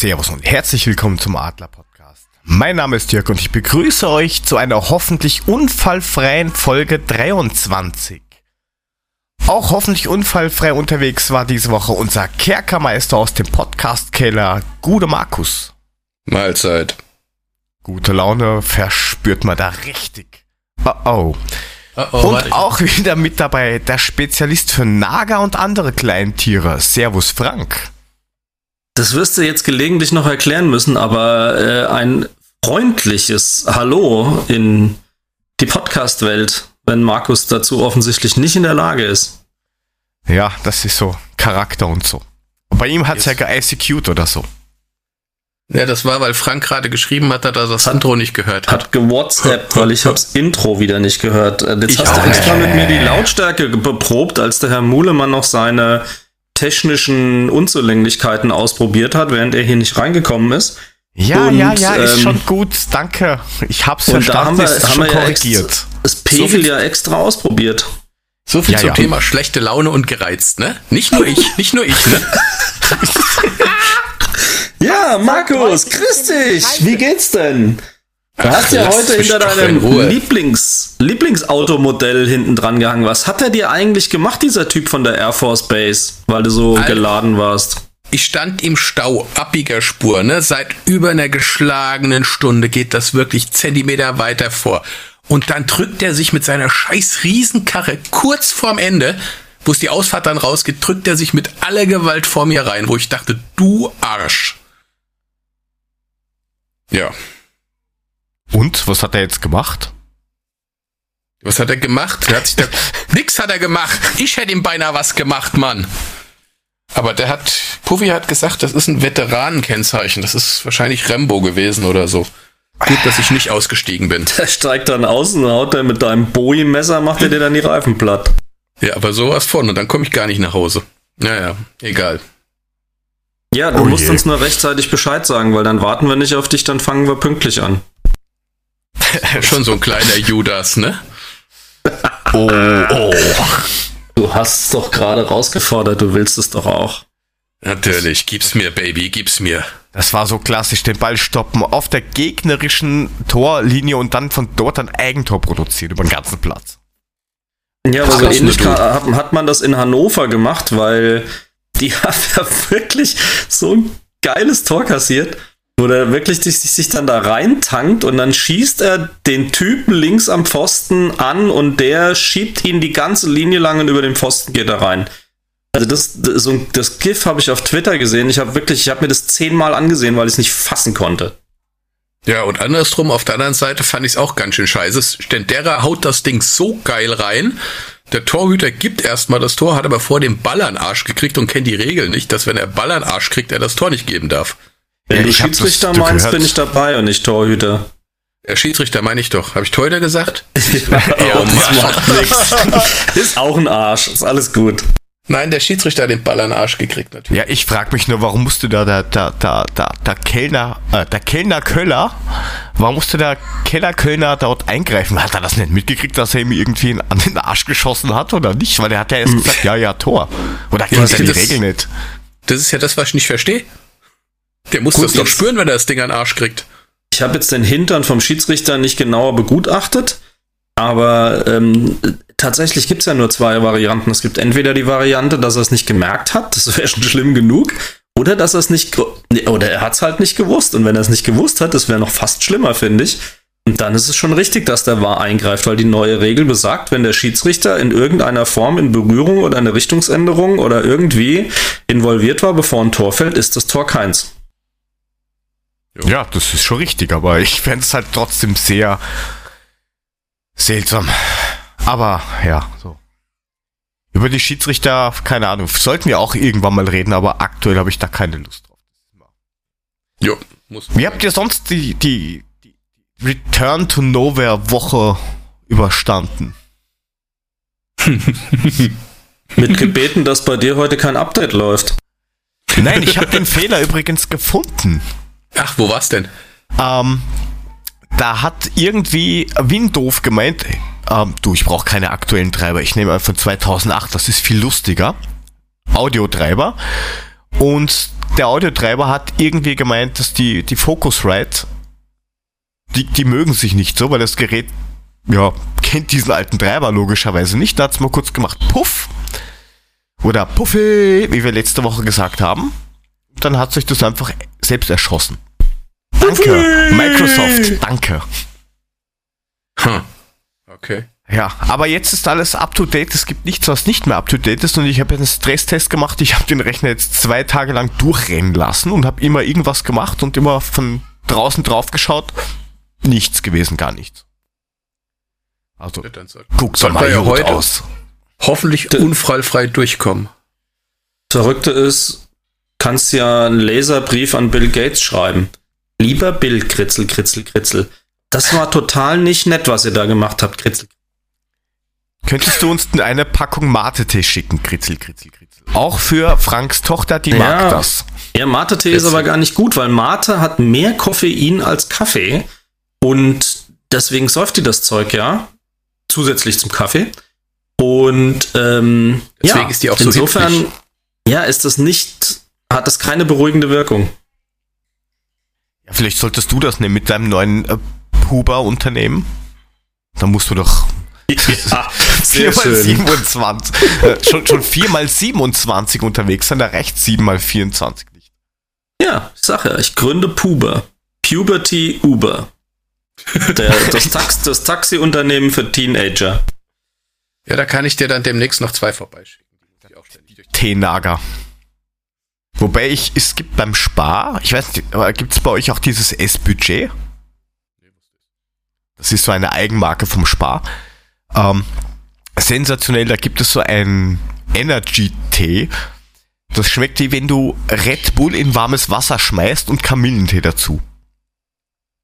Servus und herzlich willkommen zum Adler Podcast. Mein Name ist Dirk und ich begrüße euch zu einer hoffentlich unfallfreien Folge 23. Auch hoffentlich unfallfrei unterwegs war diese Woche unser Kerkermeister aus dem Podcast-Keller, Gude Markus. Mahlzeit. Gute Laune verspürt man da richtig. Oh oh. Oh, oh, und auch wieder mit dabei der Spezialist für Nager und andere Kleintiere. Servus Frank. Das wirst du jetzt gelegentlich noch erklären müssen, aber äh, ein freundliches Hallo in die Podcast-Welt, wenn Markus dazu offensichtlich nicht in der Lage ist. Ja, das ist so Charakter und so. Bei ihm hat's ja geICQt oder so. Ja, das war, weil Frank gerade geschrieben hat, dass er das Intro nicht gehört hat. Hat gewhatsappt, weil ich hab's Intro wieder nicht gehört. Äh, Jetzt Ich hast du extra mit mir die Lautstärke beprobt, als der Herr Muhlemann noch seine technischen Unzulänglichkeiten ausprobiert hat, während er hier nicht reingekommen ist. Ja, Und, ja, ja, ist ähm, schon gut, danke. Ich hab's Und da verstanden, haben wir, es ist haben schon wir ja korrigiert. ex- das So Pegel viel- ja extra ausprobiert. So viel Ja, zum ja. Thema schlechte Laune und gereizt, ne? Nicht nur ich, nicht nur ich, ne? Ja, Markus, grüß dich. Wie geht's denn? Du Ach, hast ja heute hinter deinem. Lieblings, Lieblingsautomodell hinten dran gehangen. Was hat er dir eigentlich gemacht, dieser Typ von der Air Force Base, weil du so Alter. geladen warst? Ich stand im Stau, abbiger Spur, ne? Seit über einer geschlagenen Stunde geht das wirklich Zentimeter weiter vor. Und dann drückt er sich mit seiner scheiß Riesenkarre kurz vorm Ende, wo es die Ausfahrt dann rausgeht, drückt er sich mit aller Gewalt vor mir rein, wo ich dachte, du Arsch. Ja. Und, was hat er jetzt gemacht? Was hat er gemacht? Er hat sich da, nix hat er gemacht. Ich hätte ihm beinahe was gemacht, Mann. Aber der hat, Puffy hat gesagt, das ist ein Veteranenkennzeichen. Das ist wahrscheinlich Rambo gewesen oder so. Gut, dass ich nicht ausgestiegen bin. Der steigt dann aus und haut dann mit deinem Bowie-Messer, macht er dir dann die Reifen platt. Ja, aber sowas von. Und dann komme ich gar nicht nach Hause. Naja, egal. Ja, du Oh musst je. uns nur rechtzeitig Bescheid sagen, weil dann warten wir nicht auf dich, dann fangen wir pünktlich an. Schon so ein kleiner Judas, ne? Oh, oh. Du hast es doch gerade rausgefordert, du willst es doch auch. Natürlich. Gib's mir, Baby, gib's mir. Das war so klassisch, den Ball stoppen auf der gegnerischen Torlinie und dann von dort ein Eigentor produzieren über den ganzen Platz. Ja, aber so ähnlich hat man das in Hannover gemacht, weil die haben ja wirklich so ein geiles Tor kassiert, wo der wirklich sich, sich dann da reintankt und dann schießt er den Typen links am Pfosten an und der schiebt ihn die ganze Linie lang und über den Pfosten geht er rein. Also das, das, so das GIF habe ich auf Twitter gesehen. Ich habe wirklich, ich habe mir das zehnmal angesehen, weil ich es nicht fassen konnte. Ja, und andersrum, auf der anderen Seite fand ich es auch ganz schön scheiße. Stendera haut das Ding so geil rein. Der Torhüter gibt erstmal das Tor, hat aber vor dem Ball an den Arsch gekriegt und kennt die Regel nicht, dass wenn er Ball an den Arsch kriegt, er das Tor nicht geben darf. Wenn Ja, du Schiedsrichter du meinst, gehört. bin ich dabei und nicht Torhüter. Der Schiedsrichter meine ich doch. Habe ich Torhüter gesagt? ja, Mann. das macht nichts. Ist auch ein Arsch, ist alles gut. Nein, der Schiedsrichter hat den Ball an den Arsch gekriegt natürlich. Ja, ich frag mich nur, warum musste da der, der, der, der, der Kellner, äh, der Kellner Köller, warum musste der Keller Kölner dort eingreifen? Hat er das nicht mitgekriegt, dass er ihm irgendwie an den Arsch geschossen hat oder nicht? Weil er hat ja erst gesagt, ja, ja, Tor. Oder kennt das- er die das- Regel nicht? Das ist ja das, was ich nicht verstehe. Der muss Gut, das doch spüren, wenn er das Ding an den Arsch kriegt. Ich habe jetzt den Hintern vom Schiedsrichter nicht genauer begutachtet, aber ähm, tatsächlich gibt es ja nur zwei Varianten. Es gibt entweder die Variante, dass er es nicht gemerkt hat, das wäre schon schlimm genug, oder dass er es nicht, oder er hat es halt nicht gewusst. Und wenn er es nicht gewusst hat, das wäre noch fast schlimmer, finde ich. Und dann ist es schon richtig, dass der VAR eingreift, weil die neue Regel besagt, wenn der Schiedsrichter in irgendeiner Form in Berührung oder eine Richtungsänderung oder irgendwie involviert war, bevor ein Tor fällt, ist das Tor keins. Ja, das ist schon richtig, aber ich fände es halt trotzdem sehr seltsam. Aber ja, so. Über die Schiedsrichter, keine Ahnung, sollten wir auch irgendwann mal reden, aber aktuell habe ich da keine Lust drauf. Jo, muss. Wie habt ihr sonst die, die, die Return to Nowhere Woche überstanden? Mit gebeten, dass bei dir heute kein Update läuft. Nein, ich habe den Fehler übrigens gefunden. Ach, wo war's denn? Ähm, da hat irgendwie Windoof gemeint, ähm, du, ich brauche keine aktuellen Treiber, ich nehme einen von 2008, das ist viel lustiger. Audiotreiber. Und der Audiotreiber hat irgendwie gemeint, dass die, die Focusrite, die, die mögen sich nicht so, weil das Gerät, ja, kennt diesen alten Treiber logischerweise nicht. Da hat es mal kurz gemacht, puff. Oder Puffi, wie wir letzte Woche gesagt haben. Dann hat sich das einfach selbst erschossen. Danke, Microsoft, danke. Hm. Okay. Ja, aber jetzt ist alles up to date. Es gibt nichts, was nicht mehr up to date ist. Und ich habe einen Stresstest gemacht. Ich habe den Rechner jetzt zwei Tage lang durchrennen lassen und habe immer irgendwas gemacht und immer von draußen drauf geschaut. Nichts gewesen, gar nichts. Also, Ja, guckt mal ja heute- aus. Hoffentlich unfallfrei durchkommen. Verrückte ist, kannst ja einen Laserbrief an Bill Gates schreiben. Lieber Bill, Kritzel, Kritzel, Kritzel. Das war total nicht nett, was ihr da gemacht habt, Kritzel. Könntest du uns eine Packung Mate-Tee schicken? Kritzel, kritzel, kritzel. Auch für Franks Tochter, die mag Ja. das. Ja, Mate-Tee ist aber gar nicht gut, weil Mate hat mehr Koffein als Kaffee und deswegen säuft die das Zeug ja zusätzlich zum Kaffee. Und ähm, Deswegen ja, ist die auch so insofern ja, ist das nicht, hat das keine beruhigende Wirkung. Ja, vielleicht solltest du das nehmen mit deinem neuen äh, Huber-Unternehmen. Da musst du doch Ja, 4 mal 27, äh, schon, schon 4 mal 27 unterwegs sein, da reicht 7 mal 24 nicht. Ja, ich sag ja, ich gründe Puber. Puberty Uber. Der, das, Tax, das Taxiunternehmen für Teenager. Ja, da kann ich dir dann demnächst noch zwei vorbeischicken. T-Nager. Wobei ich, es gibt beim Spar, ich weiß nicht, gibt es bei euch auch dieses S-Budget? Das ist so eine Eigenmarke vom Spar. Ähm, sensationell, da gibt es so ein Energy-Tee. Das schmeckt wie wenn du Red Bull in warmes Wasser schmeißt und Kamillentee dazu.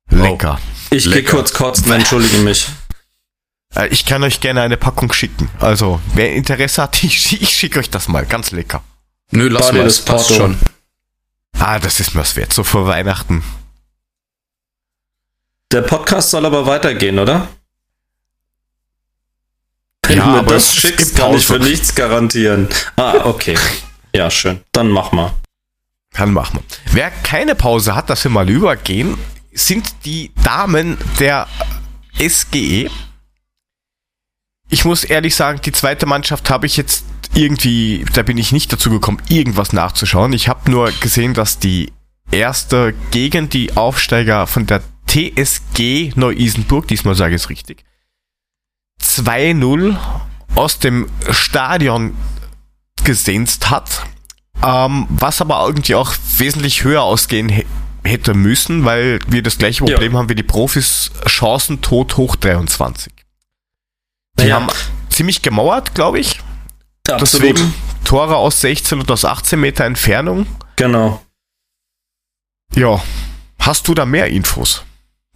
Lecker. Ich gehe Lecker. kurz kotzen, entschuldige mich. Äh, Ich kann euch gerne eine Packung schicken. Also, wer Interesse hat, ich, ich schicke euch das mal. Ganz lecker. Nö, lass mal, das passt schon. Ah, das ist mir's wert. So vor Weihnachten. Der Podcast soll aber weitergehen, oder? Wenn Ja, du mir aber das schickst, gibt kann ich für nichts garantieren. Ah, okay. Ja, schön. Dann mach mal. Kann machen. Wer keine Pause hat, dass wir mal übergehen, sind die Damen der SGE. Ich muss ehrlich sagen, die zweite Mannschaft habe ich jetzt irgendwie, da bin ich nicht dazu gekommen, irgendwas nachzuschauen. Ich habe nur gesehen, dass die erste gegen die Aufsteiger von der TSG Neu-Isenburg, diesmal sage ich es richtig, 2-0 aus dem Stadion gesenzt hat. Ähm, was aber irgendwie auch wesentlich höher ausgehen hä- hätte müssen, weil wir das gleiche Ja. Problem haben wie die Profis, Chancen tot hoch 23. Die Naja, haben ziemlich gemauert, glaube ich. absolut. Deswegen Tore aus 16 und aus 18 Meter Entfernung. Genau. Ja. Hast du da mehr Infos,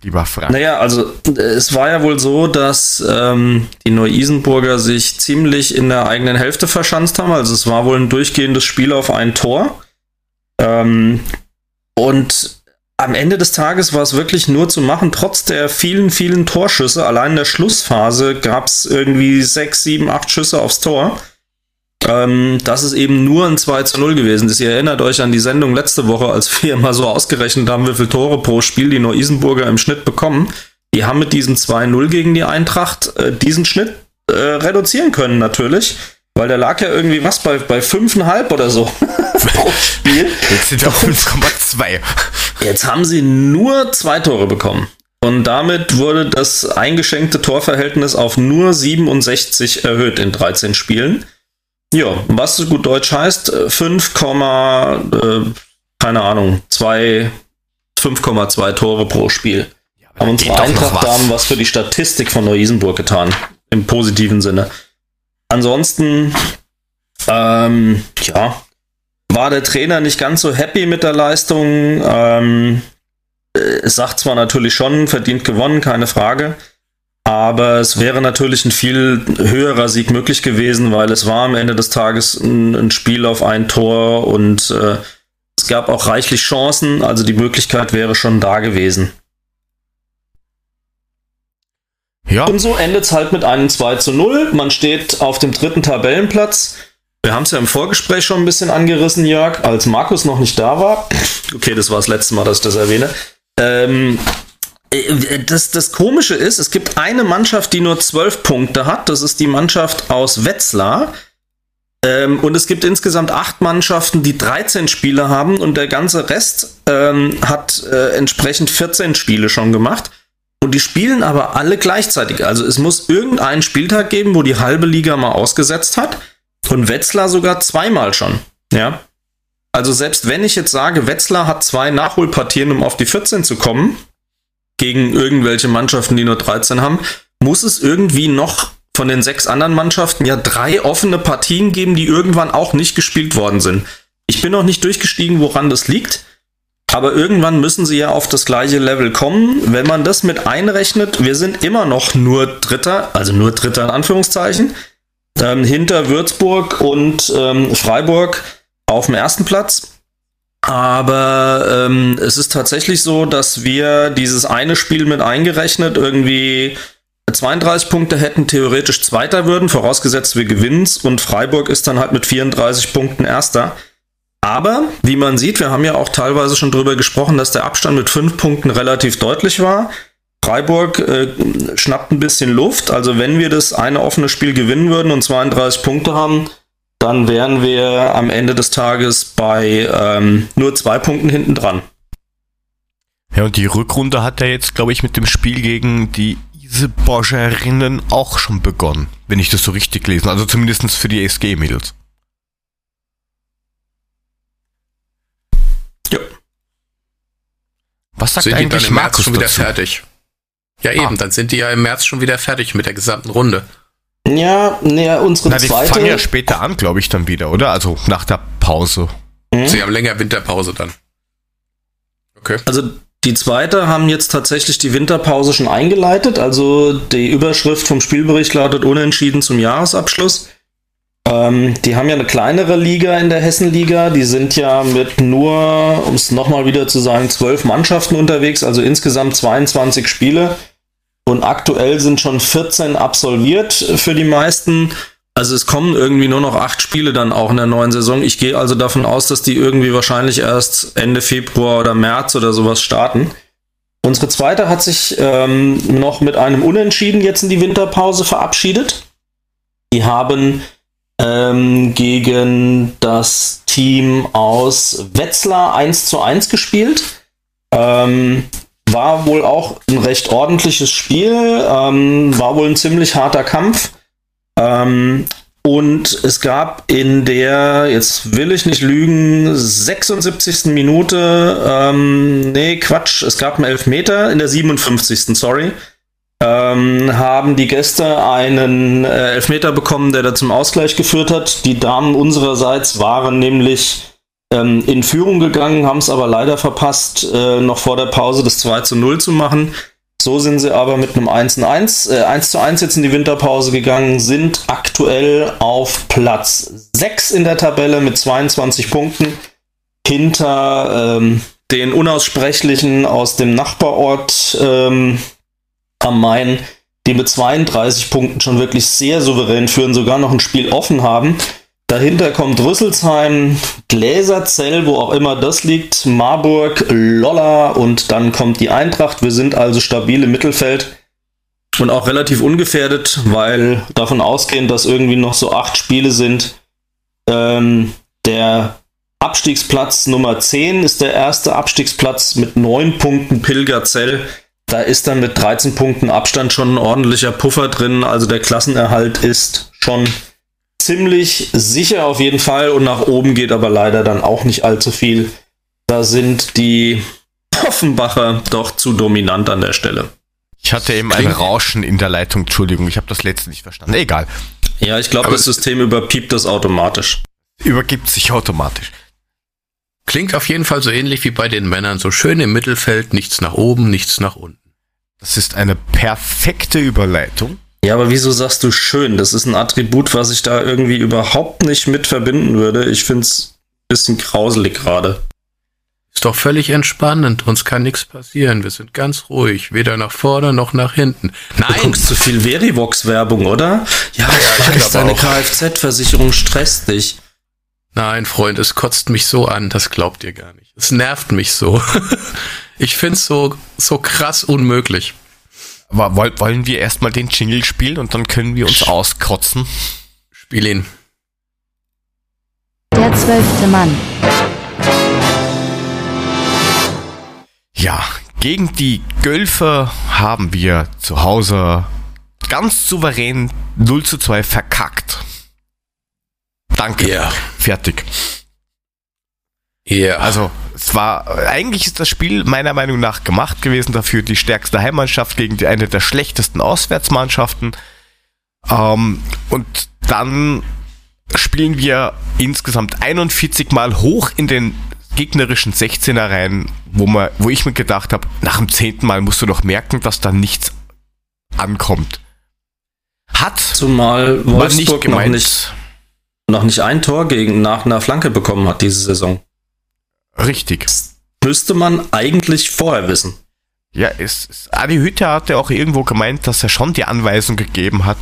lieber Frank? Naja, also es war ja wohl so, dass ähm, die Neu-Isenburger sich ziemlich in der eigenen Hälfte verschanzt haben. Also es war wohl ein durchgehendes Spiel auf ein Tor. Ähm, und am Ende des Tages war es wirklich nur zu machen, trotz der vielen, vielen Torschüsse. Allein in der Schlussphase gab es irgendwie sechs, sieben, acht Schüsse aufs Tor. Ähm, das ist eben nur ein 2 zu 0 gewesen ist. Ihr erinnert euch an die Sendung letzte Woche, als wir mal so ausgerechnet haben, wie viele Tore pro Spiel die Neu-Isenburger im Schnitt bekommen. Die haben mit diesem 2-0 gegen die Eintracht äh, diesen Schnitt äh, reduzieren können natürlich. Weil der lag ja irgendwie was bei, bei 5,5 oder so pro Spiel. Jetzt sind wir auf 5,2. Jetzt haben sie nur zwei Tore bekommen. Und damit wurde das eingeschenkte Torverhältnis auf nur 67 erhöht in 13 Spielen. Ja, was so gut Deutsch heißt, äh, 5, äh, keine Ahnung, 2, 5,2 Tore pro Spiel. Haben unsere Eintracht-Damen was für die Statistik von Neu-Isenburg getan. Im positiven Sinne. Ansonsten, ähm, ja, war der Trainer nicht ganz so happy mit der Leistung. Ähm, äh, sagt zwar natürlich schon, verdient gewonnen, keine Frage. Aber es wäre natürlich ein viel höherer Sieg möglich gewesen, weil es war am Ende des Tages ein, ein Spiel auf ein Tor und äh, es gab auch reichlich Chancen, also die Möglichkeit wäre schon da gewesen. Ja, Und so endet es halt mit einem 2 zu 0. Man steht auf dem dritten Tabellenplatz Wir haben es ja im Vorgespräch schon ein bisschen angerissen, Jörg, als Markus noch nicht da war. Okay, das war das letzte Mal, dass ich das erwähne. Ähm, äh, das, das Komische ist, es gibt eine Mannschaft, die nur zwölf Punkte hat. Das ist die Mannschaft aus Wetzlar. Ähm, und es gibt insgesamt acht Mannschaften, die 13 Spiele haben und der ganze Rest ähm, hat äh, entsprechend 14 Spiele schon gemacht. Und die spielen aber alle gleichzeitig. Also es muss irgendeinen Spieltag geben, wo die halbe Liga mal ausgesetzt hat. Und Wetzlar sogar zweimal schon. Ja. Also selbst wenn ich jetzt sage, Wetzlar hat zwei Nachholpartien, um auf die 14 zu kommen, gegen irgendwelche Mannschaften, die nur 13 haben, muss es irgendwie noch von den sechs anderen Mannschaften ja drei offene Partien geben, die irgendwann auch nicht gespielt worden sind. Ich bin noch nicht durchgestiegen, woran das liegt. Aber irgendwann müssen sie ja auf das gleiche Level kommen. Wenn man das mit einrechnet, wir sind immer noch nur Dritter, also nur Dritter in Anführungszeichen, ähm, hinter Würzburg und ähm, Freiburg auf dem ersten Platz. Aber ähm, es ist tatsächlich so, dass wir dieses eine Spiel mit eingerechnet irgendwie 32 Punkte hätten, theoretisch Zweiter würden, vorausgesetzt wir gewinnt's und Freiburg ist dann halt mit 34 Punkten Erster. Aber, wie man sieht, wir haben ja auch teilweise schon drüber gesprochen, dass der Abstand mit 5 Punkten relativ deutlich war. Freiburg äh, schnappt ein bisschen Luft. Also wenn wir das eine offene Spiel gewinnen würden und 32 Punkte haben, dann wären wir am Ende des Tages bei ähm, nur zwei Punkten hinten dran. Ja, und die Rückrunde hat ja jetzt, glaube ich, mit dem Spiel gegen die Iseborgerinnen auch schon begonnen, wenn ich das so richtig lese. Also zumindest für die SG-Mädels. Was sagt sind eigentlich die dann im Markus März schon wieder dazu? fertig? Ja, eben, ah. dann sind die ja im März schon wieder fertig mit der gesamten Runde. Ja, nee, unsere Na, die zweite. fangen ja später an, glaube ich, dann wieder, oder? Also nach der Pause. Mhm. Sie haben länger Winterpause dann. Okay. Also die zweite haben jetzt tatsächlich die Winterpause schon eingeleitet. Also die Überschrift vom Spielbericht lautet Unentschieden zum Jahresabschluss. Ähm, die haben ja eine kleinere Liga in der Hessenliga. Die sind ja mit nur, um es nochmal wieder zu sagen, zwölf Mannschaften unterwegs, also insgesamt 22 Spiele. Und aktuell sind schon 14 absolviert für die meisten. Also es kommen irgendwie nur noch acht Spiele dann auch in der neuen Saison. Ich gehe also davon aus, dass die irgendwie wahrscheinlich erst Ende Februar oder März oder sowas starten. Unsere zweite hat sich ähm, noch mit einem Unentschieden jetzt in die Winterpause verabschiedet. Die haben ähm, gegen das Team aus Wetzlar 1 zu 1 gespielt. Ähm, war wohl auch ein recht ordentliches Spiel, ähm, war wohl ein ziemlich harter Kampf. Ähm, und es gab in der, jetzt will ich nicht lügen, 76. Minute, ähm, nee, Quatsch, es gab einen Elfmeter in der 57. Sorry. Ähm, haben die Gäste einen äh, Elfmeter bekommen, der da zum Ausgleich geführt hat. Die Damen unsererseits waren nämlich ähm, in Führung gegangen, haben es aber leider verpasst, äh, noch vor der Pause das 2 zu 0 zu machen. So sind sie aber mit einem 1 zu 1, äh, 1 zu 1 jetzt in die Winterpause gegangen, sind aktuell auf Platz 6 in der Tabelle mit 22 Punkten hinter ähm, den Unaussprechlichen aus dem Nachbarort ähm, am Main, die mit 32 Punkten schon wirklich sehr souverän führen, sogar noch ein Spiel offen haben. Dahinter kommt Rüsselsheim, Gläserzell, wo auch immer das liegt, Marburg, Lolla und dann kommt die Eintracht. Wir sind also stabil im Mittelfeld und auch relativ ungefährdet, weil davon ausgehend, dass irgendwie noch so acht Spiele sind. Ähm, der Abstiegsplatz Nummer 10 ist der erste Abstiegsplatz mit neun Punkten Pilgerzell. Da ist dann mit 13 Punkten Abstand schon ein ordentlicher Puffer drin. Also der Klassenerhalt ist schon ziemlich sicher auf jeden Fall und nach oben geht aber leider dann auch nicht allzu viel. Da sind die Offenbacher doch zu dominant an der Stelle. Ich hatte eben ein Rauschen in der Leitung, Entschuldigung, ich habe das letzte nicht verstanden. Egal. Ja, ich glaube, das System überpiept das automatisch. Übergibt sich automatisch. Klingt auf jeden Fall so ähnlich wie bei den Männern, so schön im Mittelfeld, nichts nach oben, nichts nach unten. Das ist eine perfekte Überleitung ja, aber wieso sagst du schön? Das ist ein Attribut, was ich da irgendwie überhaupt nicht mit verbinden würde. Ich finde es ein bisschen grauselig gerade. Ist doch völlig entspannend. Uns kann nichts passieren. Wir sind ganz ruhig. Weder nach vorne noch nach hinten. Nein. Du guckst zu viel Verivox-Werbung, oder? Ja, ich weiß, deine Kfz-Versicherung stresst dich. Nein, Freund, es kotzt mich so an. Das glaubt ihr gar nicht. Es nervt mich so. ich find's so, so krass unmöglich. Wollen wir erstmal den Jingle spielen und dann können wir uns auskotzen? Spiel ihn. Der zwölfte Mann. Ja, gegen die Gölfer haben wir zu Hause ganz souverän 0 zu 2 verkackt. Danke. Ja. Fertig. Ja. Yeah. Also, es war, eigentlich ist das Spiel meiner Meinung nach gemacht gewesen dafür, die stärkste Heimmannschaft gegen die eine der schlechtesten Auswärtsmannschaften. Ähm, und dann spielen wir insgesamt 41 Mal hoch in den gegnerischen 16er rein, wo, man, wo ich mir gedacht habe, nach dem zehnten Mal musst du doch merken, dass da nichts ankommt. Hat Zumal Wolfsburg nicht gemeint, noch, nicht, noch nicht ein Tor gegen nach einer Flanke bekommen hat diese Saison. Richtig. Das müsste man eigentlich vorher wissen. Ja, es, es, Adi Hütte hatte auch irgendwo gemeint, dass er schon die Anweisung gegeben hat,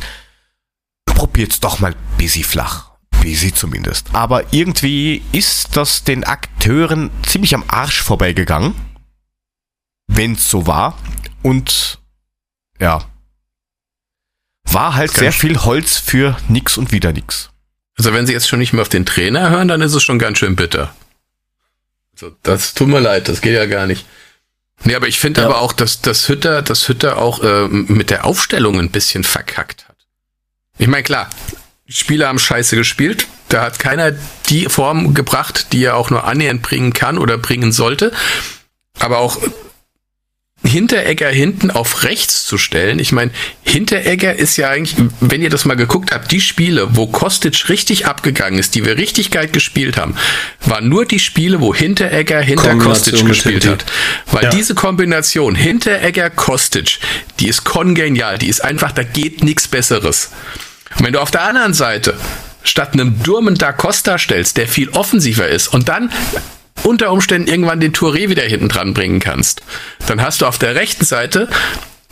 probiert's doch mal busy flach. Busy zumindest. Aber irgendwie ist das den Akteuren ziemlich am Arsch vorbeigegangen. Wenn's so war. Und ja. War halt sehr viel Holz für nix und wieder nix. Also wenn sie jetzt schon nicht mehr auf den Trainer hören, dann ist es schon ganz schön bitter. Also das tut mir leid, das geht ja gar nicht. Nee, aber ich finde ja. aber auch, dass das Hütter, das Hütter auch äh, mit der Aufstellung ein bisschen verkackt hat. Ich meine, klar, die Spieler haben scheiße gespielt. Da hat keiner die Form gebracht, die er auch nur annähernd bringen kann oder bringen sollte. Aber auch Hinteregger hinten auf rechts zu stellen. Ich meine, Hinteregger ist ja eigentlich, wenn ihr das mal geguckt habt, die Spiele, wo Kostic richtig abgegangen ist, die wir richtig geil gespielt haben, waren nur die Spiele, wo Hinteregger hinter Kostic gespielt hat. Weil ja. diese Kombination Hinteregger Kostic, die ist kongenial, die ist einfach, da geht nichts Besseres. Und wenn du auf der anderen Seite statt einem Durmen da Costa stellst, der viel offensiver ist und dann unter Umständen irgendwann den Touré wieder hinten dran bringen kannst, dann hast du auf der rechten Seite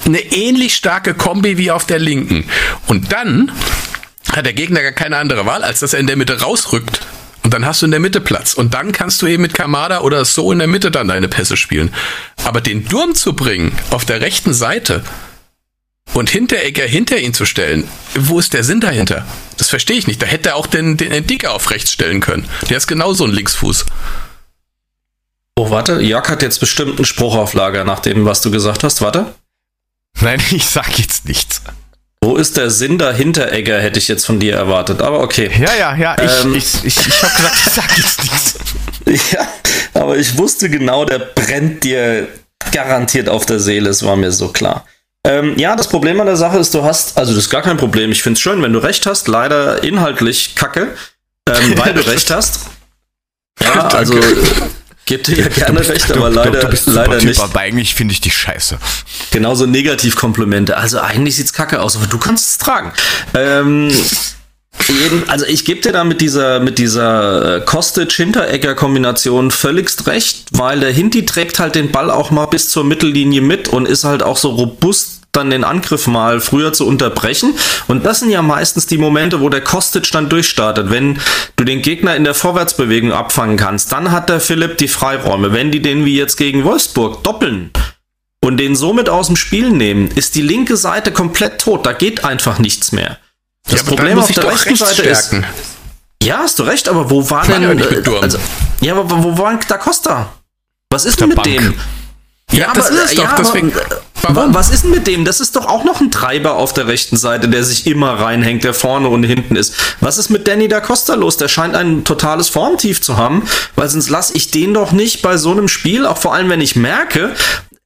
eine ähnlich starke Kombi wie auf der linken. Und dann hat der Gegner gar keine andere Wahl, als dass er in der Mitte rausrückt. Und dann hast du in der Mitte Platz. Und dann kannst du eben mit Kamada oder so in der Mitte dann deine Pässe spielen. Aber den Durm zu bringen auf der rechten Seite, und Hinteregger hinter ihn zu stellen, wo ist der Sinn dahinter? Das verstehe ich nicht. Da hätte er auch den, den Dicker auf rechts stellen können. Der ist genauso ein Linksfuß. Oh, warte. Jörg hat jetzt bestimmt einen Spruch auf Lager nach dem, was du gesagt hast. Warte. Nein, ich sag jetzt nichts. Wo ist der Sinn dahinter, Egger, hätte ich jetzt von dir erwartet. Aber okay. Ja, ja, ja. Ich, ähm, ich, ich, ich habe gesagt, ich sag jetzt nichts. Ja, aber ich wusste genau, der brennt dir garantiert auf der Seele. Es war mir so klar. Ähm, ja, das Problem an der Sache ist, du hast, also das ist gar kein Problem. Ich finde es schön, wenn du recht hast. Leider inhaltlich kacke, ähm, weil du recht hast. Ja, also gib dir ja gerne bist, recht, aber du, leider, du bist leider typ, nicht. Aber eigentlich finde ich dich scheiße. Genauso Negativkomplimente. Also eigentlich sieht's kacke aus, aber du kannst es tragen. Ähm, Jeden, also ich gebe dir da mit dieser, mit dieser äh, Kostic-Hinteregger-Kombination völligst recht, weil der Hinti trägt halt den Ball auch mal bis zur Mittellinie mit und ist halt auch so robust dann den Angriff mal früher zu unterbrechen. Und das sind ja meistens die Momente, wo der Kostic dann durchstartet. Wenn du den Gegner in der Vorwärtsbewegung abfangen kannst, dann hat der Philipp die Freiräume. Wenn die den wie jetzt gegen Wolfsburg doppeln und den somit aus dem Spiel nehmen, ist die linke Seite komplett tot. Da geht einfach nichts mehr. Das ja, Problem auf der rechten Seite stärken. ist. Ja, hast du recht, aber wo war denn. Ja, also, ja, aber wo war Da Costa? Was ist denn mit Bank. dem? Ja, ja das aber, ist es doch. Ja, deswegen, Warum? Was ist denn mit dem? Das ist doch auch noch ein Treiber auf der rechten Seite, der sich immer reinhängt, der vorne und hinten ist. Was ist mit Danny da Costa los? Der scheint ein totales Formtief zu haben, weil sonst lasse ich den doch nicht bei so einem Spiel, auch vor allem wenn ich merke,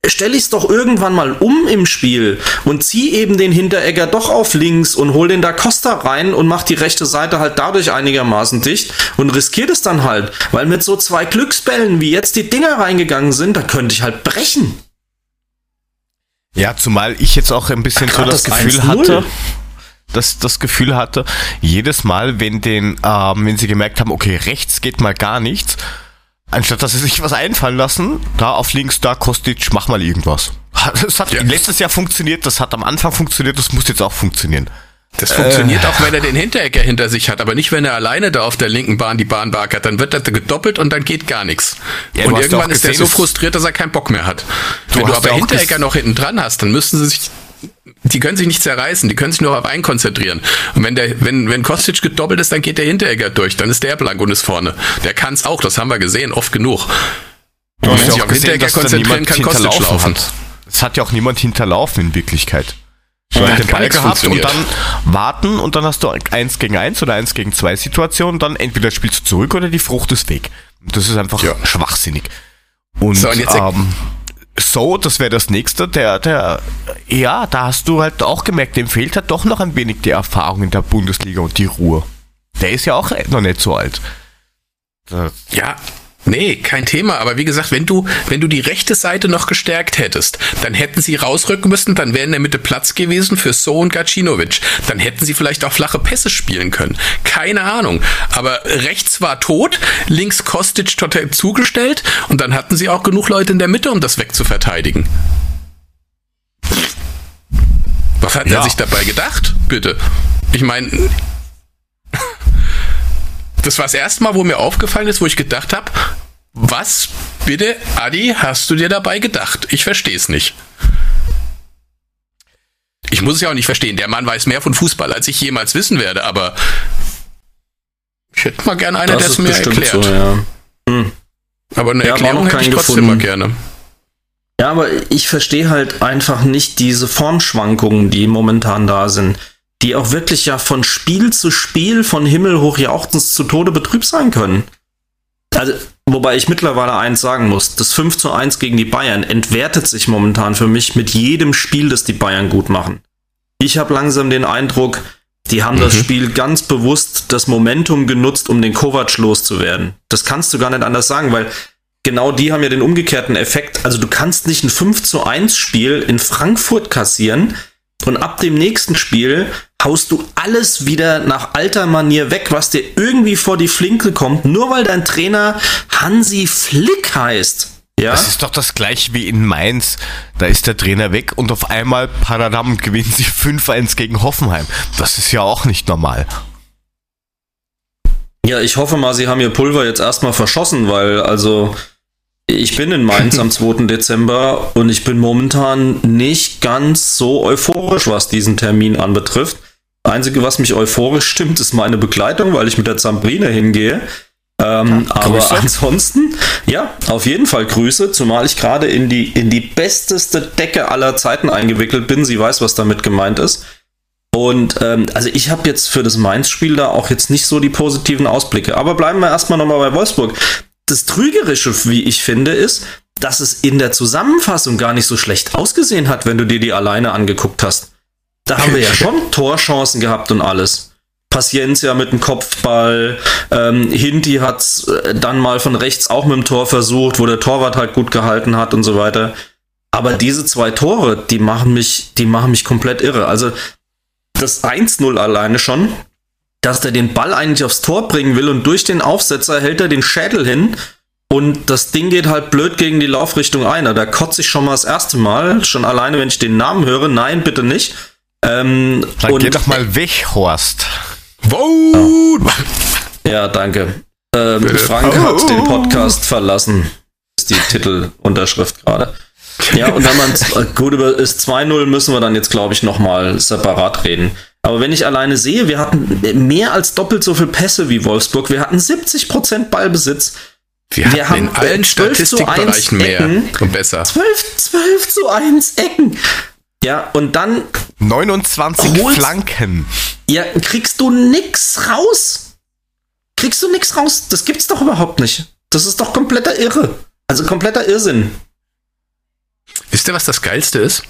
stelle ich es doch irgendwann mal um im Spiel und zieh eben den Hinteregger doch auf links und hol den da Costa rein und mach die rechte Seite halt dadurch einigermaßen dicht und riskiert es dann halt, weil mit so zwei Glücksbällen, wie jetzt die Dinger reingegangen sind, da könnte ich halt brechen. Ja, zumal ich jetzt auch ein bisschen Ach, so das, das Gefühl hatte, dass das Gefühl hatte, jedes Mal, wenn den, ähm, wenn sie gemerkt haben, okay, rechts geht mal gar nichts, Anstatt dass sie sich was einfallen lassen, da auf links, da Kostic, mach mal irgendwas. Das hat Ja. letztes Jahr funktioniert, das hat am Anfang funktioniert, das muss jetzt auch funktionieren. Das funktioniert auch, wenn er den Hinterecker hinter sich hat, aber nicht, wenn er alleine da auf der linken Bahn die Bahn barkert. Dann wird er gedoppelt und dann geht gar nichts. Ja, du und irgendwann ist er so es- frustriert, dass er keinen Bock mehr hat. wenn du aber Hinterecker noch hinten dran hast, dann müssten sie sich, die können sich nicht zerreißen, die können sich nur auf einen konzentrieren. Und wenn der, wenn, wenn Kostic gedoppelt ist, dann geht der Hinterecker durch, dann ist der blank und ist vorne. Der kann's auch, das haben wir gesehen, oft genug. Du wenn hast sich auf da konzentrieren, kann Kostic laufen. Es hat ja auch niemand hinterlaufen in Wirklichkeit. Du Ja, hast hat den Ball gehabt und dann warten und dann hast du eins gegen eins oder eins gegen zwei Situationen, dann entweder spielst du zurück oder die Frucht ist weg. Das ist einfach Ja. schwachsinnig. Und, So, und jetzt- ähm, so, das wäre das nächste, der, der, ja, da hast du halt auch gemerkt, dem fehlt halt doch noch ein wenig die Erfahrung in der Bundesliga und die Ruhe. Der ist ja auch noch nicht so alt. Das, Ja, nee, kein Thema. Aber wie gesagt, wenn du, wenn du die rechte Seite noch gestärkt hättest, dann hätten sie rausrücken müssen, dann wäre in der Mitte Platz gewesen für So und Gacinovic. Dann hätten sie vielleicht auch flache Pässe spielen können. Keine Ahnung. Aber rechts war tot, links Kostic total zugestellt und dann hatten sie auch genug Leute in der Mitte, um das wegzuverteidigen. Was hat Ja. er sich dabei gedacht? Bitte. Ich meine, das war das erste Mal, wo mir aufgefallen ist, wo ich gedacht habe, was bitte, Adi, hast du dir dabei gedacht? Ich verstehe es nicht. Ich muss es ja auch nicht verstehen. Der Mann weiß mehr von Fußball, als ich jemals wissen werde, aber ich hätte mal gerne einer, der es mir erklärt. so, ja. Hm. Aber eine Ja, Erklärung hätte ich trotzdem gefunden. mal gerne. Ja, aber ich verstehe halt einfach nicht diese Formschwankungen, die momentan da sind, die auch wirklich ja von Spiel zu Spiel, von Himmel hoch jauchzend zu Tode betrübt sein können. Also, wobei ich mittlerweile eins sagen muss, das 5 zu 1 gegen die Bayern entwertet sich momentan für mich mit jedem Spiel, das die Bayern gut machen. Ich habe langsam den Eindruck, die haben das Mhm. Spiel ganz bewusst das Momentum genutzt, um den Kovac loszuwerden. Das kannst du gar nicht anders sagen, weil genau die haben ja den umgekehrten Effekt. Also du kannst nicht ein 5 zu 1 Spiel in Frankfurt kassieren und ab dem nächsten Spiel haust du alles wieder nach alter Manier weg, was dir irgendwie vor die Flinke kommt, nur weil dein Trainer Hansi Flick heißt. Ja, Das ist doch das gleiche wie in Mainz. Da ist der Trainer weg und auf einmal, Paradam, gewinnen sie 5-1 gegen Hoffenheim. Das ist ja auch nicht normal. Ja, ich hoffe mal, sie haben ihr Pulver jetzt erstmal verschossen, weil also ich bin in Mainz am 2. Dezember und ich bin momentan nicht ganz so euphorisch, was diesen Termin anbetrifft. Einzige, was mich euphorisch stimmt, ist meine Begleitung, weil ich mit der Zambrine hingehe. Ähm, aber Grüße. ansonsten, ja, auf jeden Fall Grüße, zumal ich gerade in die, in die besteste Decke aller Zeiten eingewickelt bin. Sie weiß, was damit gemeint ist. Und ähm, also ich habe jetzt für das Mainz-Spiel da auch jetzt nicht so die positiven Ausblicke. Aber bleiben wir erstmal nochmal bei Wolfsburg. Das Trügerische, wie ich finde, ist, dass es in der Zusammenfassung gar nicht so schlecht ausgesehen hat, wenn du dir die alleine angeguckt hast. Da haben wir ja schon Torchancen gehabt und alles. Paciencia mit dem Kopfball, ähm, Hinti hat's äh, dann mal von rechts auch mit dem Tor versucht, wo der Torwart halt gut gehalten hat und so weiter. Aber diese zwei Tore, die machen mich, die machen mich komplett irre. Also das 1-0 alleine schon, dass der den Ball eigentlich aufs Tor bringen will und durch den Aufsetzer hält er den Schädel hin und das Ding geht halt blöd gegen die Laufrichtung ein. Da kotze ich schon mal das erste Mal, schon alleine, wenn ich den Namen höre. Nein, bitte nicht. Ähm, Dann und geh doch mal weg, Horst. Vote! Ja, danke. Ähm. Frank Oh. hat den Podcast verlassen. Ist die Titelunterschrift gerade. Ja, und wenn man äh, gut über ist 2-0, müssen wir dann jetzt, glaube ich, nochmal separat reden. Aber wenn ich alleine sehe, wir hatten mehr als doppelt so viel Pässe wie Wolfsburg. Wir hatten 70% Ballbesitz. Wir, Wir hatten in haben, allen 12 zu Statistikbereichen 1 mehr Ecken. und besser. 12, 12 zu 1 Ecken. Ja, und dann 29 Holst- Flanken. ja, kriegst du nix raus. Kriegst du nix raus. Das gibt's doch überhaupt nicht. Das ist doch kompletter Irre. Also kompletter Irrsinn. Wisst ihr, was das Geilste ist?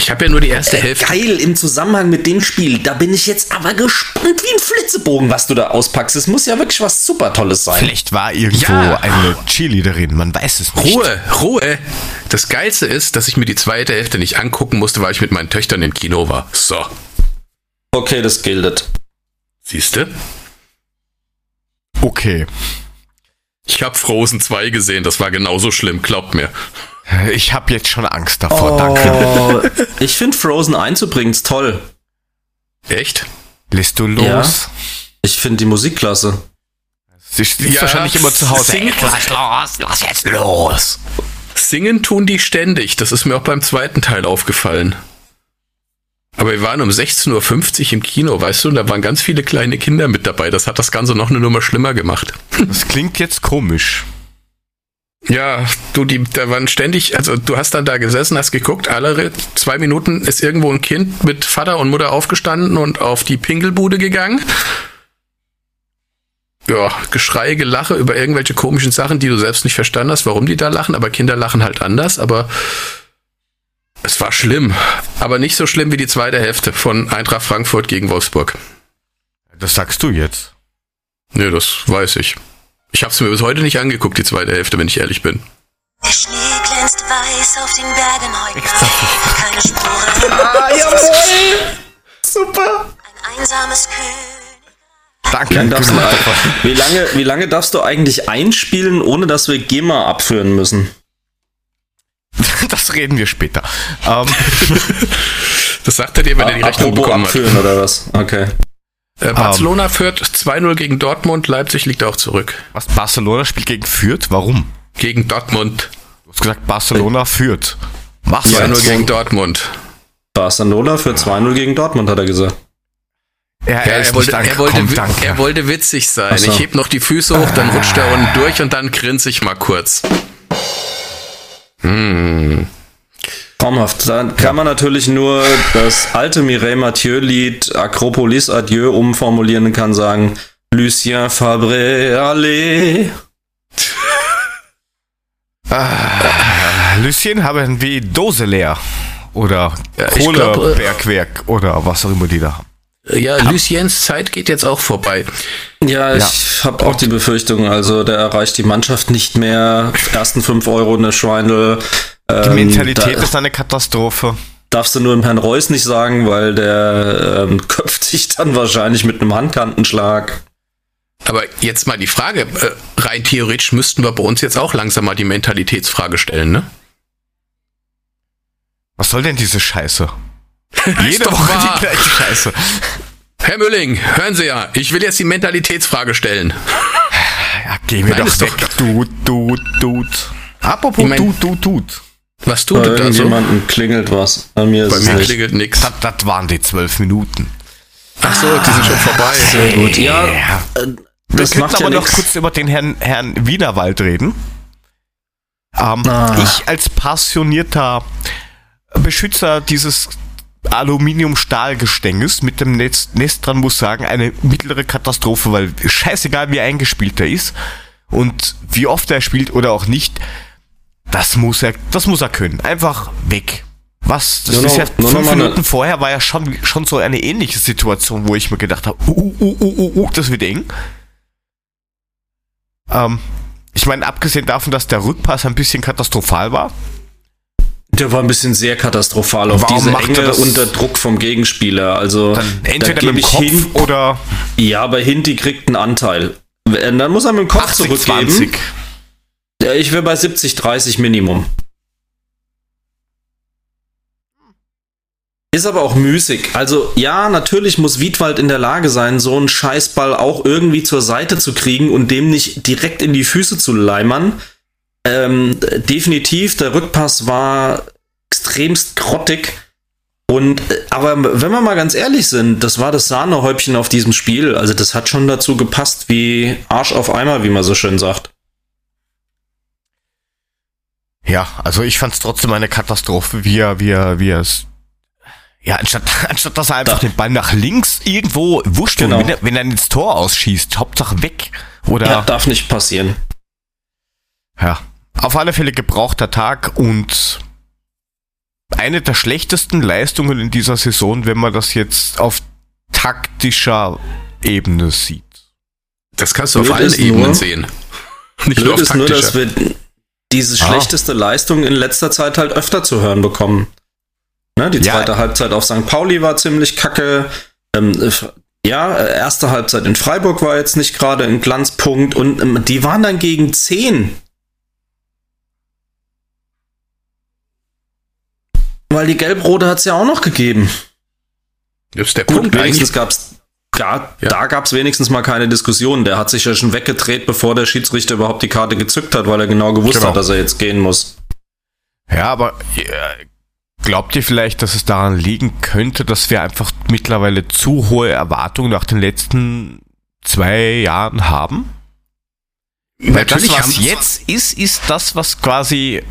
Ich habe ja nur die erste Äh, Hälfte. geil im Zusammenhang mit dem Spiel. Da bin ich jetzt aber gespannt wie ein Flitzebogen, was du da auspackst. Es muss ja wirklich was super Tolles sein. Vielleicht war irgendwo Ja. eine Cheerleaderin, man weiß es nicht. Ruhe, Ruhe. Das Geilste ist, dass ich mir die zweite Hälfte nicht angucken musste, weil ich mit meinen Töchtern im Kino war. So, Okay, das gildet. siehste? Okay. Ich habe Frozen 2 gesehen, das war genauso schlimm, glaubt mir. Ich habe jetzt schon Angst davor, danke. Oh, ich finde Frozen 1 übrigens toll. Echt? Lässt du los? Ja. Ich finde die Musik klasse. Sie ist Ja, wahrscheinlich immer zu Hause. sing- lass los, lass jetzt los. Singen tun die ständig, das ist mir auch beim zweiten Teil aufgefallen. Aber wir waren um 16.50 Uhr im Kino, weißt du, und da waren ganz viele kleine Kinder mit dabei. Das hat das Ganze noch eine Nummer schlimmer gemacht. Das klingt jetzt komisch. Ja, du, die, da waren ständig, also du hast dann da gesessen, hast geguckt, alle zwei Minuten ist irgendwo ein Kind mit Vater und Mutter aufgestanden und auf die Pinkelbude gegangen. Ja, Geschrei, Gelache über irgendwelche komischen Sachen, die du selbst nicht verstanden hast, warum die da lachen, aber Kinder lachen halt anders, aber es war schlimm. Aber nicht so schlimm wie die zweite Hälfte von Eintracht Frankfurt gegen Wolfsburg. Das sagst du jetzt. Nö, das weiß ich. Ich habe es mir bis heute nicht angeguckt, die zweite Hälfte, wenn ich ehrlich bin. Der Schnee glänzt weiß auf den Bergen heute. Keine Spuren. Ah, jawohl! Super! Ein einsames. Danke, Dann darfst du, wie, lange, wie lange darfst du eigentlich einspielen, ohne dass wir GEMA abführen müssen? Das reden wir später. Ähm, Das sagt er dir, wenn er die Rechnung bekommen hat. abführen oder was? Okay. Äh, Barcelona führt 2-0 gegen Dortmund, Leipzig liegt auch zurück. was Barcelona spielt gegen Fürth? Warum? Gegen Dortmund. Du hast gesagt, Barcelona führt. Was? Ja, 2-0 jetzt- gegen Dortmund. Barcelona für 2-0 gegen Dortmund, hat er gesagt. Ja, er, er, wollte, er, wollte, danke. er wollte witzig sein. So. Ich heb noch die Füße hoch, dann rutscht er unten durch und dann grinse ich mal kurz. Traumhaft. Dann kann man natürlich nur das alte Mireille Mathieu-Lied Acropolis Adieu umformulieren und kann sagen, Lucien Fabre, allez. Lucien haben wie Dose leer. Oder Ja, glaub, äh, Kohlebergwerk oder was auch immer die da haben. Ja, Luciens Zeit geht jetzt auch vorbei. Ja, ich habe auch die Befürchtung, also der erreicht die Mannschaft nicht mehr. Ersten 5 Euro eine Schweindel. Die Ähm, Mentalität da ist eine Katastrophe. darfst du nur dem Herrn Reus nicht sagen, weil der ähm, köpft sich dann wahrscheinlich mit einem Handkantenschlag. Aber jetzt mal die Frage, äh, rein theoretisch müssten wir bei uns jetzt auch langsam mal die Mentalitätsfrage stellen, ne? Was soll denn diese Scheiße? Jede Woche wahr. die gleiche Scheiße. Herr Mülling, hören Sie ja, ich will jetzt die Mentalitätsfrage stellen. Ja, geh mir Nein, doch weg, du, du, du. Apropos Ich mein- du, du, du. Was Bei tut denn da so? irgendjemandem klingelt was. Bei mir ist Bei mir klingelt nix. Das, das waren die zwölf Minuten. Ach so, die sind schon vorbei. Sehr gut. Ja, Ja. äh, Wir das könnten macht ja aber noch nichts. kurz über den Herrn, Herrn Wienerwald reden. Ähm, Ah. Ich als passionierter Beschützer dieses Aluminium-Stahl-Gestänges mit dem Netz, Nest dran muss sagen, eine mittlere Katastrophe, weil scheißegal wie eingespielt er ist und wie oft er spielt oder auch nicht, das muss er, das muss er können. Einfach weg. Was? Das Nur ist ja noch fünf eine- Minuten vorher war ja schon, schon so eine ähnliche Situation, wo ich mir gedacht habe, uh, uh, uh, uh, uh, das wird eng. Ähm, ich meine, abgesehen davon, dass der Rückpass ein bisschen katastrophal war, Der war ein bisschen sehr katastrophal auf Warum diese macht Enge unter Druck vom Gegenspieler. Also dann da entweder gebe mit dem Kopf hin. oder Ja, aber Hinti kriegt einen Anteil. Äh, Dann muss er mit dem Kopf 80, zurückgeben. 20. Ich wäre bei 70, 30 Minimum. Ist aber auch müßig. Also ja, natürlich muss Wiedwald in der Lage sein, so einen Scheißball auch irgendwie zur Seite zu kriegen und dem nicht direkt in die Füße zu leimern. Ähm, definitiv, der Rückpass war extremst grottig. Und äh, aber wenn wir mal ganz ehrlich sind, das war das Sahnehäubchen auf diesem Spiel. Also das hat schon dazu gepasst wie Arsch auf Eimer, wie man so schön sagt. Ja, also ich fand es trotzdem eine Katastrophe, wie er, wie er, wie er es. Ja, anstatt, anstatt dass er einfach Da- den Ball nach links irgendwo wurscht, Genau. wenn, er, wenn er ins Tor ausschießt, Hauptsache weg. Oder Ja, darf nicht passieren. Ja, auf alle Fälle gebrauchter Tag und eine der schlechtesten Leistungen in dieser Saison, wenn man das jetzt auf taktischer Ebene sieht. Das kannst du auf Blöd allen ist Ebenen nur- sehen. Nicht nur Blöd auf ist nur, dass taktischer. wir diese Ah. schlechteste Leistung in letzter Zeit halt öfter zu hören bekommen. Ne, die Ja. zweite Halbzeit auf St. Pauli war ziemlich kacke. Ähm, Ja, äh, erste Halbzeit in Freiburg war jetzt nicht gerade ein Glanzpunkt und ähm, die waren dann gegen 10. Weil die Gelb-Rote hat es ja auch noch gegeben. Das ist der Gut, Punkt. wenigstens Eigentlich, gab's da, Ja. da gab es wenigstens mal keine Diskussion. Der hat sich ja schon weggedreht, bevor der Schiedsrichter überhaupt die Karte gezückt hat, weil er genau gewusst Genau. hat, dass er jetzt gehen muss. Ja, aber äh, glaubt ihr vielleicht, dass es daran liegen könnte, dass wir einfach mittlerweile zu hohe Erwartungen nach den letzten zwei Jahren haben? Weil das, natürlich was jetzt ist, ist das, was quasi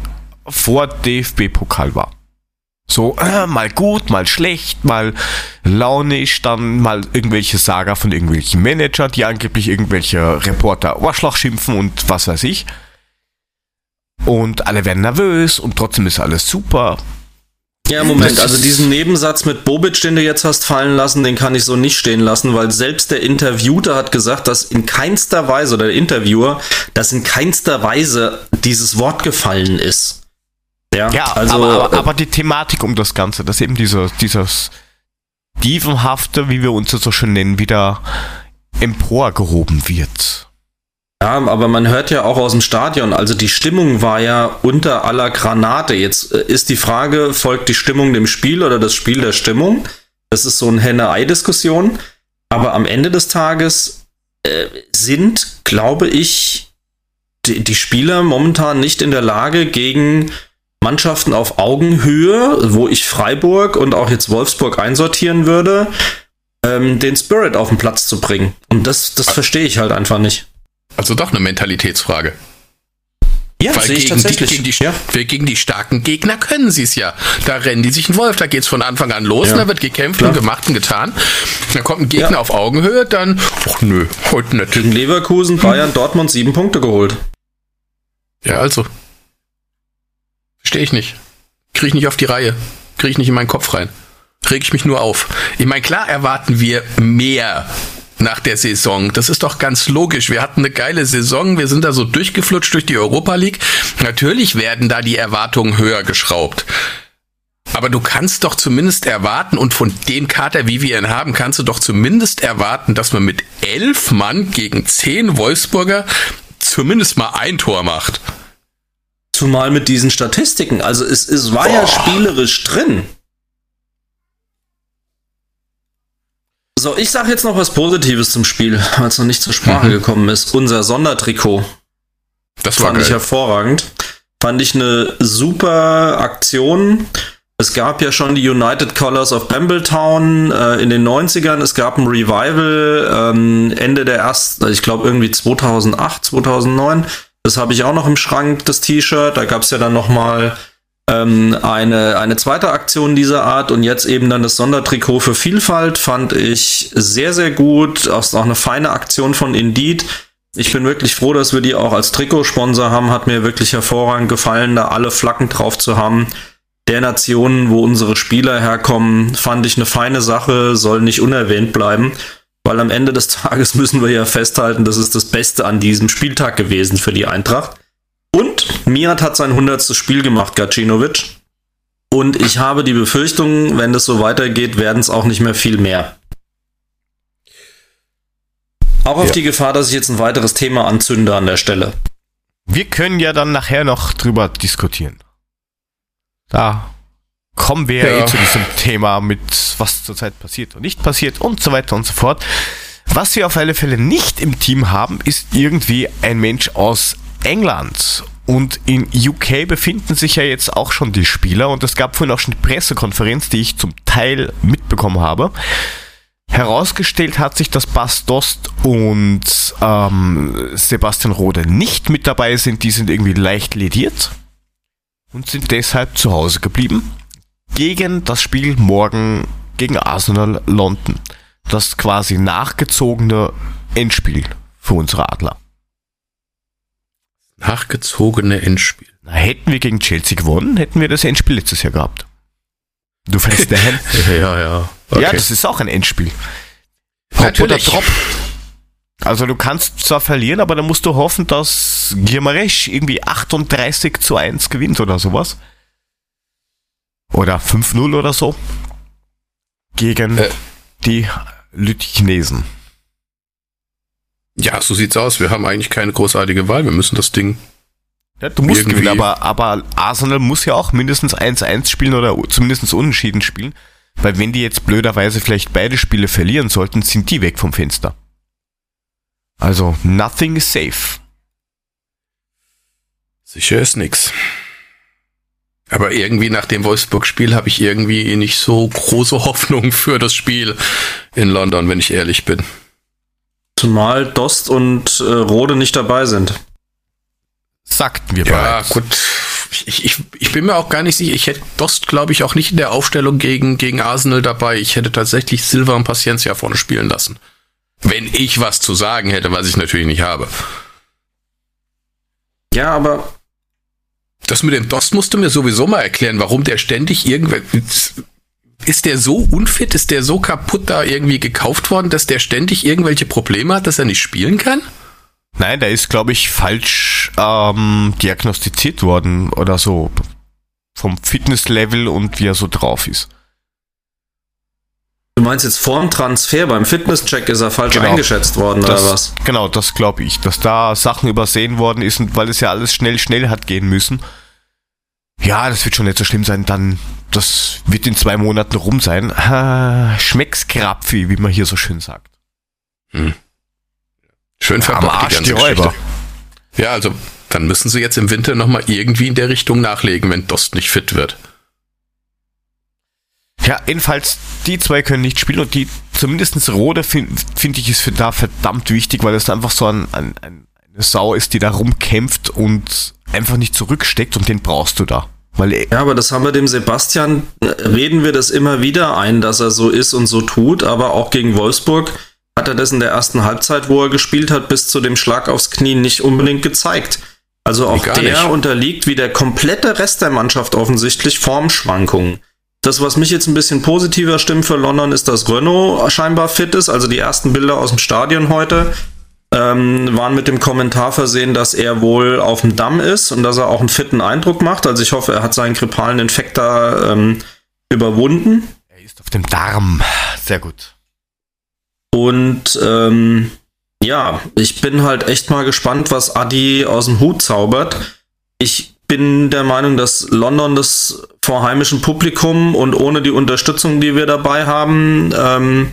vor DFB-Pokal war. So, äh, mal gut, mal schlecht, mal launisch, dann mal irgendwelche Saga von irgendwelchen Manager, die angeblich irgendwelche Reporter Arschloch schimpfen und was weiß ich. Und alle werden nervös und trotzdem ist alles super. Ja, Moment, also diesen Nebensatz mit Bobic, den du jetzt hast fallen lassen, den kann ich so nicht stehen lassen, weil selbst der Interviewte hat gesagt, dass in keinster Weise, oder der Interviewer, dass in keinster Weise dieses Wort gefallen ist. Ja, Ja, also, aber, aber, äh, aber die Thematik um das Ganze, dass eben dieser, dieses Dievenhafte, wie wir uns das so schön nennen, wieder emporgehoben wird. Ja, aber man hört ja auch aus dem Stadion, also die Stimmung war ja unter aller Granate. Jetzt äh, ist die Frage, folgt die Stimmung dem Spiel oder das Spiel der Stimmung? Das ist so eine Henne-Ei-Diskussion. Aber am Ende des Tages äh, sind, glaube ich, die, die Spieler momentan nicht in der Lage, gegen Mannschaften auf Augenhöhe, wo ich Freiburg und auch jetzt Wolfsburg einsortieren würde, ähm, den Spirit auf den Platz zu bringen. Und das, das verstehe ich halt einfach nicht. also doch eine Mentalitätsfrage. Ja, Weil sehe ich gegen die, tatsächlich. gegen, die, ja. gegen die starken Gegner können sie es ja. Da rennen die sich einen Wolf, da geht's von Anfang an los, Ja. und da wird gekämpft Klar. und gemacht und getan. Dann kommt ein Gegner Ja. auf Augenhöhe, dann, ach nö, heute nicht. Gegen Leverkusen, Bayern, Dortmund sieben Punkte geholt. Ja, also. Verstehe ich nicht. Kriege ich nicht auf die Reihe. Kriege ich nicht in meinen Kopf rein. Reg ich mich nur auf. Ich meine, klar erwarten wir mehr nach der Saison. Das ist doch ganz logisch. Wir hatten eine geile Saison. Wir sind da so durchgeflutscht durch die Europa League. Natürlich werden da die Erwartungen höher geschraubt. Aber du kannst doch zumindest erwarten, und von dem Kater, wie wir ihn haben, kannst du doch zumindest erwarten, dass man mit elf Mann gegen zehn Wolfsburger zumindest mal ein Tor macht. Zumal mit diesen Statistiken. Also es, es war ja spielerisch drin. So, ich sage jetzt noch was Positives zum Spiel, weil es noch nicht zur Sprache Mhm. gekommen ist. Unser Sondertrikot Das war fand ich geil. hervorragend. Fand ich eine super Aktion. Es gab ja schon die United Colors of Bambletown äh, in den 90ern. Es gab ein Revival ähm, Ende der ersten, ich glaube irgendwie 2008, 2009. Das habe ich auch noch im Schrank, das T-Shirt. Da gab es ja dann noch mal ähm, eine, eine zweite Aktion dieser Art und jetzt eben dann das Sondertrikot für Vielfalt fand ich sehr, sehr gut. Auch auch eine feine Aktion von Indeed. Ich bin wirklich froh, dass wir die auch als Trikotsponsor haben. Hat mir wirklich hervorragend gefallen, da alle Flaggen drauf zu haben. Der Nationen, wo unsere Spieler herkommen, fand ich eine feine Sache, soll nicht unerwähnt bleiben. Weil am Ende des Tages müssen wir ja festhalten, das ist das Beste an diesem Spieltag gewesen für die Eintracht. Und Miat hat sein 100. Spiel gemacht, Gacinovic. Und ich habe die Befürchtung, wenn das so weitergeht, werden es auch nicht mehr viel mehr. Auch auf Ja. die Gefahr, dass ich jetzt ein weiteres Thema anzünde an der Stelle. Wir können ja dann nachher noch drüber diskutieren. Da kommen wir ja. Eh zu diesem Thema mit, was zurzeit passiert und nicht passiert und so weiter und so fort. Was wir auf alle Fälle nicht im Team haben, ist irgendwie ein Mensch aus England. Und in UK befinden sich ja jetzt auch schon die Spieler und es gab vorhin auch schon die Pressekonferenz, die ich zum Teil mitbekommen habe. Herausgestellt hat sich, dass Bas Dost und ähm, Sebastian Rode nicht mit dabei sind. Die sind irgendwie leicht lediert und sind deshalb zu Hause geblieben. Gegen das Spiel morgen gegen Arsenal London. Das quasi nachgezogene Endspiel für unsere Adler. Nachgezogene Endspiel. Na, hätten wir gegen Chelsea gewonnen, hätten wir das Endspiel letztes Jahr gehabt. Du fällst dahin. Ja, ja. Ja, das ist auch ein Endspiel. Hop oder. Drop. Also du kannst zwar verlieren, aber dann musst du hoffen, dass Gimaresch irgendwie 38 zu 1 gewinnt oder sowas. Oder 5-0 oder so. Gegen Äh. die Lütchnesen. Ja, so sieht's aus. Wir haben eigentlich keine großartige Wahl. Wir müssen das Ding. Ja, du musst gewinnen, aber, aber Arsenal muss ja auch mindestens 1-1 spielen oder zumindest unentschieden spielen. Weil wenn die jetzt blöderweise vielleicht beide Spiele verlieren sollten, sind die weg vom Fenster. Also, nothing is safe. Sicher ist nix. Aber irgendwie nach dem Wolfsburg-Spiel habe ich irgendwie nicht so große Hoffnung für das Spiel in London, wenn ich ehrlich bin. Zumal Dost und äh, Rode nicht dabei sind. Sagten wir Ja, bereits. gut. Ich, ich, ich bin mir auch gar nicht sicher. Ich hätte Dost, glaube ich, auch nicht in der Aufstellung gegen, gegen Arsenal dabei. Ich hätte tatsächlich Silva und Paciencia vorne spielen lassen. Wenn ich was zu sagen hätte, was ich natürlich nicht habe. Ja, aber Das mit dem Dost musst du mir sowieso mal erklären, warum der ständig irgendwer. Ist der so unfit, ist der so kaputt da irgendwie gekauft worden, dass der ständig irgendwelche Probleme hat, dass er nicht spielen kann? Nein, der ist, glaube ich, falsch ähm, diagnostiziert worden oder so. Vom Fitnesslevel und wie er so drauf ist. Du meinst jetzt vorm Transfer, beim Fitnesscheck ist er falsch Genau. eingeschätzt worden Das, oder was? Genau, das glaube ich, dass da Sachen übersehen worden ist weil es ja alles schnell, schnell hat gehen müssen. Ja, das wird schon nicht so schlimm sein, dann, das wird in zwei Monaten rum sein. Ah, Schmecks Krapfi, wie man hier so schön sagt. Schön Am verbockt, Arsch die ganze Räuber. Geschichte. Ja, also dann müssen sie jetzt im Winter nochmal irgendwie in der Richtung nachlegen, wenn Dost nicht fit wird. Ja, jedenfalls, die zwei können nicht spielen und die, zumindestens Rode finde find ich ist für da verdammt wichtig, weil es einfach so ein, ein, ein, eine Sau ist, die da rumkämpft und einfach nicht zurücksteckt und den brauchst du da. Weil Ja, aber das haben wir dem Sebastian, äh, reden wir das immer wieder ein, dass er so ist und so tut, aber auch gegen Wolfsburg hat er das in der ersten Halbzeit, wo er gespielt hat, bis zu dem Schlag aufs Knie nicht unbedingt gezeigt. Also auch der nicht. unterliegt wie der komplette Rest der Mannschaft offensichtlich Formschwankungen. Das, was mich jetzt ein bisschen positiver stimmt für London, ist, dass Renault scheinbar fit ist. Also die ersten Bilder aus dem Stadion heute ähm, waren mit dem Kommentar versehen, dass er wohl auf dem Damm ist und dass er auch einen fitten Eindruck macht. Also ich hoffe, er hat seinen grippalen Infekt da ähm, überwunden. er ist auf dem Darm. Sehr gut. Und ähm, ja, ich bin halt echt mal gespannt, was Adi aus dem Hut zaubert. Ich bin der Meinung, dass London das vor heimischem Publikum und ohne die Unterstützung, die wir dabei haben, ähm,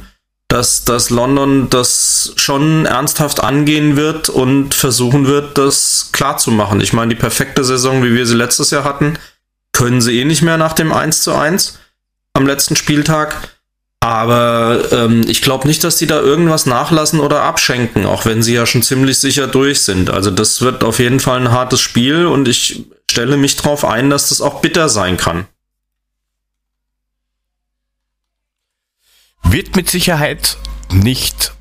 dass, dass London das schon ernsthaft angehen wird und versuchen wird, das klar zu machen. Ich meine, die perfekte Saison, wie wir sie letztes Jahr hatten, können sie eh nicht mehr nach dem 1 zu 1 am letzten Spieltag. Aber ähm, ich glaube nicht, dass die da irgendwas nachlassen oder abschenken, auch wenn sie ja schon ziemlich sicher durch sind. Also das wird auf jeden Fall ein hartes Spiel und ich stelle mich darauf ein, dass das auch bitter sein kann. Wird mit Sicherheit nicht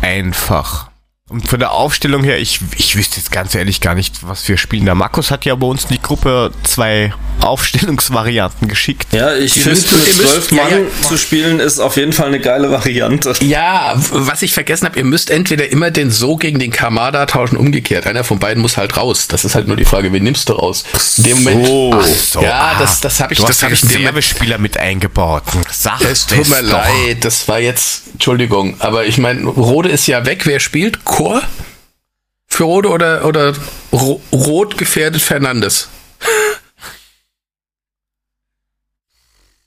einfach. Und von der Aufstellung her, ich, ich wüsste jetzt ganz ehrlich gar nicht, was wir spielen. Der Markus hat ja bei uns in die Gruppe zwei Aufstellungsvarianten geschickt. Ja, ich finde, mit zwölf ja, Mann ja. zu spielen ist auf jeden Fall eine geile Variante. Ja, was ich vergessen habe, ihr müsst entweder immer den So gegen den Kamada tauschen, umgekehrt. Einer von beiden muss halt raus. Das ist halt nur die Frage, wen nimmst du raus? In dem Moment. Ach so, ja, ah, das, das habe ich, du das hast habe ich in dem. Reservespieler mit eingebaut. Sag Es tut mir doch. leid, das war jetzt, Entschuldigung, aber ich meine, Rode ist ja weg. Wer spielt? Chor? Für Rode oder, oder Ro Rot gefährdet Fernandes?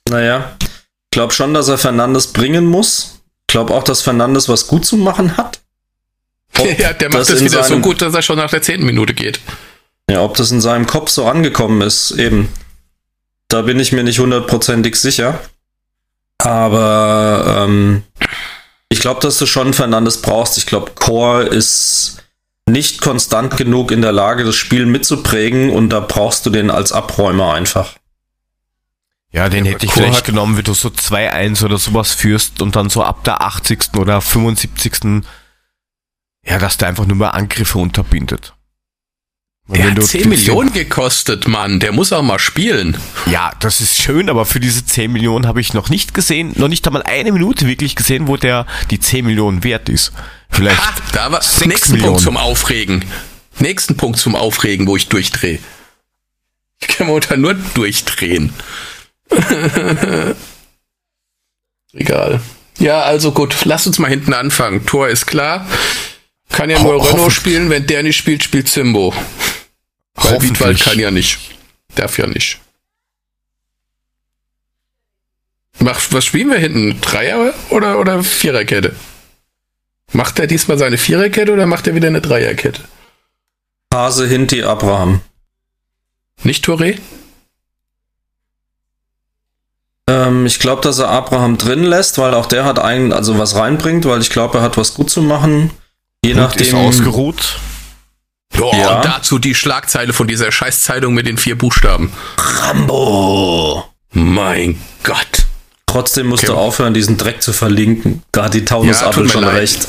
Naja, ich glaube schon, dass er Fernandes bringen muss. Ich glaube auch, dass Fernandes was gut zu machen hat. Ob ja, der macht das das, wieder so seinem- gut, dass er schon nach der zehnten Minute geht. Ja, ob das in seinem Kopf so angekommen ist, eben. Da bin ich mir nicht hundertprozentig sicher. Aber ähm, ich glaube, dass du schon Fernandes brauchst. Ich glaube, Core ist nicht konstant genug in der Lage, das Spiel mitzuprägen und da brauchst du den als Abräumer einfach. Ja, den hätte ich Chor vielleicht genommen, wenn du so 2-1 oder sowas führst und dann so ab der 80. oder 75. Ja, dass der einfach nur mehr Angriffe unterbindet. Er wenn hat du 10 Millionen gekostet, Mann. Der muss auch mal spielen. Ja, das ist schön, aber für diese 10 Millionen habe ich noch nicht gesehen, noch nicht einmal eine Minute wirklich gesehen, wo der die 10 Millionen wert ist. Vielleicht. Ha, da war nächsten Millionen. Punkt zum Aufregen. Nächsten Punkt zum Aufregen, wo ich durchdrehe. Ich kann momentan nur durchdrehen. Egal. Ja, also gut, lass uns mal hinten anfangen. Tor ist klar. Kann ja nur Ho- Renault spielen, wenn der nicht spielt, spielt Zimbo. Weil. Wiedwald kann ja nicht. Darf ja nicht. Mach, was spielen wir hinten? Dreier oder, oder Viererkette? Macht er diesmal seine Viererkette oder macht er wieder eine Dreierkette? Hase, Hinti, Abraham. Nicht Touré? Ähm, ich glaube, dass er Abraham drin lässt, weil auch der hat ein, also was reinbringt, weil ich glaube, er hat was gut zu machen. Je Und ist nachdem. ausgeruht. Oh, Ja. Und dazu die Schlagzeile von dieser Scheißzeitung mit den vier Buchstaben. Rambo! Mein Gott. Trotzdem musst Okay. du aufhören, diesen Dreck zu verlinken. Da hat die Taunus Ja, schon leid. recht.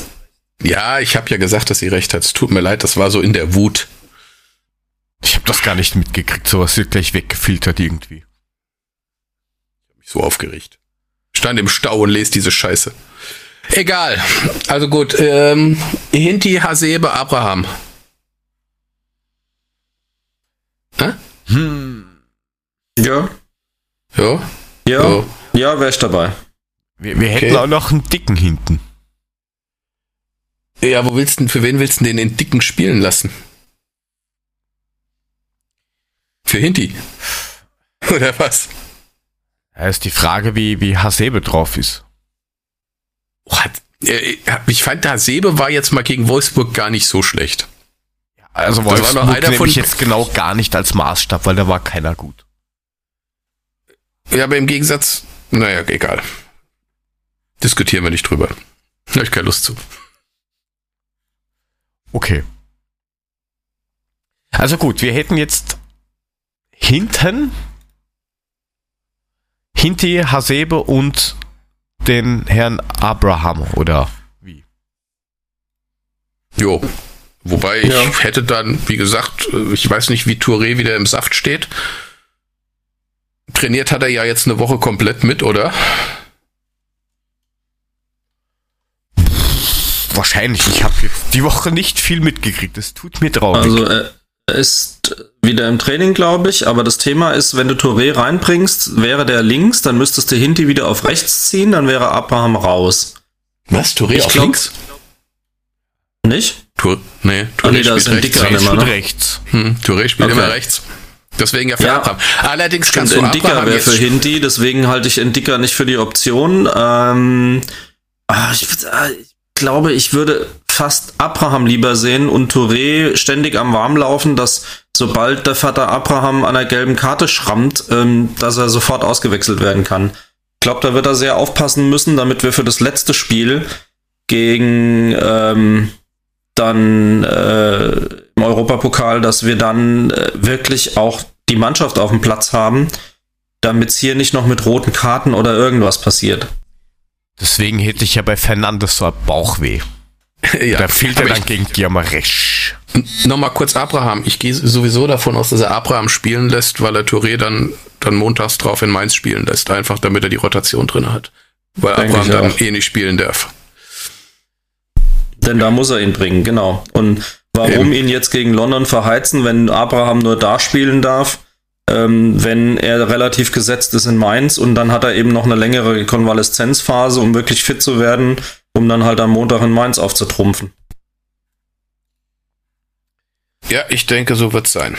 Ja, ich habe ja gesagt, dass sie recht hat. Es tut mir leid, das war so in der Wut. Ich habe das gar nicht mitgekriegt. Sowas wird gleich weggefiltert irgendwie. mich so aufgeregt. Stand im Stau und lest diese Scheiße. Egal. Also gut. Ähm, Hinti, Hasebe, Abraham. Hä? Hm. Ja. Ja. Ja. Ja, wäre ich dabei. Wir, wir hätten Okay. auch noch einen dicken hinten. Ja, wo willst du, für wen willst du denn den Dicken spielen lassen? Für Hinti. Oder was? Da ist die Frage, wie, wie Hasebe drauf ist. Oh, hat- äh, Ich fand, Hasebe war jetzt mal gegen Wolfsburg gar nicht so schlecht. Also Wolfsburg nehme ich jetzt genau gar nicht als Maßstab, weil da war keiner gut. Ja, aber im Gegensatz, naja, egal. Diskutieren wir nicht drüber. Habe ich keine Lust zu. Okay. Also gut, wir hätten jetzt hinten Hinti, Hasebe und den Herrn Abraham oder wie? Jo. Wobei ich Ja. hätte dann, wie gesagt, äh, ich weiß nicht, wie Touré wieder im Saft steht. Trainiert hat er ja jetzt eine Woche komplett mit, oder? Wahrscheinlich. Ich habe jetzt die Woche nicht viel mitgekriegt. Das tut mir traurig. Also er ist wieder im Training, glaube ich, aber das Thema ist, wenn du Touré reinbringst, wäre der links, dann müsstest du Hinti wieder auf rechts ziehen, dann wäre Abraham raus. Was? Touré Ich auf glaub- links? Nicht? Tour, nee, Ah, nee, Touré da ist spielt rechts. Dicker immer, ne? rechts. Hm, Touré spielt Okay. immer rechts. Deswegen ja für Ja. Abraham. Allerdings Stimmt, kannst du Indika Abraham wäre jetzt für Hinti, deswegen halte ich Indika nicht für die Option. Ähm, ah, ich, ah, ich glaube, ich würde fast Abraham lieber sehen und Touré ständig am Warmlaufen, dass sobald der Vater Abraham an der gelben Karte schrammt, ähm, dass er sofort ausgewechselt werden kann. Ich glaube, da wird er sehr aufpassen müssen, damit wir für das letzte Spiel gegen ähm, dann äh, im Europapokal, dass wir dann äh, wirklich auch die Mannschaft auf dem Platz haben, damit es hier nicht noch mit roten Karten oder irgendwas passiert. Deswegen hätte ich ja bei Fernandes so ein Bauchweh. ja. Da fehlt er dann gegen Giamarech. ich, Nochmal kurz Abraham. Ich gehe sowieso davon aus, dass er Abraham spielen lässt, weil er Touré dann, dann montags drauf in Mainz spielen lässt. Einfach damit er die Rotation drin hat. Weil Denke Abraham dann eh nicht spielen darf. Denn da muss er ihn bringen, genau. Und warum Eben. ihn jetzt gegen London verheizen, wenn Abraham nur da spielen darf, ähm, wenn er relativ gesetzt ist in Mainz und dann hat er eben noch eine längere Konvaleszenzphase, um wirklich fit zu werden, um dann halt am Montag in Mainz aufzutrumpfen. Ja, ich denke, so wird's sein.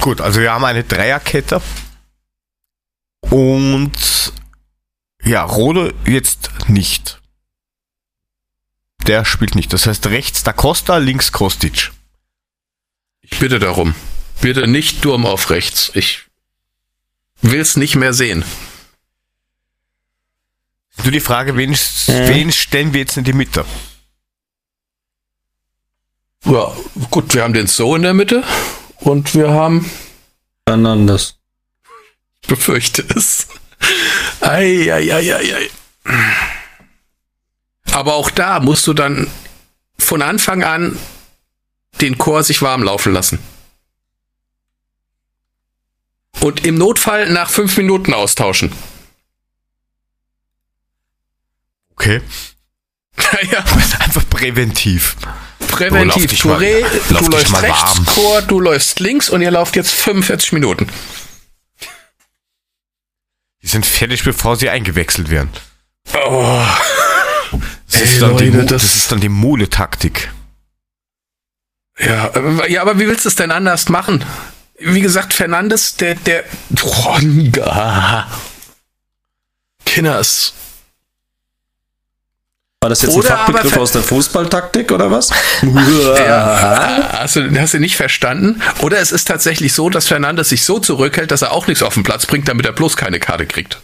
Gut, also wir haben eine Dreierkette. Und ja, Rode jetzt nicht. Der spielt nicht. Das heißt rechts Da Costa, links Kostic. Ich bitte darum. Bitte nicht Durm auf rechts. Ich will's nicht mehr sehen. Nur die Frage, wen, wen stellen wir jetzt in die Mitte? Ja, gut, wir haben den So in der Mitte und wir haben Fernandes. Ich befürchte es. Ei, ei, ei, ei, ei. Aber auch da musst du dann von Anfang an den Chor sich warm laufen lassen. Und im Notfall nach fünf Minuten austauschen. Okay. ja, Einfach präventiv. präventiv. mal- Touré, lauf du läufst mal rechts, warm. Chor, du läufst links und ihr lauft jetzt 45 Minuten. Die sind fertig, bevor sie eingewechselt werden. Oh. Das, Ey, ist, dann die, Leute, das- das ist dann die Mule-Taktik. Ja, aber- ja, aber wie willst du es denn anders machen? Wie gesagt, Fernandes, der, der, ah. Kinners. War das jetzt Oder ein Fachbegriff aus der Fußballtaktik oder was? Ja, hast, du, hast du nicht verstanden? Oder es ist tatsächlich so, dass Fernandes sich so zurückhält, dass er auch nichts auf den Platz bringt, damit er bloß keine Karte kriegt.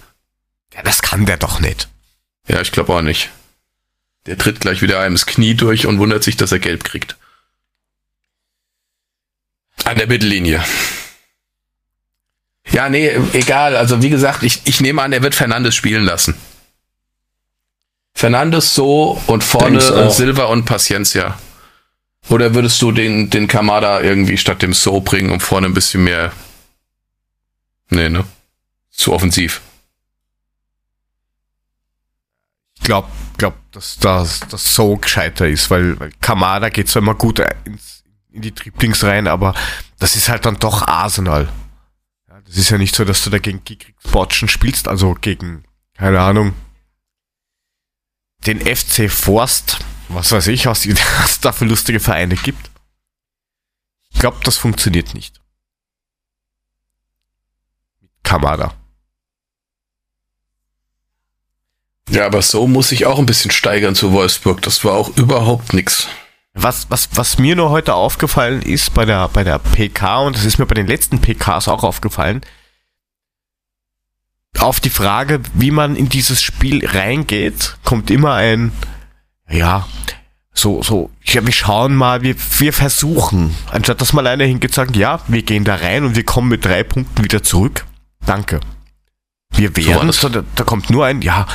Ja, das kann der doch nicht. Ja, ich glaube auch nicht. Der tritt gleich wieder einem das Knie durch und wundert sich, dass er gelb kriegt. An der Mittellinie. Ja, nee, egal. Also wie gesagt, ich, ich nehme an, er wird Fernandes spielen lassen. Fernandes so und vorne äh. Silva und Paciencia. Oder würdest du den, den Kamada irgendwie statt dem So bringen, um vorne ein bisschen mehr. Nee, ne? Zu offensiv. Ich glaube, glaub, dass das, das so gescheiter ist, weil, weil Kamada geht zwar immer gut ins, in die Dribblings rein, aber das ist halt dann doch Arsenal. Ja, das ist ja nicht so, dass du da gegen Botschen spielst, also gegen, keine Ahnung, den FC Forst, was weiß ich, was was es da für lustige Vereine gibt. Ich glaube, das funktioniert nicht. Kamada. Ja, aber so muss ich auch ein bisschen steigern zu Wolfsburg. Das war auch überhaupt nix. Was, was, was mir nur heute aufgefallen ist bei der, bei der PK, und das ist mir bei den letzten PKs auch aufgefallen, auf die Frage, wie man in dieses Spiel reingeht, kommt immer ein, ja, so, so, ja, wir schauen mal, wir, wir versuchen. Anstatt dass mal einer hingeht sagt, ja, wir gehen da rein und wir kommen mit drei Punkten wieder zurück. Danke. Wir werden, so, da, da kommt nur ein, ja,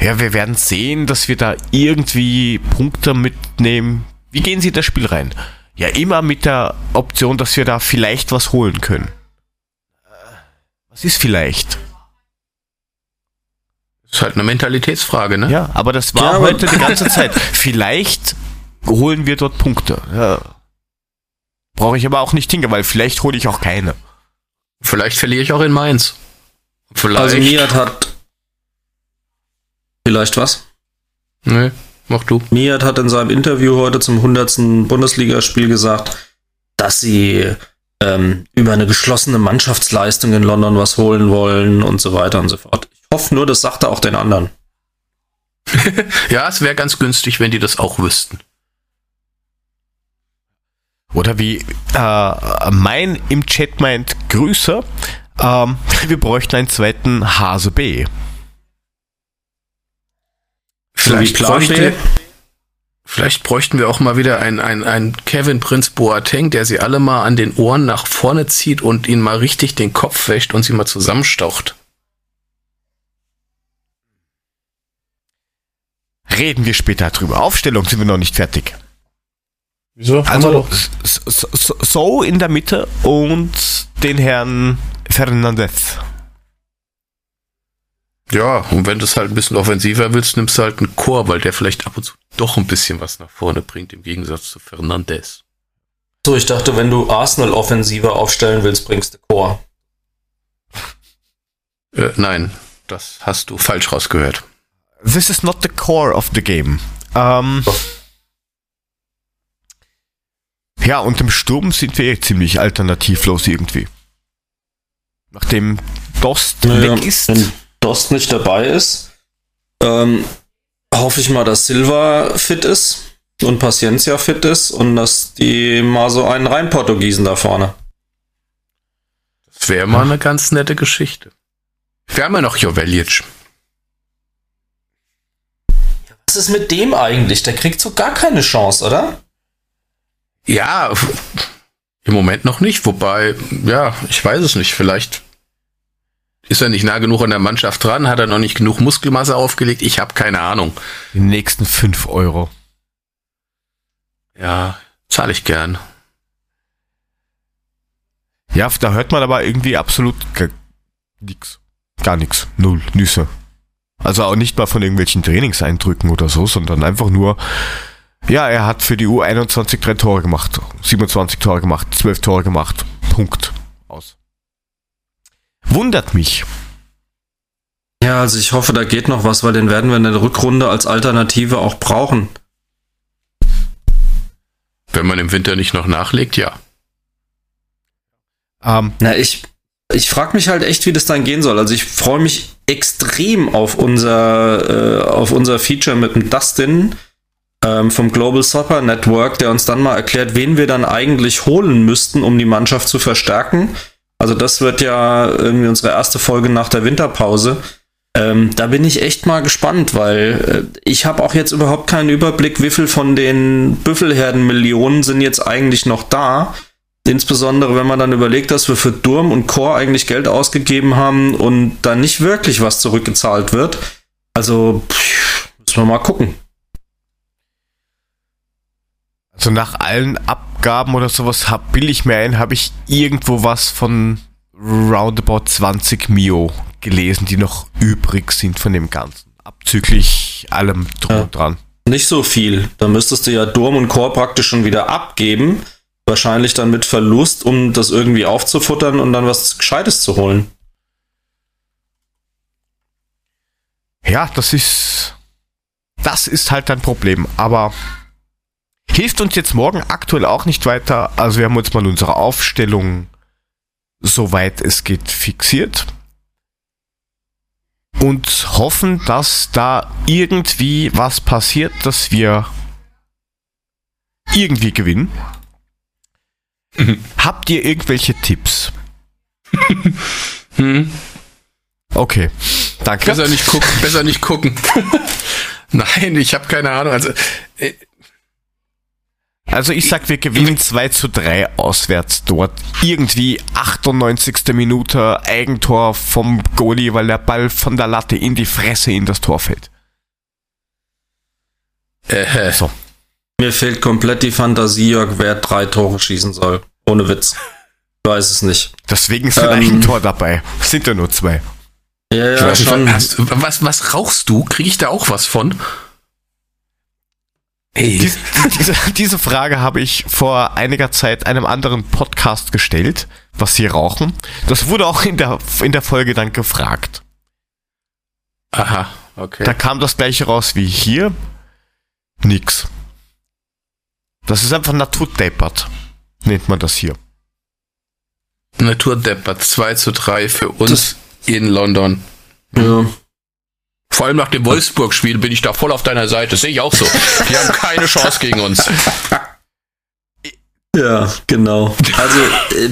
ja, wir werden sehen, dass wir da irgendwie Punkte mitnehmen. Wie gehen Sie in das Spiel rein? Ja, immer mit der Option, dass wir da vielleicht was holen können. Äh, Was ist vielleicht? Ist halt eine Mentalitätsfrage, ne? Ja, aber das war Ja, aber- heute die ganze Zeit. Vielleicht holen wir dort Punkte. Ja. Brauche ich aber auch nicht hingehen, weil vielleicht hole ich auch keine. Vielleicht verliere ich auch in Mainz. Vielleicht. Also Niat hat vielleicht was? Nee, mach du. Niat hat in seinem Interview heute zum 100. Bundesligaspiel gesagt, dass sie ähm, über eine geschlossene Mannschaftsleistung in London was holen wollen und so weiter und so fort. Ich hoffe nur, das sagt er auch den anderen. Ja, es wäre ganz günstig, wenn die das auch wüssten. Oder wie äh, mein im Chat meint, Grüße. Ähm, wir bräuchten einen zweiten Hase B. Vielleicht, B. bräuchte, vielleicht bräuchten wir auch mal wieder einen, einen, einen Kevin Prinz Boateng, der sie alle mal an den Ohren nach vorne zieht und ihnen mal richtig den Kopf wäscht und sie mal zusammenstaucht. Reden wir später drüber. Aufstellung sind wir noch nicht fertig. Wieso? Also so, so, so in der Mitte und den Herrn Fernandez. Ja, und wenn du es halt ein bisschen offensiver willst, nimmst du halt einen Chor, weil der vielleicht ab und zu doch ein bisschen was nach vorne bringt, im Gegensatz zu Fernandes. So, ich dachte, wenn du Arsenal offensiver aufstellen willst, bringst du Chor. Äh, nein, das hast du falsch rausgehört. This is not the core of the game. Ähm, ja, und im Sturm sind wir eh ziemlich alternativlos irgendwie. Nachdem Dost weg ist. Wenn Dost nicht dabei ist, ähm, hoffe ich mal, dass Silva fit ist und Paciencia fit ist und dass die mal so einen rein Portugiesen da vorne. Das wäre mal eine ganz nette Geschichte. Wir haben ja noch Jovelic. Was ist mit dem eigentlich? Der kriegt so gar keine Chance, oder? Ja, im Moment noch nicht. Wobei, ja, ich weiß es nicht. Vielleicht ist er nicht nah genug an der Mannschaft dran, hat er noch nicht genug Muskelmasse aufgelegt. Ich habe keine Ahnung. Die nächsten 5 Euro. Ja, zahle ich gern. Ja, da hört man aber irgendwie absolut nix. Gar nichts. Null. Nüsse. Also auch nicht mal von irgendwelchen Trainingseindrücken oder so, sondern einfach nur, ja, er hat für die U21 drei Tore gemacht, 27 Tore gemacht, 12 Tore gemacht. Punkt. Aus. Wundert mich. Ja, also ich hoffe, da geht noch was, weil den werden wir in der Rückrunde als Alternative auch brauchen. Wenn man im Winter nicht noch nachlegt, ja. Ähm, Na, ich, ich frage mich halt echt, wie das dann gehen soll. Also ich freue mich extrem auf unser, äh, auf unser Feature mit dem Dustin ähm, vom Global Soccer Network, der uns dann mal erklärt, wen wir dann eigentlich holen müssten, um die Mannschaft zu verstärken. Also das wird ja irgendwie unsere erste Folge nach der Winterpause. Ähm, da bin ich echt mal gespannt, weil äh, ich habe auch jetzt überhaupt keinen Überblick, wie viel von den Büffelherden-Millionen sind jetzt eigentlich noch da. Insbesondere, wenn man dann überlegt, dass wir für Durm und Chor eigentlich Geld ausgegeben haben und da nicht wirklich was zurückgezahlt wird. Also, pff, müssen wir mal gucken. Also nach allen Abgaben oder sowas hab, will ich mir ein, habe ich irgendwo was von roundabout 20 Mio gelesen, die noch übrig sind von dem Ganzen. Abzüglich allem drum ja. und dran. Nicht so viel. Da müsstest du ja Durm und Chor praktisch schon wieder abgeben. Wahrscheinlich dann mit Verlust, um das irgendwie aufzufuttern und dann was Gescheites zu holen. Ja, das ist. Das ist halt ein Problem. Aber hilft uns jetzt morgen aktuell auch nicht weiter. Also wir haben uns mal unsere Aufstellung, soweit es geht, fixiert. Und hoffen, dass da irgendwie was passiert, dass wir irgendwie gewinnen. Mhm. Habt ihr irgendwelche Tipps? hm. Okay, danke. Besser nicht gucken. Besser nicht gucken. Nein, ich habe keine Ahnung. Also, äh, also ich sag, wir gewinnen 2 zu 3 auswärts dort. Irgendwie 98. Minute Eigentor vom Goalie, weil der Ball von der Latte in die Fresse in das Tor fällt. Äh. So. Mir fehlt komplett die Fantasie, Jörg, wer drei Tore schießen soll. Ohne Witz. Ich weiß es nicht. Deswegen ist ähm, ein Tor dabei. Sind ja nur zwei. Ja, ja, schon. Hast, was, was rauchst du? Kriege ich da auch was von? Hey. Dies, diese, diese Frage habe ich vor einiger Zeit einem anderen Podcast gestellt, was sie rauchen. Das wurde auch in der, in der Folge dann gefragt. Aha, okay. Da kam das gleiche raus wie hier. Nix. Das ist einfach naturdeppert, nennt man das hier. Naturdeppert 2 zu 3 für uns das, in London. Ja. Vor allem nach dem Wolfsburg-Spiel bin ich da voll auf deiner Seite. Sehe ich auch so. Die haben keine Chance gegen uns. Ja, genau. Also äh,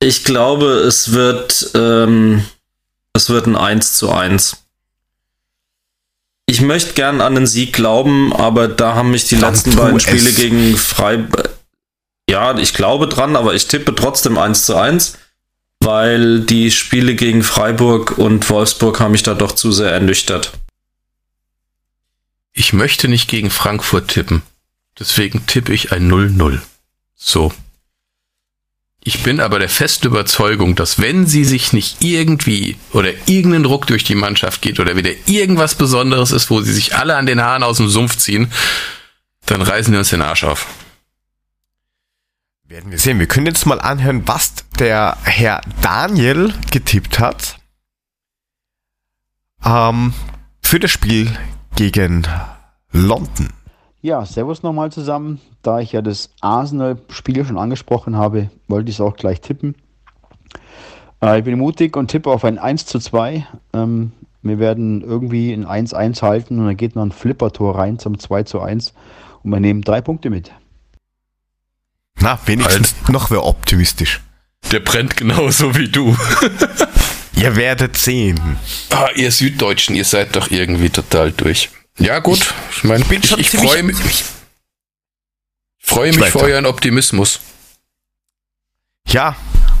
ich glaube, es wird ähm, es wird ein 1 zu 1. Ich möchte gern an den Sieg glauben, aber da haben mich die Dann letzten beiden Spiele gegen Freiburg. Ja, ich glaube dran, aber ich tippe trotzdem 1 zu 1 weil die Spiele gegen Freiburg und Wolfsburg haben mich da doch zu sehr ernüchtert. Ich möchte nicht gegen Frankfurt tippen. Deswegen tippe ich ein 0-0. So. Ich bin aber der festen Überzeugung, dass wenn sie sich nicht irgendwie oder irgendein Druck durch die Mannschaft geht oder wieder irgendwas Besonderes ist, wo sie sich alle an den Haaren aus dem Sumpf ziehen, dann reißen die uns den Arsch auf. Werden wir sehen. Wir können jetzt mal anhören, was der Herr Daniel getippt hat. Ähm, für das Spiel gegen London. Ja, servus nochmal zusammen. Da ich ja das Arsenal-Spiel schon angesprochen habe, wollte ich es auch gleich tippen. Äh, ich bin mutig und tippe auf ein 1 zu 2. Ähm, wir werden irgendwie ein 1-1 halten und dann geht noch ein Flippertor rein zum 2 zu 1 und wir nehmen drei Punkte mit. Na, wenigstens halt. noch wer optimistisch. Der brennt genauso wie du. ihr werdet sehen. Ah, ihr Süddeutschen, ihr seid doch irgendwie total durch. Ja, gut. Ich meine, ich, ich, ich freue mich. Ich freue mich für euren Optimismus. Ja,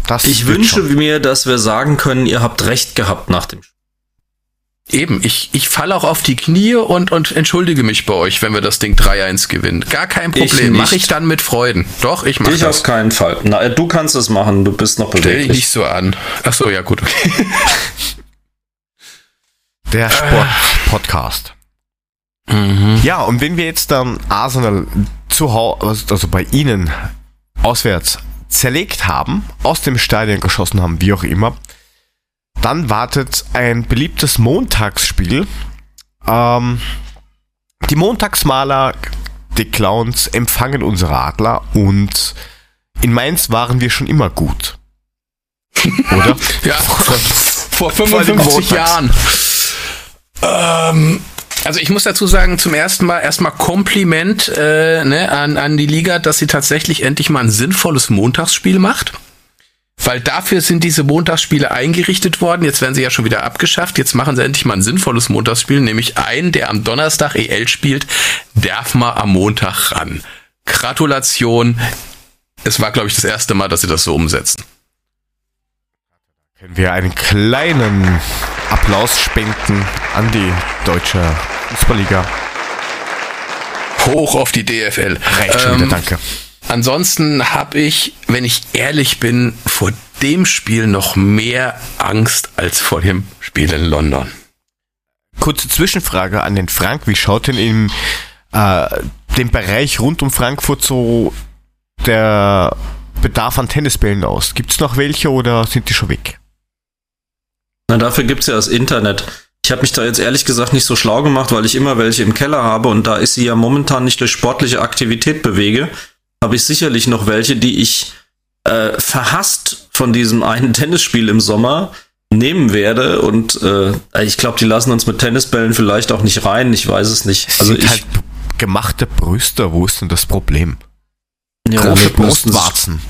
das Ich wünsche schon. mir, dass wir sagen können, ihr habt recht gehabt nach dem Spiel. Eben, ich, ich falle auch auf die Knie und, und entschuldige mich bei euch, wenn wir das Ding 3-1 gewinnen. Gar kein Problem. Mache ich dann mit Freuden. Doch, ich mache das. Ich auf keinen Fall. Na, du kannst es machen, du bist noch beweglich. Stell dich nicht so an. Ach so, ja gut. Okay. Der Sport-Podcast. Mhm. Ja, und wenn wir jetzt dann Arsenal zu Hause, also bei Ihnen auswärts zerlegt haben, aus dem Stadion geschossen haben, wie auch immer, Dann wartet ein beliebtes Montagsspiel. Ähm, die Montagsmaler, die Clowns, empfangen unsere Adler und in Mainz waren wir schon immer gut. Oder? Ja, vor, vor Vor 55 allem Jahren. Ähm, also ich muss dazu sagen, zum ersten Mal erstmal Kompliment äh, ne, an, an die Liga, dass sie tatsächlich endlich mal ein sinnvolles Montagsspiel macht. Weil dafür sind diese Montagsspiele eingerichtet worden. Jetzt werden sie ja schon wieder abgeschafft. Jetzt machen sie endlich mal ein sinnvolles Montagsspiel, nämlich einen, der am Donnerstag EL spielt, darf mal am Montag ran. Gratulation. Es war, glaube ich, das erste Mal, dass sie das so umsetzen. Können wir einen kleinen Applaus spenden an die deutsche Fußballliga? Hoch auf die DFL. Reicht schon Ähm, wieder, danke. Ansonsten habe ich, wenn ich ehrlich bin, vor dem Spiel noch mehr Angst als vor dem Spiel in London. Kurze Zwischenfrage an den Frank. Wie schaut denn im äh, dem Bereich rund um Frankfurt so der Bedarf an Tennisbällen aus? Gibt es noch welche oder sind die schon weg? Na, dafür gibt's ja das Internet. Ich habe mich da jetzt ehrlich gesagt nicht so schlau gemacht, weil ich immer welche im Keller habe und da ich sie ja momentan nicht durch sportliche Aktivität bewege, habe ich sicherlich noch welche, die ich äh, verhasst von diesem einen Tennisspiel im Sommer nehmen werde und äh, ich glaube, die lassen uns mit Tennisbällen vielleicht auch nicht rein, ich weiß es nicht. Also sind ich halt gemachte Brüste. Wo ist denn das Problem? ja, Große Brustwarzen.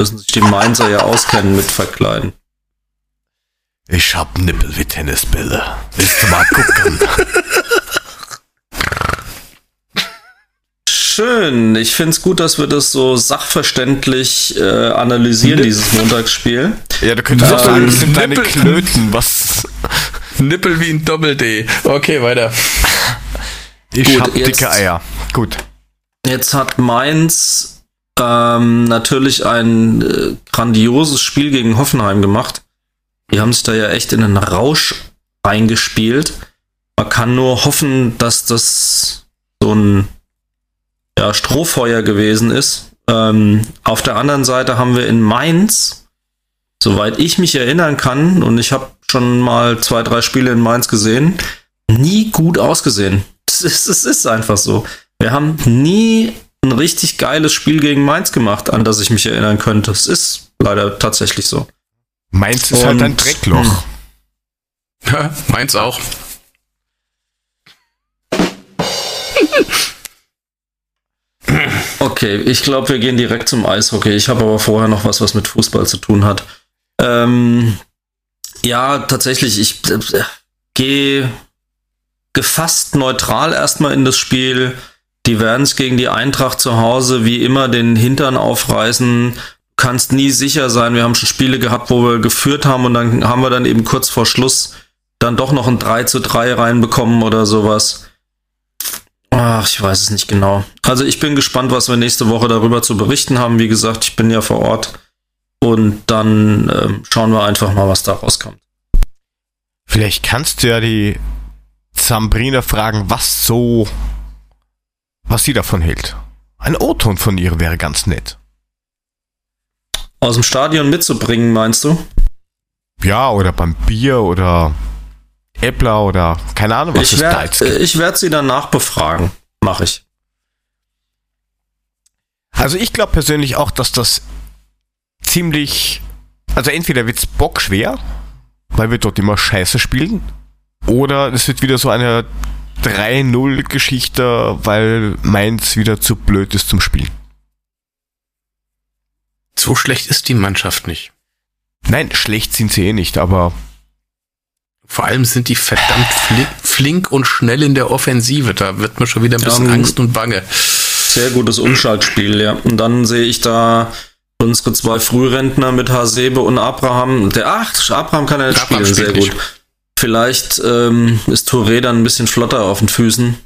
müssen sich die Mainzer ja auskennen mit Verkleiden. Ich hab Nippel wie Tennisbälle. Willst du mal gucken? Schön. Ich finde es gut, dass wir das so sachverständlich äh, analysieren, dieses Montagsspiel. ja, du könntest auch Ähm, sagen, das sind deine Nippel. Klöten. Was? Nippel wie ein Doppel-D. Okay, weiter. Ich Gut, hab jetzt- dicke Eier. Gut. Jetzt hat Mainz ähm, natürlich ein äh, grandioses Spiel gegen Hoffenheim gemacht. Die haben sich da ja echt in einen Rausch reingespielt. Man kann nur hoffen, dass das so ein ja, Strohfeuer gewesen ist. Ähm, auf der anderen Seite haben wir in Mainz, soweit ich mich erinnern kann, und ich habe schon mal zwei, drei Spiele in Mainz gesehen, nie gut ausgesehen. Es ist, es ist einfach so. Wir haben nie ein richtig geiles Spiel gegen Mainz gemacht, an das ich mich erinnern könnte. Es ist leider tatsächlich so. Meins ist halt ein Und- Dreckloch. Ja, meins auch. Okay, ich glaube, wir gehen direkt zum Eishockey. Ich habe aber vorher noch was, was mit Fußball zu tun hat. Ähm, ja, tatsächlich, ich äh, gehe gefasst neutral erstmal in das Spiel. Die werden es gegen die Eintracht zu Hause wie immer den Hintern aufreißen. Kannst nie sicher sein. Wir haben schon Spiele gehabt, wo wir geführt haben und dann haben wir dann eben kurz vor Schluss dann doch noch ein 3 zu 3 reinbekommen oder sowas. Ach, ich weiß es nicht genau. Also ich bin gespannt, was wir nächste Woche darüber zu berichten haben. Wie gesagt, ich bin ja vor Ort. Und dann ähm, schauen wir einfach mal, was da rauskommt. Vielleicht kannst du ja die Zambrina fragen, was so, was sie davon hält. Ein O-Ton von ihr wäre ganz nett. Aus dem Stadion mitzubringen, meinst du? Ja, oder beim Bier oder Äppler oder keine Ahnung, was ich es da werde jetzt gibt. ich werd sie danach befragen. Mache ich. Also ich glaube persönlich auch, dass das ziemlich, also entweder wird's bockschwer, weil wir dort immer scheiße spielen, oder es wird wieder so eine 3-0-Geschichte, weil Mainz wieder zu blöd ist zum Spielen. So schlecht ist die Mannschaft nicht. Nein, schlecht sind sie eh nicht, aber Vor allem sind die verdammt fli flink und schnell in der Offensive. Da wird mir schon wieder ein bisschen Ähm, Angst und Bange. Sehr gutes Umschaltspiel, ja. Und dann sehe ich da unsere zwei Frührentner mit Hasebe und Abraham. Der ach, Abraham kann ja jetzt Abraham spielen, sehr spielt gut. nicht. Vielleicht ähm, ist Touré dann ein bisschen flotter auf den Füßen.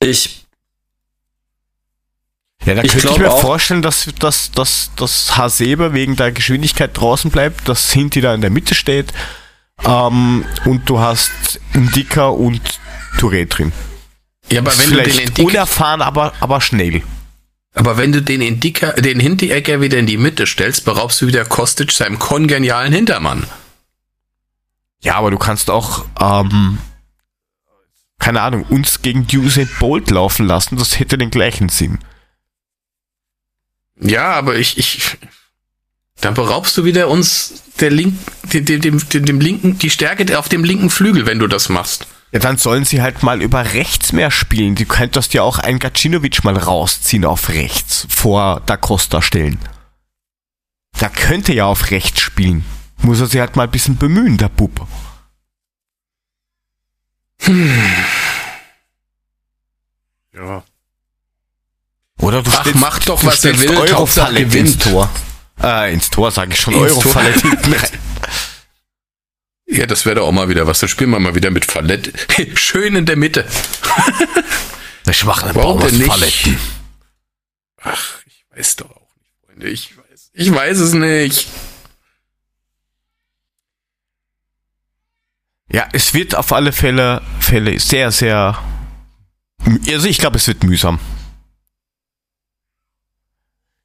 Ich ja, da Ich könnte ich mir auch- vorstellen, dass, dass, dass, dass Hasebe wegen der Geschwindigkeit draußen bleibt, dass Sinti da in der Mitte steht ähm, und du hast Indika und Touré drin. Ja, aber wenn du den Vielleicht Indika, unerfahren, aber, aber schnell. aber wenn du den Indika, den Hinteregger wieder in die Mitte stellst, beraubst du wieder Kostic seinem kongenialen Hintermann. Ja, aber du kannst auch, ähm, keine Ahnung, uns gegen Usain Bolt laufen lassen. Das hätte den gleichen Sinn. Ja, aber ich, ich, dann beraubst du wieder uns der Link, dem, dem, dem, dem linken, die Stärke auf dem linken Flügel, wenn du das machst. Ja, dann sollen sie halt mal über rechts mehr spielen. Du könntest ja auch einen Gacinovic mal rausziehen auf rechts, vor Da Costa stellen. Da könnte ja auf rechts spielen. Muss er sich halt mal ein bisschen bemühen, der Bub. Ja. Oder du Ach, stellst, mach doch, du was er will, Hauptsache gewinnt. Tor. Äh, ins Tor sage ich schon. Eurofalle hinten rein. Ja, das wäre doch auch mal wieder was. Dann spielen wir mal wieder mit Fallett. Schön in der Mitte. Ich mache eine Warum denn nicht? Ach, ich weiß doch auch nicht, Freunde. Ich weiß, ich weiß es nicht. Ja, es wird auf alle Fälle, Fälle sehr, sehr. Also ich glaube, es wird mühsam.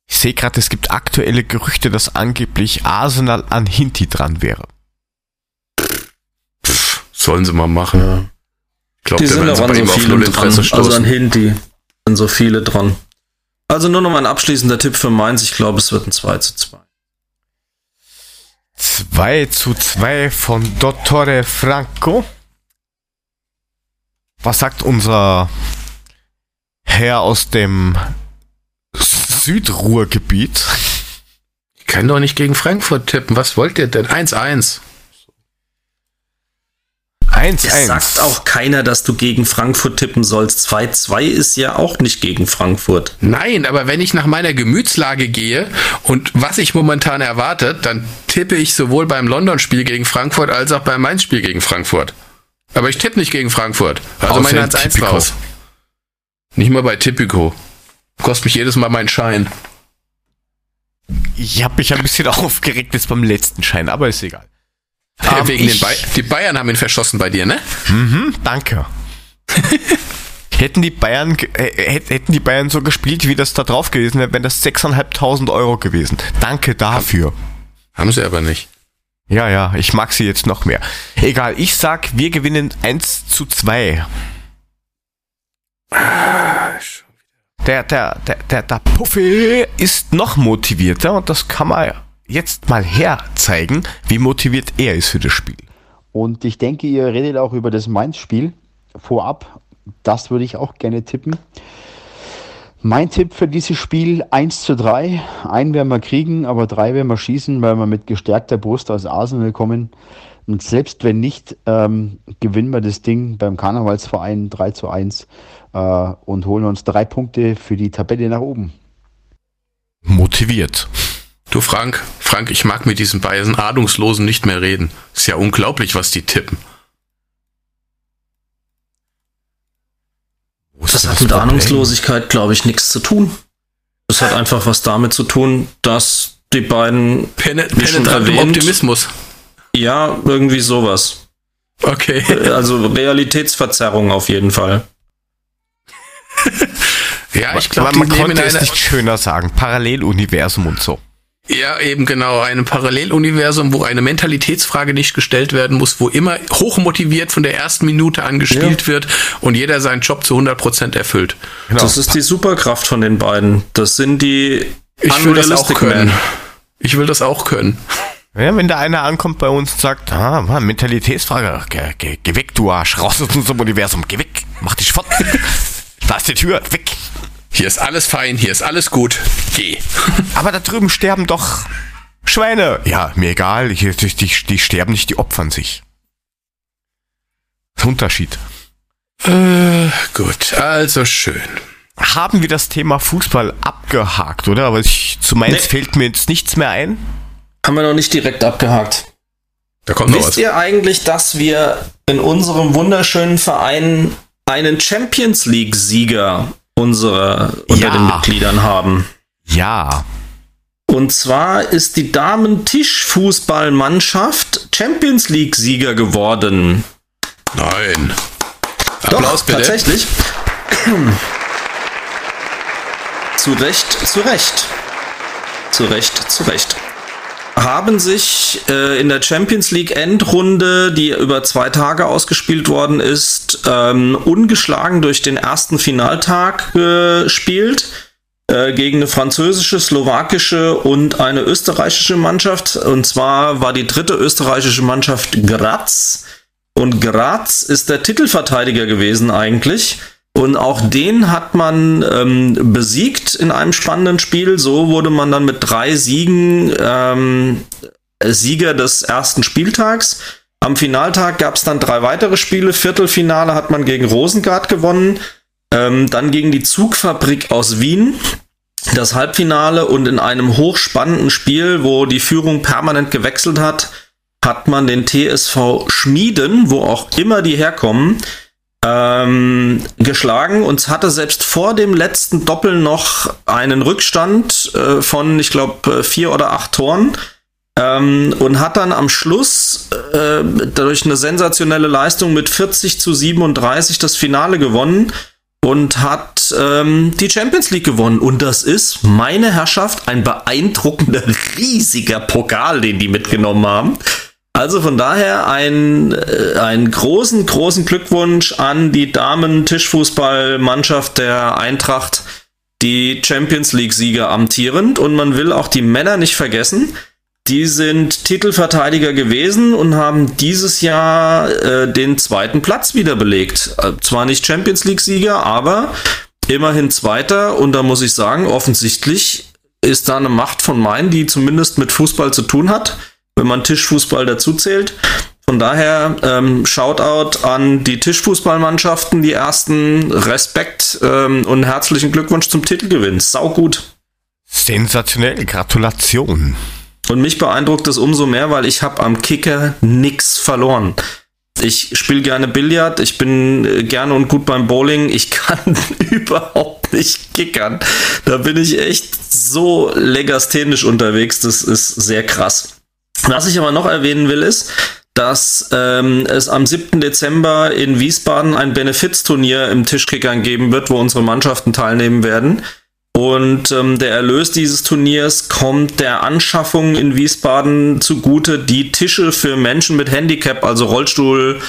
Ich sehe gerade, es gibt aktuelle Gerüchte, dass angeblich Arsenal an Hinti dran wäre. Sollen sie mal machen. Ich glaube, Die sind auch an so viele dran. Also an. Hindi sind so viele dran. Also nur noch mal ein abschließender Tipp für Mainz. Ich glaube, es wird ein 2 zu 2. 2 zu 2 von Dottore Franco. Was sagt unser Herr aus dem Südruhrgebiet? Ich kann doch nicht gegen Frankfurt tippen. Was wollt ihr denn? 1-1. 1 Es 1. sagt auch keiner, dass du gegen Frankfurt tippen sollst. 2-2 ist ja auch nicht gegen Frankfurt. Nein, aber wenn ich nach meiner Gemütslage gehe und was ich momentan erwarte, dann tippe ich sowohl beim London-Spiel gegen Frankfurt als auch beim Mainz-Spiel gegen Frankfurt. Aber ich tippe nicht gegen Frankfurt. Also Außer meine in 1-1 Tipico. raus. Nicht mal bei Tipico. Kostet mich jedes Mal meinen Schein. Ich habe mich ein bisschen aufgeregt jetzt beim letzten Schein, aber ist egal. Ja, Ähm, wegen den Bay die Bayern haben ihn verschossen bei dir, ne? Mhm, danke. hätten die Bayern äh, hätt- hätten die Bayern so gespielt, wie das da drauf gewesen wäre, wären das 6.500 Euro gewesen. Danke dafür. Haben sie aber nicht. Ja, ja, ich mag sie jetzt noch mehr. Egal, ich sag, wir gewinnen 1 zu 2. Der, der, der, der, der Puffy ist noch motivierter und das kann man jetzt mal herzeigen, wie motiviert er ist für das Spiel. Und ich denke, ihr redet auch über das Mainz-Spiel vorab. Das würde ich auch gerne tippen. Mein Tipp für dieses Spiel 1 zu 3. Einen werden wir kriegen, aber drei werden wir schießen, weil wir mit gestärkter Brust aus Arsenal kommen. Und selbst wenn nicht, ähm, gewinnen wir das Ding beim Karnevalsverein 3 zu 1 äh, und holen uns drei Punkte für die Tabelle nach oben. Motiviert. Du Frank, Frank, ich mag mit diesen beiden Ahnungslosen nicht mehr reden. Ist ja unglaublich, was die tippen. Das denn hat mit Problem? Ahnungslosigkeit, glaube ich, nichts zu tun. Das hat einfach was damit zu tun, dass die beiden, Pen Wie schon penetrantem erwähnt. Optimismus. ja, irgendwie sowas. Okay. Also Realitätsverzerrung auf jeden Fall. Ja, ich glaube, man, man konnte es nicht schöner sagen. Paralleluniversum und so. ja eben genau, ein Paralleluniversum, wo eine Mentalitätsfrage nicht gestellt werden muss, wo immer hochmotiviert von der ersten Minute an gespielt wird und jeder seinen Job zu 100% erfüllt. Genau. Das ist die Superkraft von den beiden. Das sind die Ich will das auch können. Men. Ich will das auch können. Ja, wenn da einer ankommt bei uns und sagt, ah, Mann, Mentalitätsfrage, geh, geh, geh weg, du Arsch, raus aus unserem Universum, geh weg, mach dich fort. da ist die Tür, weg. Hier ist alles fein, hier ist alles gut. Geh. Aber da drüben sterben doch Schweine. Ja, mir egal, die, die, die, die sterben nicht, die opfern sich. Das ist ein Unterschied. Äh, gut, also schön. Haben wir das Thema Fußball abgehakt, oder? Aber ich, zu Mainz Nee. fällt mir jetzt nichts mehr ein. Haben wir noch nicht direkt abgehakt. Da kommt noch Wisst was. ihr eigentlich, dass wir in unserem wunderschönen Verein einen Champions League-Sieger unserer unter Ja. den Mitgliedern haben? Ja. Und zwar ist die Damen-Tischfußballmannschaft Champions League-Sieger geworden. Nein. Doch, Applaus bitte. tatsächlich. zu Recht, zu Recht. Zu Recht, zu Recht. Haben sich äh, in der Champions League Endrunde, die über zwei Tage ausgespielt worden ist, ähm, ungeschlagen durch den ersten Finaltag gespielt äh, gegen eine französische, slowakische und eine österreichische Mannschaft. Und zwar war die dritte österreichische Mannschaft Graz. Und Graz ist der Titelverteidiger gewesen eigentlich. Und auch den hat man ähm, besiegt in einem spannenden Spiel. So wurde man dann mit drei Siegen ähm, Sieger des ersten Spieltags. Am Finaltag gab es dann drei weitere Spiele. Viertelfinale hat man gegen Rosengard gewonnen. Ähm, dann gegen die Zugfabrik aus Wien. Das Halbfinale und in einem hochspannenden Spiel, wo die Führung permanent gewechselt hat, hat man den TSV Schmieden, wo auch immer die herkommen, ähm, geschlagen und hatte selbst vor dem letzten Doppel noch einen Rückstand äh, von, ich glaube, äh, vier oder acht Toren. Ähm, und hat dann am Schluss äh, durch eine sensationelle Leistung mit 40 zu 37 das Finale gewonnen und hat ähm, die Champions League gewonnen. Und das ist, meine Herrschaft, ein beeindruckender, riesiger Pokal, den die mitgenommen haben. Also von daher ein, äh, einen großen, großen Glückwunsch an die Damen-Tischfußballmannschaft der Eintracht, die Champions League-Sieger amtierend. Und man will auch die Männer nicht vergessen. Die sind Titelverteidiger gewesen und haben dieses Jahr äh, den zweiten Platz wieder belegt. Äh, zwar nicht Champions League-Sieger, aber immerhin Zweiter. Und da muss ich sagen, offensichtlich ist da eine Macht von Main, die zumindest mit Fußball zu tun hat wenn man Tischfußball dazu zählt. Von daher ähm, Shoutout an die Tischfußballmannschaften, die ersten Respekt ähm, und herzlichen Glückwunsch zum Titelgewinn. Sau gut. Sensationell, Gratulation. Und mich beeindruckt es umso mehr, weil ich habe am Kicker nix verloren. Ich spiele gerne Billard, ich bin äh, gerne und gut beim Bowling, ich kann überhaupt nicht kickern. Da bin ich echt so legasthenisch unterwegs, das ist sehr krass. Was ich aber noch erwähnen will, ist, dass ähm, es am 7. Dezember in Wiesbaden ein Benefizturnier im Tischkickern geben wird, wo unsere Mannschaften teilnehmen werden. Und ähm, der Erlös dieses Turniers kommt der Anschaffung in Wiesbaden zugute, die Tische für Menschen mit Handicap, also Rollstuhl,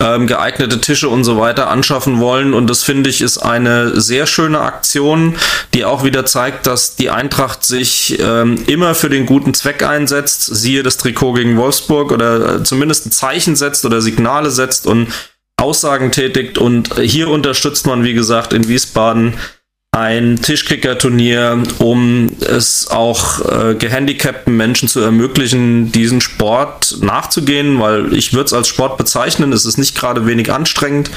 ähm, geeignete Tische und so weiter anschaffen wollen. Und das finde ich ist eine sehr schöne Aktion, die auch wieder zeigt, dass die Eintracht sich ähm, immer für den guten Zweck einsetzt. Siehe das Trikot gegen Wolfsburg oder äh, zumindest ein Zeichen setzt oder Signale setzt und Aussagen tätigt. Und hier unterstützt man, wie gesagt, in Wiesbaden ein Tischkicker-Turnier, um es auch äh, gehandicapten Menschen zu ermöglichen, diesen Sport nachzugehen, weil ich würde es als Sport bezeichnen, es ist nicht gerade wenig anstrengend.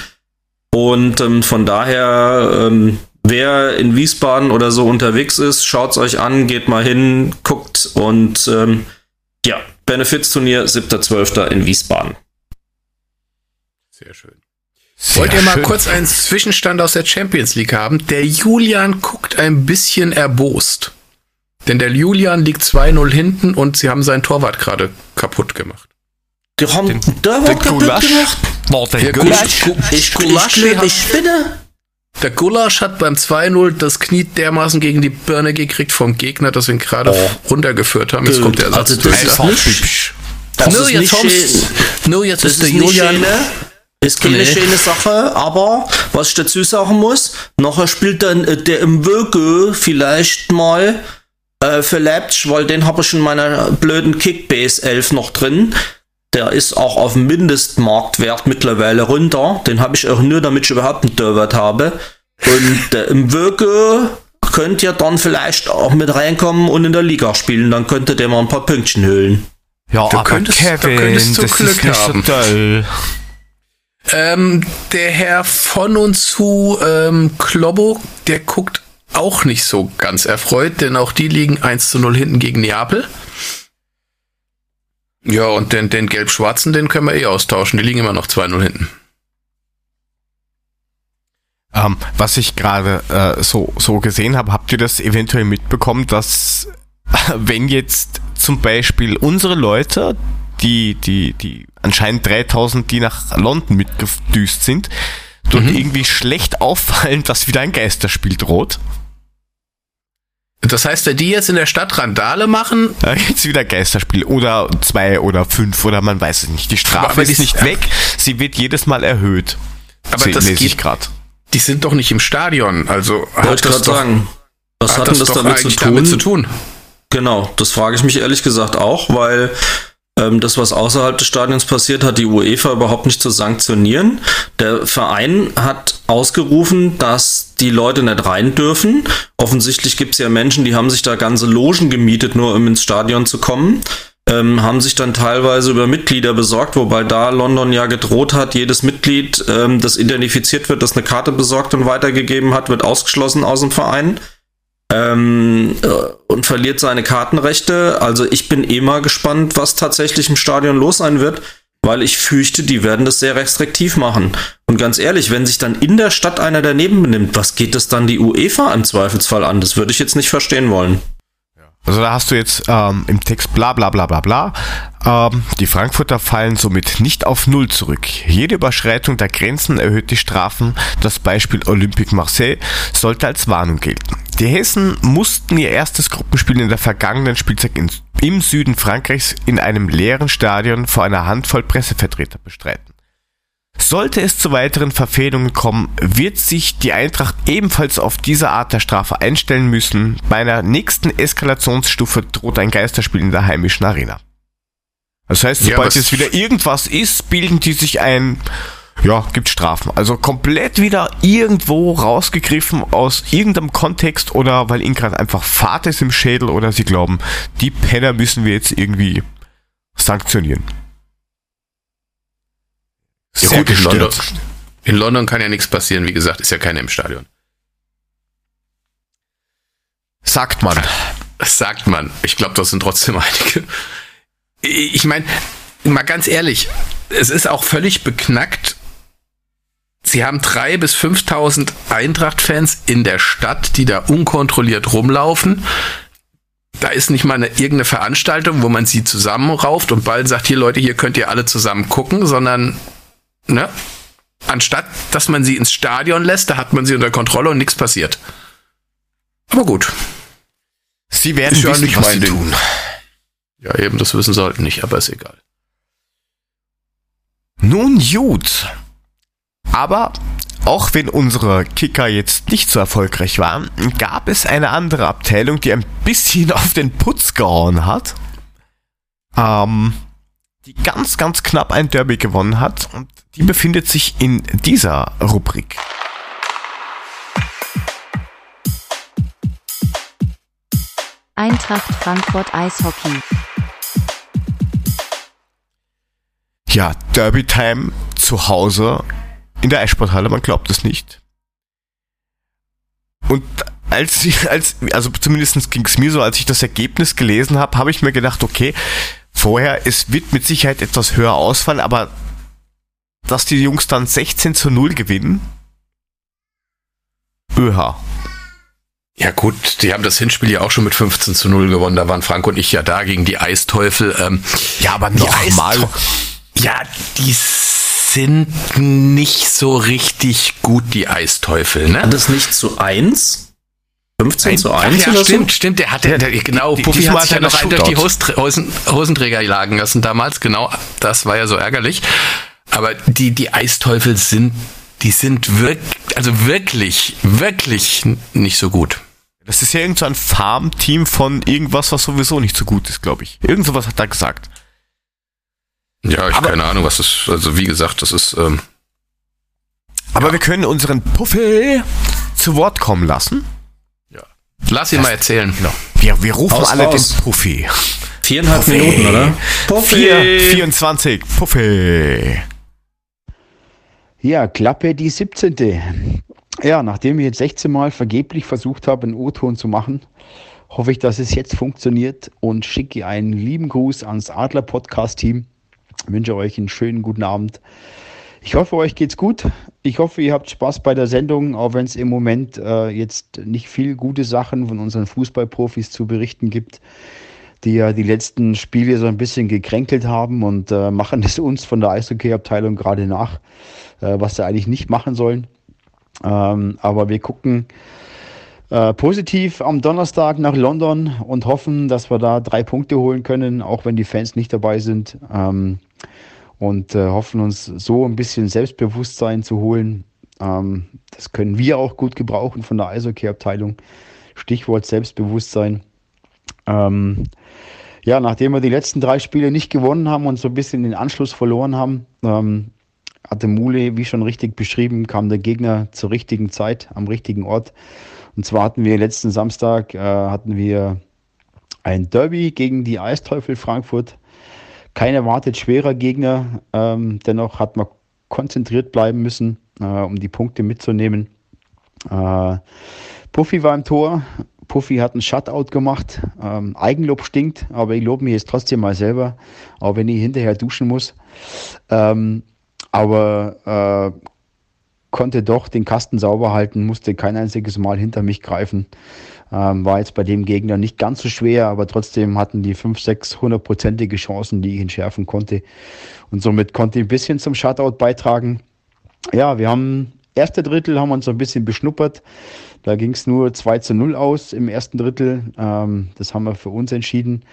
Und ähm, von daher, ähm, wer in Wiesbaden oder so unterwegs ist, schaut es euch an, geht mal hin, guckt und ähm, ja, Benefits-Turnier 7.12. in Wiesbaden. Sehr schön. Sehr Wollt ihr mal schön. kurz einen Zwischenstand aus der Champions League haben? Der Julian guckt ein bisschen erbost. Denn der Julian liegt 2-0 hinten und sie haben seinen Torwart gerade kaputt gemacht. Die haben den, Torwart kaputt Gulasch. gemacht? Boah, der, der Gulasch. Gulasch. Ich, Gulasch ich, ich, ich spinne. Der Gulasch hat beim 2-0 das Knie dermaßen gegen die Birne gekriegt vom Gegner, dass wir ihn gerade oh. runtergeführt haben. Jetzt kommt der Ersatz. Also das ist nicht, das no, ist jetzt nicht no, jetzt ist der Julian. Schöne. Ist keine nee. schöne Sache, aber was ich dazu sagen muss, nachher spielt dann äh, der im Wöge vielleicht mal äh, für Leipzig, weil den habe ich in meiner blöden Kickbase 11 noch drin. Der ist auch auf Mindestmarktwert mittlerweile runter. Den habe ich auch nur, damit ich überhaupt einen Torwart habe. Und äh, im Wöge könnt ihr dann vielleicht auch mit reinkommen und in der Liga spielen. Dann könntet ihr mal ein paar Pünktchen höhlen. Ja, du aber könntest, Kevin, könntest das Glück ist nicht haben. so toll. Ähm, der Herr von und zu ähm, Klobbo, der guckt auch nicht so ganz erfreut, denn auch die liegen 1 zu 0 hinten gegen Neapel. Ja, und den, den gelb-schwarzen, den können wir eh austauschen. Die liegen immer noch 2-0 hinten. Ähm, was ich gerade äh, so, so gesehen habe, habt ihr das eventuell mitbekommen, dass wenn jetzt zum Beispiel unsere Leute, die, die, die anscheinend 3000, die nach London mitgedüst sind, dort mhm. irgendwie schlecht auffallen, dass wieder ein Geisterspiel droht. Das heißt, wenn die jetzt in der Stadt Randale machen, Da gibt's wieder Geisterspiel oder zwei oder fünf oder man weiß es nicht. Die Strafe ist nicht weg, sie wird jedes Mal erhöht. Aber das lese ich geht- gerade. die sind doch nicht im Stadion. Also Wollte ich das gerade sagen. Was hat hat denn das doch damit zu tun? damit zu tun? Genau, das frage ich mich ehrlich gesagt auch, weil ähm, das, was außerhalb des Stadions passiert, hat die UEFA überhaupt nicht zu sanktionieren. Der Verein hat ausgerufen, dass die Leute nicht rein dürfen. Offensichtlich gibt es ja Menschen, die haben sich da ganze Logen gemietet, nur um ins Stadion zu kommen. Ähm, haben sich dann teilweise über Mitglieder besorgt, wobei da London ja gedroht hat, jedes Mitglied, ähm, das identifiziert wird, das eine Karte besorgt und weitergegeben hat, wird ausgeschlossen aus dem Verein ähm, äh, und verliert seine Kartenrechte. Also ich bin eh mal gespannt, was tatsächlich im Stadion los sein wird, weil ich fürchte, die werden das sehr restriktiv machen. Und ganz ehrlich, wenn sich dann in der Stadt einer daneben benimmt, was geht es dann die UEFA im Zweifelsfall an? Das würde ich jetzt nicht verstehen wollen. Also da hast du jetzt ähm, im Text bla bla bla bla bla. Ähm, die Frankfurter fallen somit nicht auf Null zurück. Jede Überschreitung der Grenzen erhöht die Strafen. Das Beispiel Olympique Marseille sollte als Warnung gelten. Die Hessen mussten ihr erstes Gruppenspiel in der vergangenen Spielzeit in, im Süden Frankreichs in einem leeren Stadion vor einer Handvoll Pressevertreter bestreiten. Sollte es zu weiteren Verfehlungen kommen, wird sich die Eintracht ebenfalls auf diese Art der Strafe einstellen müssen. Bei einer nächsten Eskalationsstufe droht ein Geisterspiel in der heimischen Arena. Das heißt, Ja, sobald was- jetzt wieder irgendwas ist, bilden die sich ein, ja, gibt Strafen. Also komplett wieder irgendwo rausgegriffen aus irgendeinem Kontext oder weil ihnen gerade einfach Fahrt ist im Schädel oder sie glauben, die Penner müssen wir jetzt irgendwie sanktionieren. Ja, Sehr gut, in. London, in London kann ja nichts passieren, wie gesagt, ist ja keiner im Stadion. Sagt man. Das sagt man. Ich glaube, das sind trotzdem einige. Ich meine, mal ganz ehrlich, es ist auch völlig beknackt. Sie haben drei bis 5.000 Eintracht-Fans in der Stadt, die da unkontrolliert rumlaufen. Da ist nicht mal eine, irgendeine Veranstaltung, wo man sie zusammenrauft und bald sagt, hier Leute, hier könnt ihr alle zusammen gucken, sondern, ne? Anstatt, dass man sie ins Stadion lässt, da hat man sie unter Kontrolle und nichts passiert. Aber gut. Sie werden Ist ja wissen, nicht was sie Ding. tun. Ja, eben, das wissen sollten nicht, aber ist egal. Nun gut. Aber auch wenn unsere Kicker jetzt nicht so erfolgreich waren, gab es eine andere Abteilung, die ein bisschen auf den Putz gehauen hat. Ähm, die ganz, ganz knapp ein Derby gewonnen hat und die befindet sich in dieser Rubrik. Eintracht Frankfurt Eishockey. Ja, Derby Time zu Hause in der Eissporthalle, man glaubt es nicht. Und als sie, als, also zumindest ging es mir so, als ich das Ergebnis gelesen habe, habe ich mir gedacht, okay, vorher, es wird mit Sicherheit etwas höher ausfallen, aber dass die Jungs dann 16 zu 0 gewinnen, öha. Ja gut, die haben das Hinspiel ja auch schon mit 15 zu 0 gewonnen. Da waren Frank und ich ja da gegen die Eisteufel. Ähm, Ja, aber nochmal. Ja, die sind nicht so richtig gut, die Eisteufel, ne? Hat es nicht zu 1? 15 zu Ach 1 ja, oder stimmt, stimmt. Der hat, der, der, genau, die- Puffy diesmal hat sich ja noch einen das durch die Hosen, Hosenträger jagen lassen damals. Genau, das war ja so ärgerlich. Aber die, die Eisteufel sind, die sind wirklich, also wirklich, wirklich nicht so gut. Das ist ja irgend so ein Farm-Team von irgendwas, was sowieso nicht so gut ist, glaube ich. Irgend sowas hat er gesagt. Ja, ich Aber- keine Ahnung, was das, also wie gesagt, das ist, ähm, Aber wir können unseren Puffel zu Wort kommen lassen. lass ihn mal erzählen. Genau. Wir, wir rufen Haus alle raus. den Puffy. Viereinhalb Puffy. Minuten, oder? 4, 24, Puffy. Ja, Klappe die 17. Ja, nachdem ich jetzt 16 Mal vergeblich versucht habe, einen O-Ton zu machen, hoffe ich, dass es jetzt funktioniert und schicke einen lieben Gruß ans Adler Podcast Team. Wünsche euch einen schönen guten Abend. Ich hoffe, euch geht's gut. Ich hoffe, ihr habt Spaß bei der Sendung, auch wenn es im Moment äh, jetzt nicht viel gute Sachen von unseren Fußballprofis zu berichten gibt, die ja die letzten Spiele so ein bisschen gekränkelt haben und äh, machen es uns von der Eishockey-Abteilung gerade nach, äh, was sie eigentlich nicht machen sollen. Ähm, aber wir gucken, äh, positiv am Donnerstag nach London und hoffen, dass wir da drei Punkte holen können, auch wenn die Fans nicht dabei sind. Ähm, und äh, hoffen uns so ein bisschen Selbstbewusstsein zu holen. Ähm, das können wir auch gut gebrauchen von der Eishockey-Abteilung. Stichwort Selbstbewusstsein. Ähm, ja, nachdem wir die letzten drei Spiele nicht gewonnen haben und so ein bisschen den Anschluss verloren haben, ähm, hatte Mule, wie schon richtig beschrieben, kam der Gegner zur richtigen Zeit, am richtigen Ort. Und zwar hatten wir letzten Samstag äh, hatten wir ein Derby gegen die Eisteufel Frankfurt. Kein erwartet schwerer Gegner, ähm, dennoch hat man konzentriert bleiben müssen, äh, um die Punkte mitzunehmen. Äh, Puffy war im Tor. Puffy hat einen Shutout gemacht. Ähm, Eigenlob stinkt, aber ich lobe mich jetzt trotzdem mal selber, auch wenn ich hinterher duschen muss. Ähm, aber äh, konnte doch den Kasten sauber halten, musste kein einziges Mal hinter mich greifen. Ähm, war jetzt bei dem Gegner nicht ganz so schwer, aber trotzdem hatten die 5, 6 hundertprozentige Chancen, die ich entschärfen konnte. Und somit konnte ich ein bisschen zum Shutout beitragen. Ja, wir haben erste Drittel haben uns ein bisschen beschnuppert. Da ging es nur 2 zu 0 aus im ersten Drittel. Ähm, das haben wir für uns entschieden.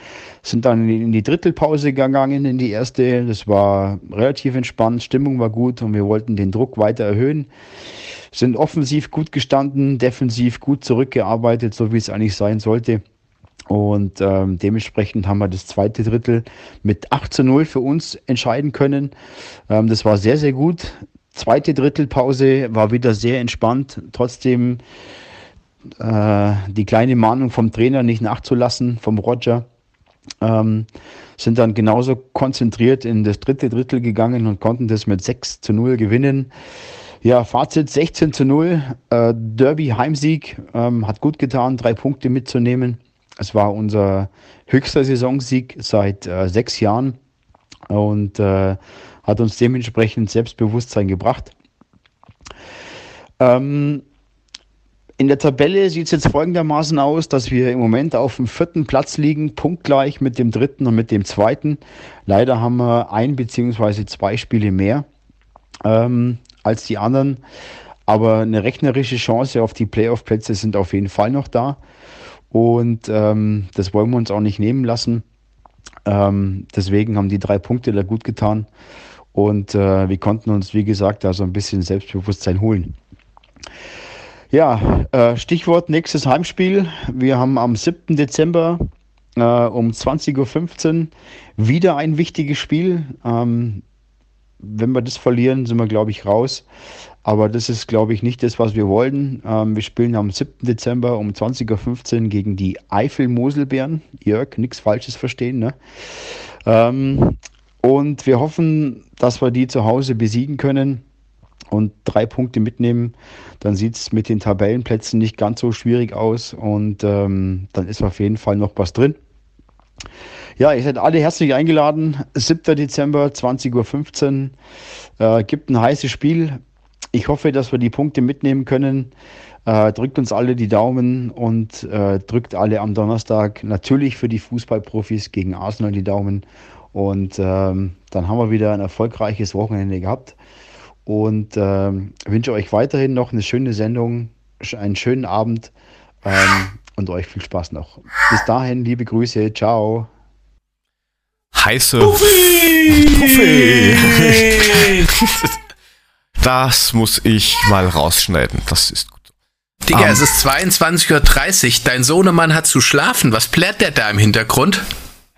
Sind dann in die Drittelpause gegangen, in die erste. Das war relativ entspannt, Stimmung war gut und wir wollten den Druck weiter erhöhen. Sind offensiv gut gestanden, defensiv gut zurückgearbeitet, so wie es eigentlich sein sollte. Und ähm, dementsprechend haben wir das zweite Drittel mit 8 zu 0 für uns entscheiden können. Ähm, das war sehr, sehr gut. Zweite Drittelpause war wieder sehr entspannt. Trotzdem äh, die kleine Mahnung vom Trainer nicht nachzulassen, vom Roger. Ähm, sind dann genauso konzentriert in das dritte Drittel gegangen und konnten das mit 6 zu 0 gewinnen. Ja, Fazit 16 zu 0. Äh, Derby Heimsieg ähm, hat gut getan, drei Punkte mitzunehmen. Es war unser höchster Saisonsieg seit äh, sechs Jahren und äh, hat uns dementsprechend Selbstbewusstsein gebracht. Ähm, in der Tabelle sieht es jetzt folgendermaßen aus, dass wir im Moment auf dem vierten Platz liegen, punktgleich mit dem dritten und mit dem zweiten. Leider haben wir ein bzw. zwei Spiele mehr ähm, als die anderen. Aber eine rechnerische Chance auf die Playoff-Plätze sind auf jeden Fall noch da. Und ähm, das wollen wir uns auch nicht nehmen lassen. Ähm, deswegen haben die drei Punkte da gut getan. Und äh, wir konnten uns, wie gesagt, da so ein bisschen Selbstbewusstsein holen. Ja, äh, Stichwort nächstes Heimspiel. Wir haben am 7. Dezember äh, um 20.15 Uhr wieder ein wichtiges Spiel. Ähm, wenn wir das verlieren, sind wir, glaube ich, raus. Aber das ist, glaube ich, nicht das, was wir wollten. Ähm, wir spielen am 7. Dezember um 20.15 Uhr gegen die Eifel-Moselbeeren. Jörg, nichts Falsches verstehen. Ne? Ähm, und wir hoffen, dass wir die zu Hause besiegen können und drei Punkte mitnehmen, dann sieht es mit den Tabellenplätzen nicht ganz so schwierig aus und ähm, dann ist auf jeden Fall noch was drin. Ja, ihr seid alle herzlich eingeladen. 7. Dezember, 20.15 Uhr. Äh, gibt ein heißes Spiel. Ich hoffe, dass wir die Punkte mitnehmen können. Äh, drückt uns alle die Daumen und äh, drückt alle am Donnerstag natürlich für die Fußballprofis gegen Arsenal die Daumen. Und ähm, dann haben wir wieder ein erfolgreiches Wochenende gehabt und ähm, wünsche euch weiterhin noch eine schöne Sendung, einen schönen Abend ähm, und euch viel Spaß noch. Bis dahin, liebe Grüße, ciao. Heiße Puffy! Puffy! das muss ich mal rausschneiden. Das ist gut. Digga, um, es ist 22.30 Uhr. Dein Sohnemann hat zu schlafen. Was plärt der da im Hintergrund?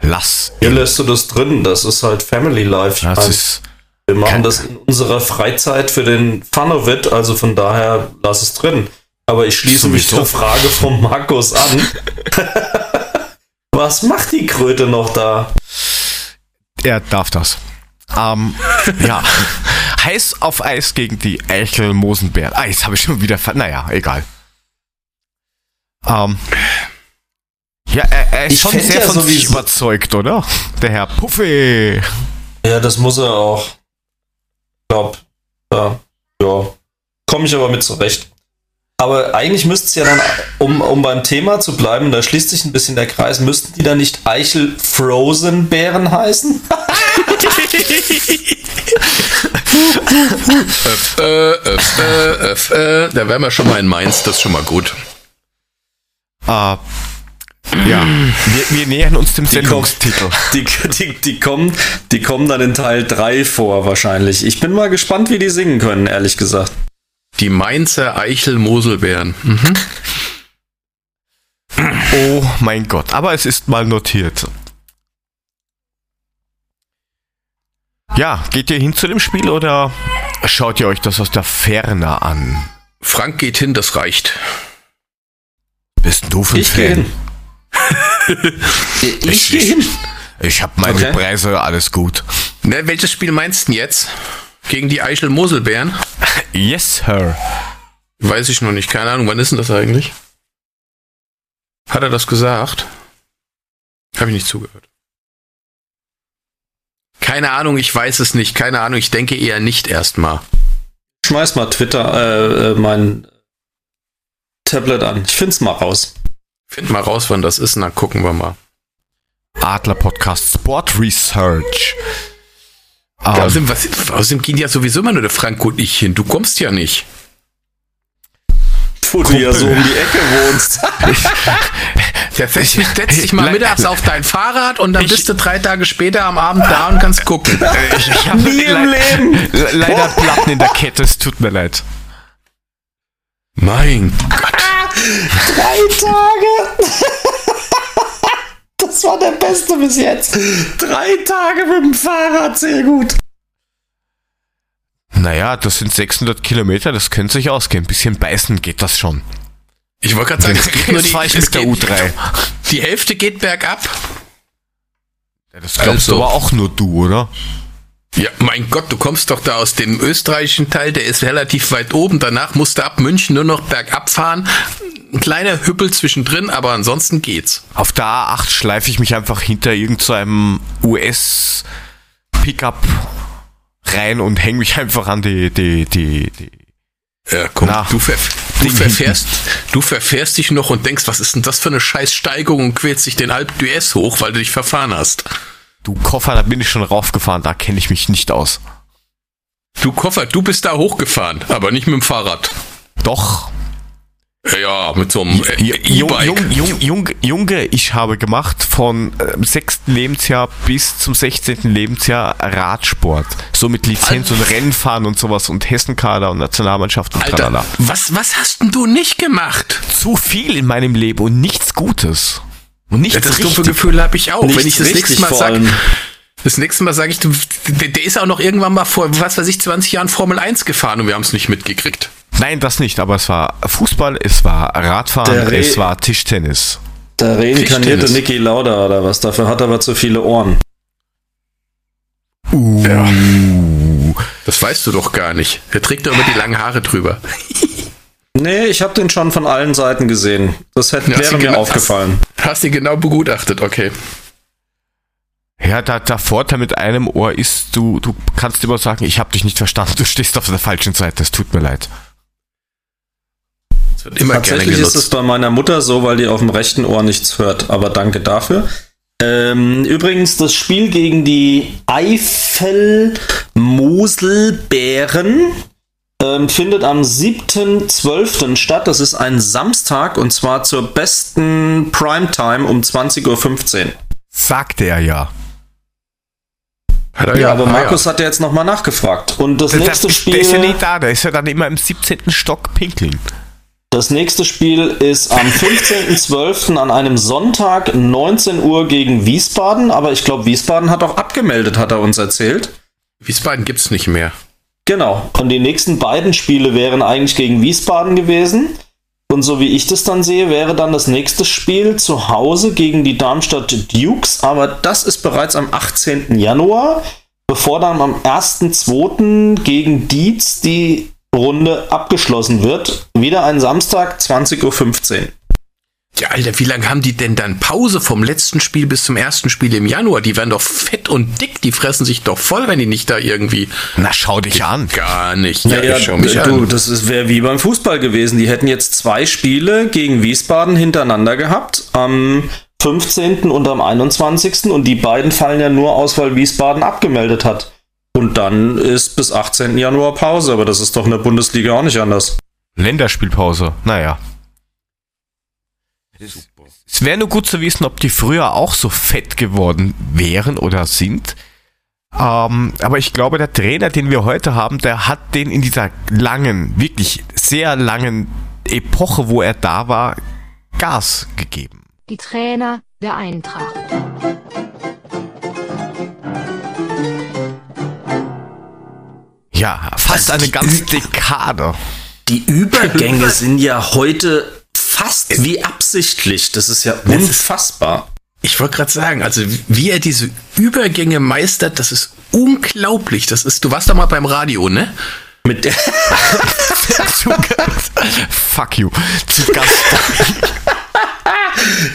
Lass. Hier lässt du das drin. Das ist halt Family Life. Das ist wir machen das in unserer Freizeit für den Fun of it, also von daher lass es drin. Aber ich schließe mich zur Frage von Markus an. Was macht die Kröte noch da? Er darf das. Ähm, ja. Heiß auf Eis gegen die Eichel Mosenbär. Ah, jetzt habe ich schon wieder. Naja, egal. Ähm, ja, er, er ist ich schon sehr ja von sich überzeugt, oder? Der Herr Puffy. Ja, das muss er auch glaube, ja, ja. Komme ich aber mit zurecht. Aber eigentlich müsste es ja dann, um, um beim Thema zu bleiben, da schließt sich ein bisschen der Kreis, müssten die dann nicht Eichel Frozen Bären heißen? öff, äh, öff, äh, öff, äh. Da wären wir schon mal in Mainz, das ist schon mal gut. Äh, ja, wir, wir nähern uns dem Die, kommen, Sendungstitel. die, die, die, kommen, die kommen dann in Teil 3 vor, wahrscheinlich. Ich bin mal gespannt, wie die singen können, ehrlich gesagt. Die Mainzer Eichel-Moselbeeren. Mhm. Oh mein Gott, aber es ist mal notiert. Ja, geht ihr hin zu dem Spiel oder schaut ihr euch das aus der Ferne an? Frank geht hin, das reicht. Bist du für ein Ich gehe Fan? Ich, Ich- gehe hin. Ich habe meine Okay. Preise, alles gut. Ne, welches Spiel meinst du denn jetzt? Gegen die Eichel-Moselbeeren? Yes, Sir. Weiß ich noch nicht, keine Ahnung. Wann ist denn das eigentlich? Hat er das gesagt? Habe ich nicht zugehört. Keine Ahnung, ich weiß es nicht. Keine Ahnung, ich denke eher nicht erstmal. Schmeiß mal Twitter, äh, äh, mein Tablet an. Ich find's mal raus. Find mal raus, wann das ist, und dann gucken wir mal. Adler Podcast Sport Research. Ähm, Außerdem, was, außerdem gehen ja sowieso immer nur der Frank und ich hin. Du kommst ja nicht. Wo du ja so um die Ecke wohnst. Dich, setz dich mal mittags auf dein Fahrrad und dann Ich- bist du drei Tage später am Abend da und kannst gucken. ich, ich hab Nie im le- Leben. le- leider Platten in der Kette, es tut mir leid. Mein Gott. Drei Tage. Das war der beste bis jetzt. Drei Tage mit dem Fahrrad, sehr gut. Naja, das sind 600 Kilometer, das könnte sich ausgehen. Ein bisschen beißen geht das schon. Ich wollte gerade sagen, es geht nur die, ich mit der geht, U3. Die Hälfte geht bergab. Ja, das glaubst Also. du aber auch nur du, oder? Ja, mein Gott, du kommst doch da aus dem österreichischen Teil, der ist relativ weit oben. Danach musst du ab München nur noch bergab fahren. Ein kleiner Hüppel zwischendrin, aber ansonsten geht's. Auf der A8 schleife ich mich einfach hinter irgendeinem US-Pickup rein und hänge mich einfach an die, die, die, die. Ja, komm, Na, du, ver du, verfährst, du verfährst dich noch und denkst, was ist denn das für eine scheiß Steigung und quälst dich den Alp d'Huez hoch, weil du dich verfahren hast. Du Koffer, da bin ich schon raufgefahren, da kenne ich mich nicht aus. Du Koffer, du bist da hochgefahren, aber nicht mit dem Fahrrad. Doch. Ja, mit so einem äh, E-Bike. jung, jung, jung, Junge, ich habe gemacht von äh, sechsten Lebensjahr bis zum 16. Lebensjahr Radsport. So mit Lizenz und Rennfahren und sowas und Hessenkader und Nationalmannschaft und Alter, tralala. was, was hast denn du nicht gemacht? Zu viel in meinem Leben und nichts Gutes. Und nichts Ja, das dumme richtig. Gefühl habe ich auch. Nichts Wenn ich das nächste Mal sage, das nächste Mal sage ich, du, der, der ist auch noch irgendwann mal vor, was weiß ich, 20 Jahren Formel 1 gefahren und wir haben es nicht mitgekriegt. Nein, das nicht, aber es war Fußball, es war Radfahren, es war Tischtennis. Der reinkarnierte. Niki Lauda oder was, dafür hat er aber zu viele Ohren. Uh. Das weißt du doch gar nicht. Der trägt doch immer die langen Haare drüber. Nee, ich habe den schon von allen Seiten gesehen. Das hätte, hast wäre mir genau- aufgefallen. Hast ihn genau begutachtet, okay. Ja, der, der Vorteil mit einem Ohr ist, du, du kannst immer sagen, ich habe dich nicht verstanden, du stehst auf der falschen Seite, es tut mir leid. Das wird immer gerne Tatsächlich ist es bei meiner Mutter so, weil die auf dem rechten Ohr nichts hört. Aber danke dafür. Ähm, übrigens, das Spiel gegen die Eifel-Moselbären ähm, findet am 7.12. statt. Das ist ein Samstag und zwar zur besten Primetime um 20.15 Uhr. Sagte er ja. Hat er Ja, aber ah, Markus hat ja jetzt nochmal nachgefragt. Und das Der, nächste der, Spiel. der ist ja nicht da, der ist ja dann immer im 17. Stock pinkeln. Das nächste Spiel ist am 15.12. an einem Sonntag 19 Uhr gegen Wiesbaden, aber ich glaube, Wiesbaden hat auch abgemeldet, hat er uns erzählt. Wiesbaden gibt's nicht mehr. Genau. Und die nächsten beiden Spiele wären eigentlich gegen Wiesbaden gewesen. Und so wie ich das dann sehe, wäre dann das nächste Spiel zu Hause gegen die Darmstadt Dukes, aber das ist bereits am 18. Januar, bevor dann am 1.2. gegen Dietz die Runde abgeschlossen wird. Wieder ein Samstag, 20.15 Uhr. Ja, Alter, wie lange haben die denn dann Pause vom letzten Spiel bis zum ersten Spiel im Januar? Die werden doch fett und dick, die fressen sich doch voll, wenn die nicht da irgendwie. Na, schau dich an. Gar nicht. Naja, ich schau mich du, an. das wäre wie beim Fußball gewesen. Die hätten jetzt zwei Spiele gegen Wiesbaden hintereinander gehabt. Am 15. und am 21. Und die beiden fallen ja nur aus, weil Wiesbaden abgemeldet hat. Und dann ist bis 18. Januar Pause. Aber das ist doch in der Bundesliga auch nicht anders. Länderspielpause, naja. Es wäre nur gut zu wissen, ob die früher auch so fett geworden wären oder sind. Ähm, aber ich glaube, der Trainer, den wir heute haben, der hat den in dieser langen, wirklich sehr langen Epoche, wo er da war, Gas gegeben. Die Trainer der Eintracht. Ja, fast Also eine ganze Dekade. Die Übergänge sind ja heute fast wie absichtlich. Das ist ja unfassbar. Ich wollte gerade sagen, also wie er diese Übergänge meistert, das ist unglaublich. Das ist, du warst doch mal beim Radio, ne? Mit der. Fuck you. Zu Gast.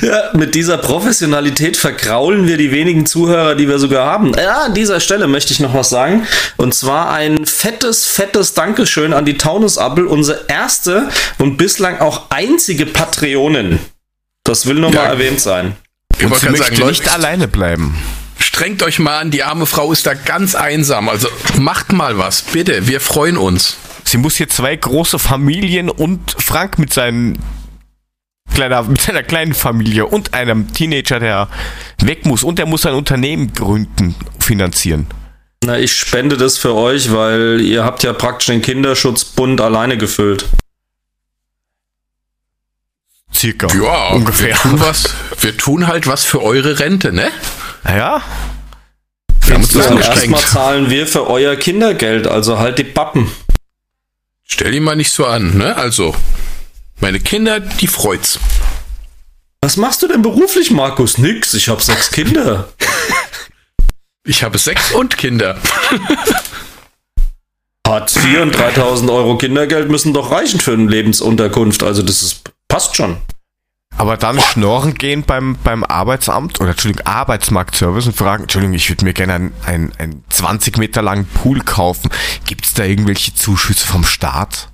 Ja, mit dieser Professionalität vergraulen wir die wenigen Zuhörer, die wir sogar haben. Ja, an dieser Stelle möchte ich noch was sagen. Und zwar ein fettes, fettes Dankeschön an die Taunus-Appel, unsere erste und bislang auch einzige Patreonin. Das will nur Ja. mal erwähnt sein. Ich Und sie möchte sagen, nicht Leute, alleine bleiben. strengt euch mal an, die arme Frau ist da ganz einsam. Also macht mal was, bitte. Wir freuen uns. Sie muss hier zwei große Familien und Frank mit seinen kleiner, mit seiner kleinen Familie und einem Teenager, der weg muss und der muss sein Unternehmen gründen, finanzieren. Na, ich spende das für euch, weil ihr habt ja praktisch den Kinderschutzbund alleine gefüllt. Circa. Ja, ungefähr. Wir tun, was, wir tun halt was für eure Rente, ne? Ja, Wir haben uns Ja, das Erstmal zahlen wir für euer Kindergeld, also halt die Pappen. Stell die mal nicht so an, ne? Also, meine Kinder, die freut's. Was machst du denn beruflich, Markus? Nix, ich habe sechs Kinder. Ich habe sechs und Kinder. Hartz IV und 3000 Euro Kindergeld müssen doch reichen für eine Lebensunterkunft. Also das ist, passt schon. aber dann schnorren gehen beim, beim Arbeitsamt oder Entschuldigung, Arbeitsmarktservice und fragen, Entschuldigung, ich würde mir gerne einen, einen, einen 20 Meter langen Pool kaufen. Gibt's da irgendwelche Zuschüsse vom Staat?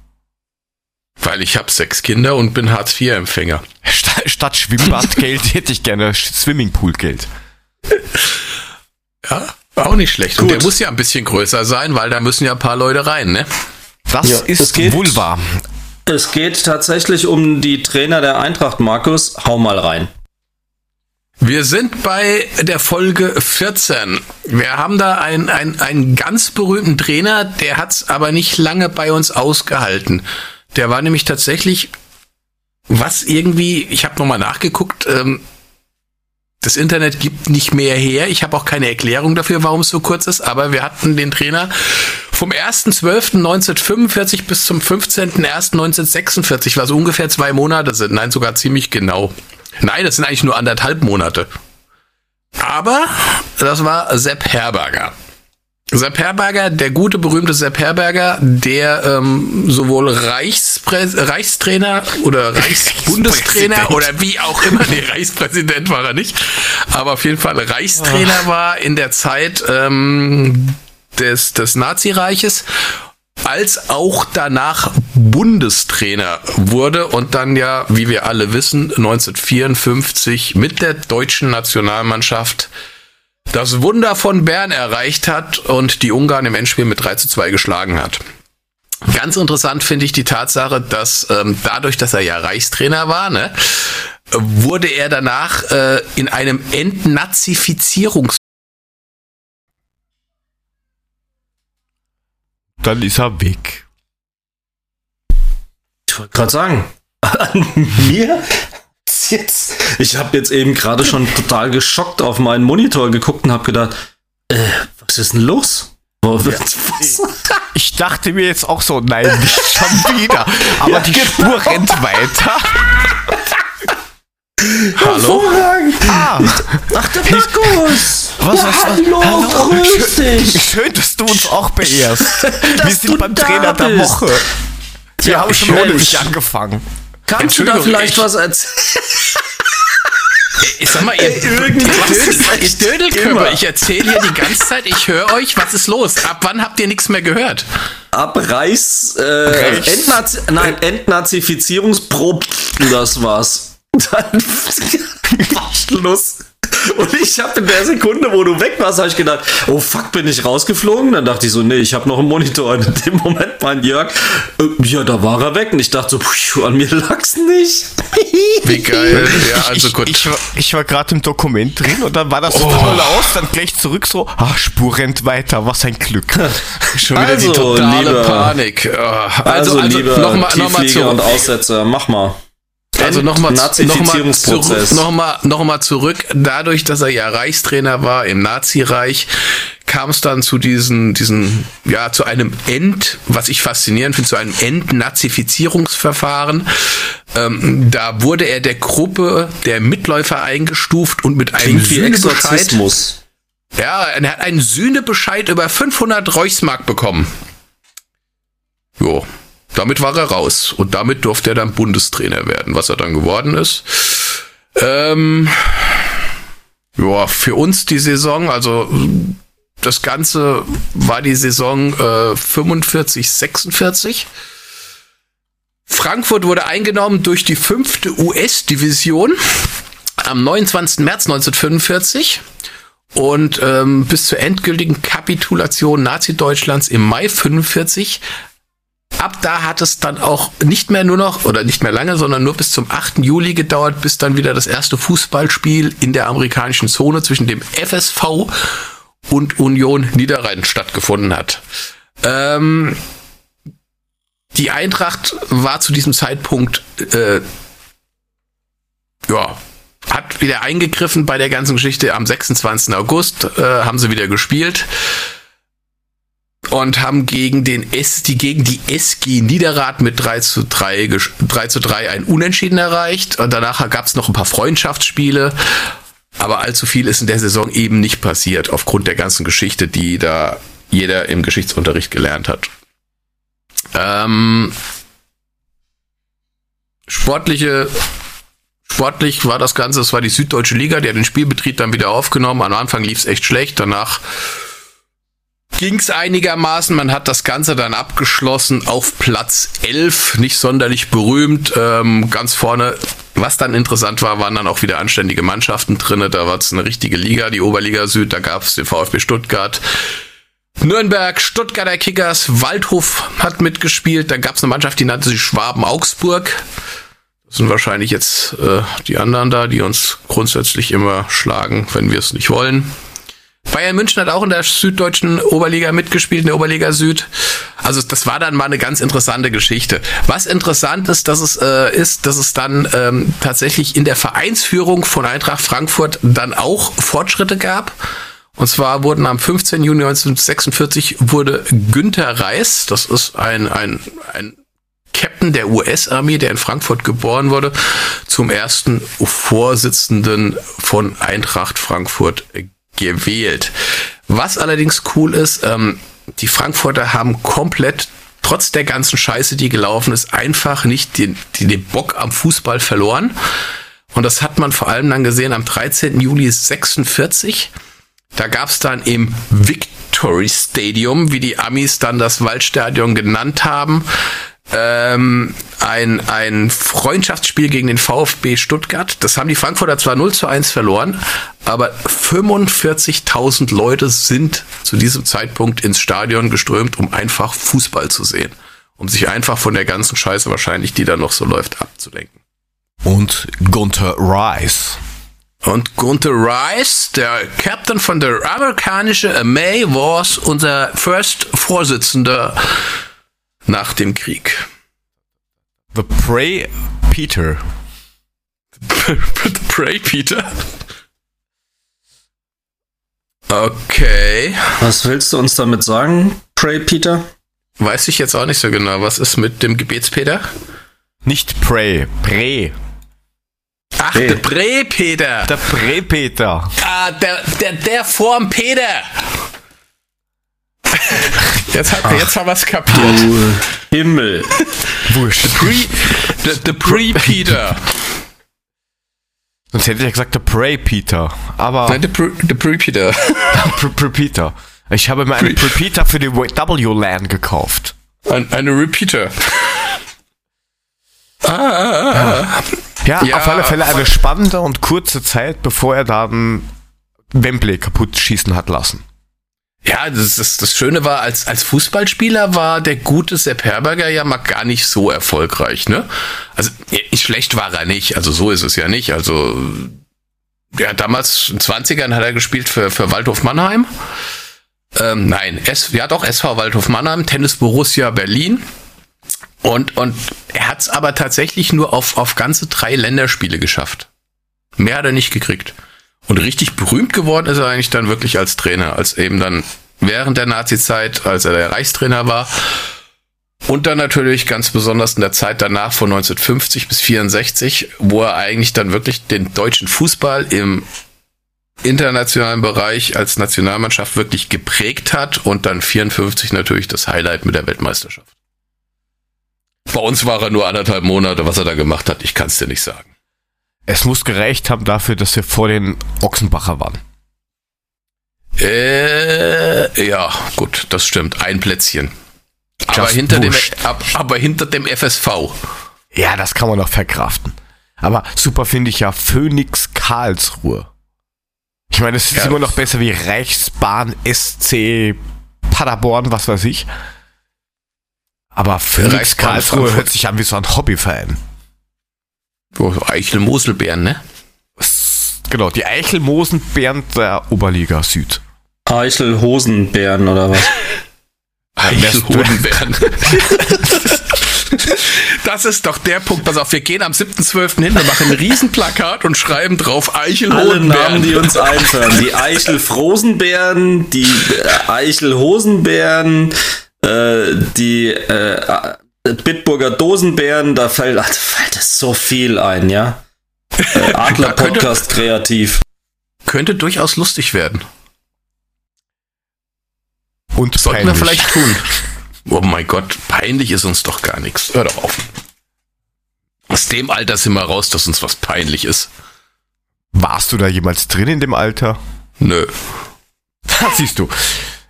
Weil ich habe sechs Kinder und bin Hartz-IV-Empfänger. Statt, statt Schwimmbadgeld hätte ich gerne Swimmingpoolgeld. Ja, auch nicht schlecht. Und Gut. der muss ja ein bisschen größer sein, weil da müssen ja ein paar Leute rein, ne? Das Ja, ist es geht- wohl wahr. Es geht tatsächlich um die Trainer der Eintracht, Markus. Hau mal rein. Wir sind bei der Folge 14. Wir haben da einen, einen, einen ganz berühmten Trainer, der hat's aber nicht lange bei uns ausgehalten. Der war nämlich tatsächlich, was irgendwie, ich habe nochmal nachgeguckt, ähm, das Internet gibt nicht mehr her. Ich habe auch keine Erklärung dafür, warum es so kurz ist, aber wir hatten den Trainer vom 1.12.1945 bis zum 15.01.1946, was ungefähr zwei Monate sind. Nein, sogar ziemlich genau. Nein, das sind eigentlich nur anderthalb Monate. Aber das war Sepp Herberger. Sepp Herberger, der gute, berühmte Sepp Herberger, der ähm, sowohl Reichsprä Reichstrainer oder Reichsbundestrainer oder wie auch immer, nee, Reichspräsident war er nicht, aber auf jeden Fall Reichstrainer war in der Zeit ähm, des, des Nazireiches als auch danach Bundestrainer wurde und dann ja, wie wir alle wissen, 1954 mit der deutschen Nationalmannschaft das Wunder von Bern erreicht hat und die Ungarn im Endspiel mit 3 zu 2 geschlagen hat. Ganz interessant finde ich die Tatsache, dass ähm, dadurch, dass er ja Reichstrainer war, ne, wurde er danach äh, in einem Entnazifizierungs Dann ist er weg. Ich wollte gerade sagen, an mir ist jetzt. Ich habe jetzt eben gerade schon total geschockt auf meinen Monitor geguckt und habe gedacht, äh, was ist denn los? Was? Ich dachte mir jetzt auch so, nein, nicht schon wieder. Aber die Spur rennt weiter. Hallo? Ah, Ach, der Markus! was, ja, was, was? hallo, grüß schön, dich! schön, dass du uns auch beehrst. Wir sind beim Trainer der bist. Woche. Wir Ja, haben schon ohne dich angefangen. Kannst du da vielleicht ich- was erzählen? Ich sag mal, ihr, ihr Dödelkörper, immer. ich erzähle hier die ganze Zeit, ich höre euch, was ist los? Ab wann habt ihr nichts mehr gehört? Ab Reichs, äh, Entnazi nein, Entnazifizierungsprob, das war's. Dann Schluss. Und ich habe in der Sekunde, wo du weg warst, habe ich gedacht, oh fuck, bin ich rausgeflogen? Dann dachte ich so, nee, ich habe noch einen Monitor. Und in dem Moment mein Jörg, äh, ja, da war er weg. Und ich dachte so, pfiuh, an mir lag's nicht. Wie geil. Ja, also ich, gut. ich, war, ich war gerade im Dokument drin und dann war das so toll aus, dann gleich zurück so, ach, Spur rennt weiter, was ein Glück. Schon wieder die Also, totale lieber- Panik. Ah, Also, lieber nochmal noch mal und. Aussetzer, mach mal. Also nochmal noch mal zurück, noch mal, noch mal zurück. Dadurch, dass er ja Reichstrainer war im Nazireich, kam es dann zu diesen, diesen, ja, zu einem End, was ich faszinierend finde, zu einem Entnazifizierungsverfahren. Ähm, da wurde er der Gruppe der Mitläufer eingestuft und mit einem. Exorzismus. Ja, er hat einen Sühnebescheid über 500 Reichsmark bekommen. Jo, damit war er raus. Und damit durfte er dann Bundestrainer werden, was er dann geworden ist. Ähm, ja, für uns die Saison, also das Ganze war die Saison äh, 45, 46. Frankfurt wurde eingenommen durch die fünfte US-Division am 29. März 1945 und ähm, bis zur endgültigen Kapitulation Nazi-Deutschlands im Mai 45. Ab da hat es dann auch nicht mehr nur noch, oder nicht mehr lange, sondern nur bis zum 8. Juli gedauert, bis dann wieder das erste Fußballspiel in der amerikanischen Zone zwischen dem FSV und Union Niederrhein stattgefunden hat. Ähm, die Eintracht war zu diesem Zeitpunkt äh, ja, hat wieder eingegriffen bei der ganzen Geschichte. Am 26. August äh, haben sie wieder gespielt und haben gegen den S, die gegen die SG Niederrad mit 3 zu 3, gesch- 3 zu 3 ein Unentschieden erreicht. Und danach gab es noch ein paar Freundschaftsspiele. Aber allzu viel ist in der Saison eben nicht passiert, aufgrund der ganzen Geschichte, die da jeder im Geschichtsunterricht gelernt hat. Ähm, sportliche Sportlich war das Ganze, es war die Süddeutsche Liga, die hat den Spielbetrieb dann wieder aufgenommen. Am Anfang lief es echt schlecht, danach ging es einigermaßen. Man hat das Ganze dann abgeschlossen auf Platz 11, nicht sonderlich berühmt. Ähm, ganz vorne, was dann interessant war, waren dann auch wieder anständige Mannschaften drinne. Da war es eine richtige Liga, die Oberliga Süd, da gab es den VfB Stuttgart. Nürnberg, Stuttgarter Kickers, Waldhof hat mitgespielt. Dann gab es eine Mannschaft, die nannte sich Schwaben Augsburg. Das sind wahrscheinlich jetzt äh, die anderen da, die uns grundsätzlich immer schlagen, wenn wir es nicht wollen. Bayern München hat auch in der süddeutschen Oberliga mitgespielt, in der Oberliga Süd. Also das war dann mal eine ganz interessante Geschichte. Was interessant ist, dass es äh, ist, dass es dann ähm, tatsächlich in der Vereinsführung von Eintracht Frankfurt dann auch Fortschritte gab. Und zwar wurden am 15. Juni 1946 wurde Günther Reis, das ist ein, ein, ein Captain der US-Armee, der in Frankfurt geboren wurde, zum ersten Vorsitzenden von Eintracht Frankfurt gewählt. Was allerdings cool ist, ähm, die Frankfurter haben komplett, trotz der ganzen Scheiße, die gelaufen ist, einfach nicht den, den, Bock am Fußball verloren. Und das hat man vor allem dann gesehen am 13. Juli 46. Da gab es dann im Victory Stadium, wie die Amis dann das Waldstadion genannt haben, ähm, ein, ein Freundschaftsspiel gegen den VfB Stuttgart. Das haben die Frankfurter zwar 0 zu 1 verloren, aber 45.000 Leute sind zu diesem Zeitpunkt ins Stadion geströmt, um einfach Fußball zu sehen. Um sich einfach von der ganzen Scheiße wahrscheinlich, die da noch so läuft, abzulenken. Und Gunther Rice. Und Gunther Rice, der Captain von der amerikanischen Armee, war unser First Vorsitzender nach dem Krieg. The Prey Peter. Pray, Peter. Okay. Was willst du uns damit sagen, Pray Peter? Weiß ich jetzt auch nicht so genau. Was ist mit dem Gebetspeter? Nicht Prey, Prey. Ach, Hey. der Prä-Peter. Der Prey Peter. Ah, der, der, der vorm Peter. Jetzt, hat, jetzt haben wir es kapiert. Du Himmel. Wurscht. Der Pre-Peter. Sonst hätte ich ja gesagt der Prey Peter. Aber Nein, der Pre-Peter. Pre Pre Peter. Ich habe mir einen Peter für die W-LAN gekauft. Ein, eine Repeater. Ah, ah, ah. Ja, Ja, auf alle Fälle eine spannende und kurze Zeit, bevor er dann Wembley kaputt schießen hat lassen. Ja, das, das, das Schöne war, als, als Fußballspieler war der gute Sepp Herberger ja mal gar nicht so erfolgreich, ne? Also schlecht war er nicht, also so ist es ja nicht. Also ja, damals in den 20ern hat er gespielt für, für Waldhof Mannheim. Ähm, nein, S, ja doch, SV Waldhof Mannheim, Tennis Borussia Berlin. Und, und er hat es aber tatsächlich nur auf, auf ganze drei Länderspiele geschafft. Mehr hat er nicht gekriegt. Und richtig berühmt geworden ist er eigentlich dann wirklich als Trainer, als eben dann während der Nazi-Zeit, als er der Reichstrainer war. Und dann natürlich ganz besonders in der Zeit danach von 1950 bis 64, wo er eigentlich dann wirklich den deutschen Fußball im internationalen Bereich als Nationalmannschaft wirklich geprägt hat und dann 54 natürlich das Highlight mit der Weltmeisterschaft. Bei uns war er nur anderthalb Monate, was er da gemacht hat, ich kann es dir nicht sagen. Es muss gereicht haben dafür, dass wir vor den Ochsenbacher waren. Äh, ja, gut, das stimmt. Ein Plätzchen. Aber hinter, dem, ab, aber hinter dem FSV. Ja, das kann man noch verkraften. Aber super finde ich ja Phoenix Karlsruhe. Ich meine, es ist Ja. immer noch besser wie Reichsbahn SC Paderborn, was weiß ich. Aber Phoenix Reichsbahn Karlsruhe Frankfurt. hört sich an wie so ein Hobbyverein. Eichel-Moselbeeren, ne? Genau, die Eichelmosenbären der Oberliga Süd. Eichel Hosenbären oder was? Eichel-Hodenbeeren. Das ist doch der Punkt. Pass auf, wir gehen am 7.12. hin, wir machen ein Riesenplakat und schreiben drauf eichel Alle Namen, die uns einfallen. Die Eichel Frosenbären, die äh, Eichel Hosenbären, äh, die äh, Bitburger Dosenbären, da fällt, da fällt es so viel ein, ja. Äh, Adler Da könnte- Podcast kreativ. Könnte durchaus lustig werden. Und Sollten wir peinlich. vielleicht tun. Oh mein Gott, peinlich ist uns doch gar nichts. Hör doch auf. Aus dem Alter sind wir raus, dass uns was peinlich ist. Warst du da jemals drin in dem Alter? Nö. Da siehst du.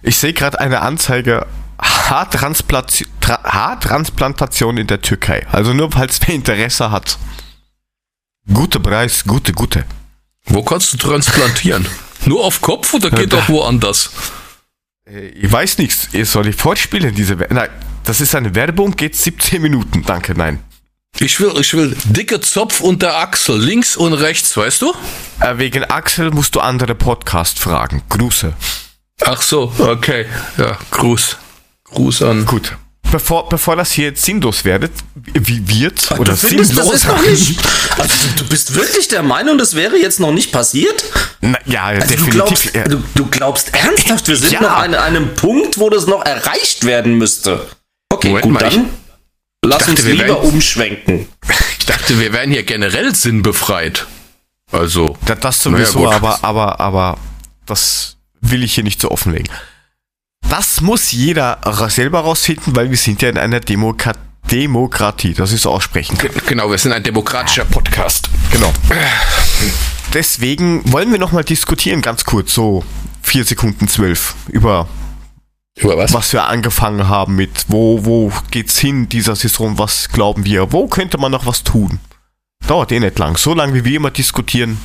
Ich sehe gerade eine Anzeige Haartransplantation, Tra Haartransplantation in der Türkei. Also nur falls wer Interesse hat. Gute Preis, gute, gute. Wo kannst du transplantieren? Nur auf Kopf oder geht Ja, doch woanders? Äh, Ich weiß nichts. Ihr soll ich fortspielen, diese Wer Nein, das ist eine Werbung, geht 17 Minuten. Danke, nein. Ich will, ich will dicke Zopf unter Achsel, links und rechts, weißt du? Äh, wegen Axel musst du andere Podcast fragen. Grüße. Ach so, okay. Ja, Gruß. Gruß an. Gut. Bevor, bevor das hier jetzt sinnlos werdet, wie wird, oder du findest, das sinnlos. ist noch nicht. Also du, du bist wirklich der Meinung, das wäre jetzt noch nicht passiert? Na, ja, Also du definitiv. glaubst, ja. du, du glaubst ernsthaft, wir sind Ja. noch an einem Punkt, wo das noch erreicht werden müsste. Okay, Moment gut, mal, dann lass dachte, uns lieber wären- umschwenken. Ich dachte, wir wären hier generell sinnbefreit. Also, Da- Das Naja, sowieso, gut. aber, aber, aber das will ich hier nicht so offenlegen. Das muss jeder selber rausfinden, weil wir sind ja in einer Demokra Demokratie, das ich so aussprechen genau, wir sind ein demokratischer Podcast. Genau. Deswegen wollen wir nochmal diskutieren, ganz kurz, so vier Sekunden zwölf, über Über was? was wir angefangen haben mit, wo, wo geht's hin dieser Saison, was glauben wir, wo könnte man noch was tun? Dauert eh nicht lang, so lange wie wir immer diskutieren.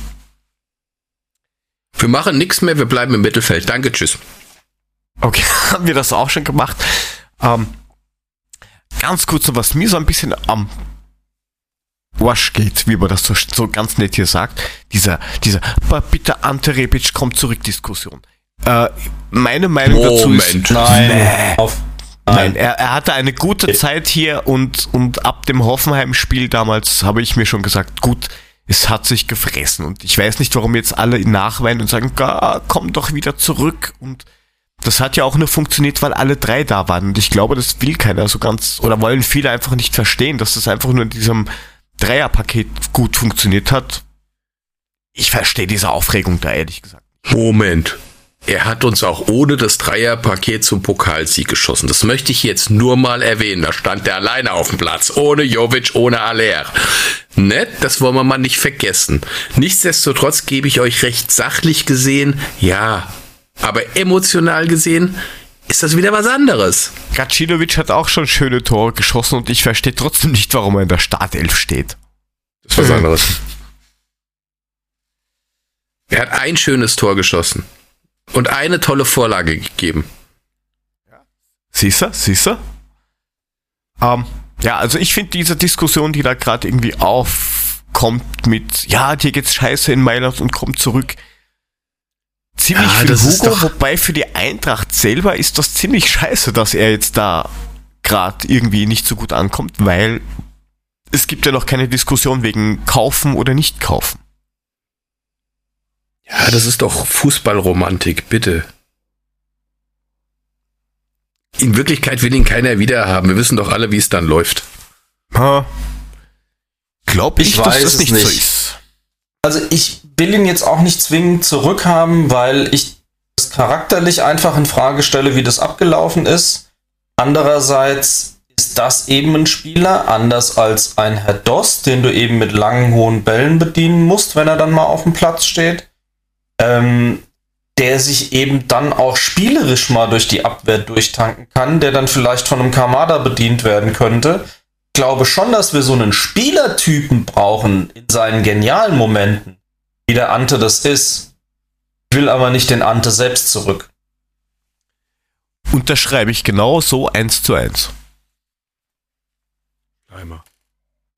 Wir machen nichts mehr, wir bleiben im Mittelfeld. Danke, tschüss. Okay, haben wir das auch schon gemacht. Ähm, ganz kurz noch, was mir so ein bisschen am Wasch geht, wie man das so, so ganz nett hier sagt. Dieser, dieser, "Aber bitte Ante Rebic kommt zurück Diskussion. Äh, meine Meinung dazu ist, Moment. Nein, auf, Nein, er, er hatte eine gute Zeit hier und, und ab dem Hoffenheim-Spiel damals habe ich mir schon gesagt, gut, es hat sich gefressen und ich weiß nicht, warum jetzt alle nachweinen und sagen, "Ga, komm doch wieder zurück und das hat ja auch nur funktioniert, weil alle drei da waren und ich glaube, das will keiner so ganz oder wollen viele einfach nicht verstehen, dass das einfach nur in diesem Dreierpaket gut funktioniert hat. Ich verstehe diese Aufregung da ehrlich gesagt. Moment. Er hat uns auch ohne das Dreierpaket zum Pokalsieg geschossen. Das möchte ich jetzt nur mal erwähnen. Da stand er alleine auf dem Platz. Ohne Jovic, ohne Aller. Nett, das wollen wir mal nicht vergessen. Nichtsdestotrotz gebe ich euch recht sachlich gesehen, ja. Aber emotional gesehen ist das wieder was anderes. Gacinovic hat auch schon schöne Tore geschossen und ich verstehe trotzdem nicht, warum er in der Startelf steht. Das ist was anderes. Er hat ein schönes Tor geschossen und eine tolle Vorlage gegeben. Siehst du? Siehst du? Ähm, ja, also ich finde diese Diskussion, die da gerade irgendwie aufkommt mit, ja, dir geht's scheiße in Mailand und kommt zurück, ziemlich Ja, für Hugo, wobei für die Eintracht selber ist das ziemlich scheiße, dass er jetzt da gerade irgendwie nicht so gut ankommt, weil es gibt ja noch keine Diskussion wegen kaufen oder nicht kaufen. Ja, das ist doch Fußballromantik, bitte. In Wirklichkeit will ihn keiner wiederhaben. Wir wissen doch alle, wie es dann läuft. Ha. Glaub ich, Ich dass weiß das es nicht, so nicht. ist. Also ich will ihn jetzt auch nicht zwingend zurückhaben, weil ich das charakterlich einfach in Frage stelle, wie das abgelaufen ist. Andererseits ist das eben ein Spieler, anders als ein Herr Doss, den du eben mit langen, hohen Bällen bedienen musst, wenn er dann mal auf dem Platz steht, ähm, der sich eben dann auch spielerisch mal durch die Abwehr durchtanken kann, der dann vielleicht von einem Kamada bedient werden könnte. Ich glaube schon, dass wir so einen Spielertypen brauchen in seinen genialen Momenten, wie der Ante das ist. Ich will aber nicht den Ante selbst zurück. Unterschreibe ich genau so eins zu eins.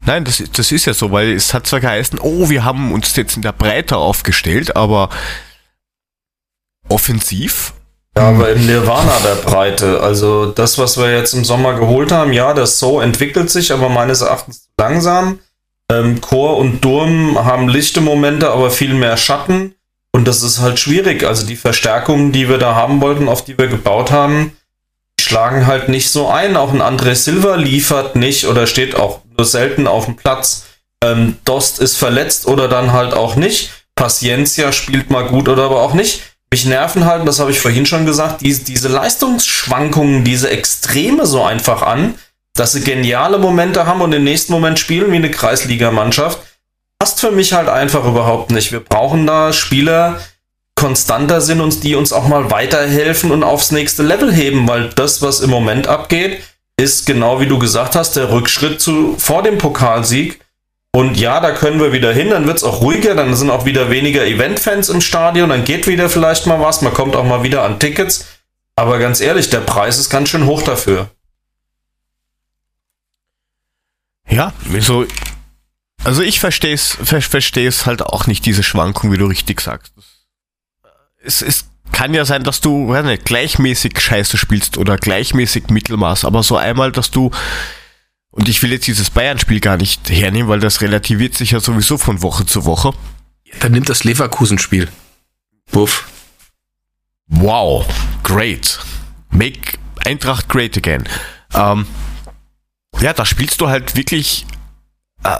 Nein, das, ist- das ist ja so, weil es hat zwar geheißen, oh, wir haben uns jetzt in der Breite aufgestellt, aber offensiv, Ja, aber im Nirvana der Breite. Also das, was wir jetzt im Sommer geholt haben, ja, das So entwickelt sich, aber meines Erachtens zu langsam. Ähm, Chor und Durm haben lichte Momente, aber viel mehr Schatten. Und das ist halt schwierig. Also die Verstärkungen, die wir da haben wollten, auf die wir gebaut haben, die schlagen halt nicht so ein. Auch ein André Silva liefert nicht oder steht auch nur selten auf dem Platz. Ähm, Dost ist verletzt oder dann halt auch nicht. Paciencia spielt mal gut oder aber auch nicht. Mich nerven halt, das habe ich vorhin schon gesagt, diese, diese Leistungsschwankungen, diese Extreme so einfach an, dass sie geniale Momente haben und im nächsten Moment spielen wie eine Kreisligamannschaft. Passt für mich halt einfach überhaupt nicht. Wir brauchen da Spieler, konstanter sind und die uns auch mal weiterhelfen und aufs nächste Level heben, weil das, was im Moment abgeht, ist genau wie du gesagt hast, der Rückschritt zu vor dem Pokalsieg. Und ja, da können wir wieder hin, dann wird es auch ruhiger, dann sind auch wieder weniger Eventfans im Stadion, dann geht wieder vielleicht mal was, man kommt auch mal wieder an Tickets. Aber ganz ehrlich, der Preis ist ganz schön hoch dafür. Ja, so, also ich verstehe es, ver, verstehe es halt auch nicht, diese Schwankung, wie du richtig sagst. Es, es kann ja sein, dass du, weiß nicht, gleichmäßig Scheiße spielst oder gleichmäßig Mittelmaß, aber so einmal, dass du, und ich will jetzt dieses Bayern-Spiel gar nicht hernehmen, weil das relativiert sich ja sowieso von Woche zu Woche. Dann nimmt das Leverkusen-Spiel. Buff. Wow, great. Make Eintracht great again. Ähm, ja, da spielst du halt wirklich äh,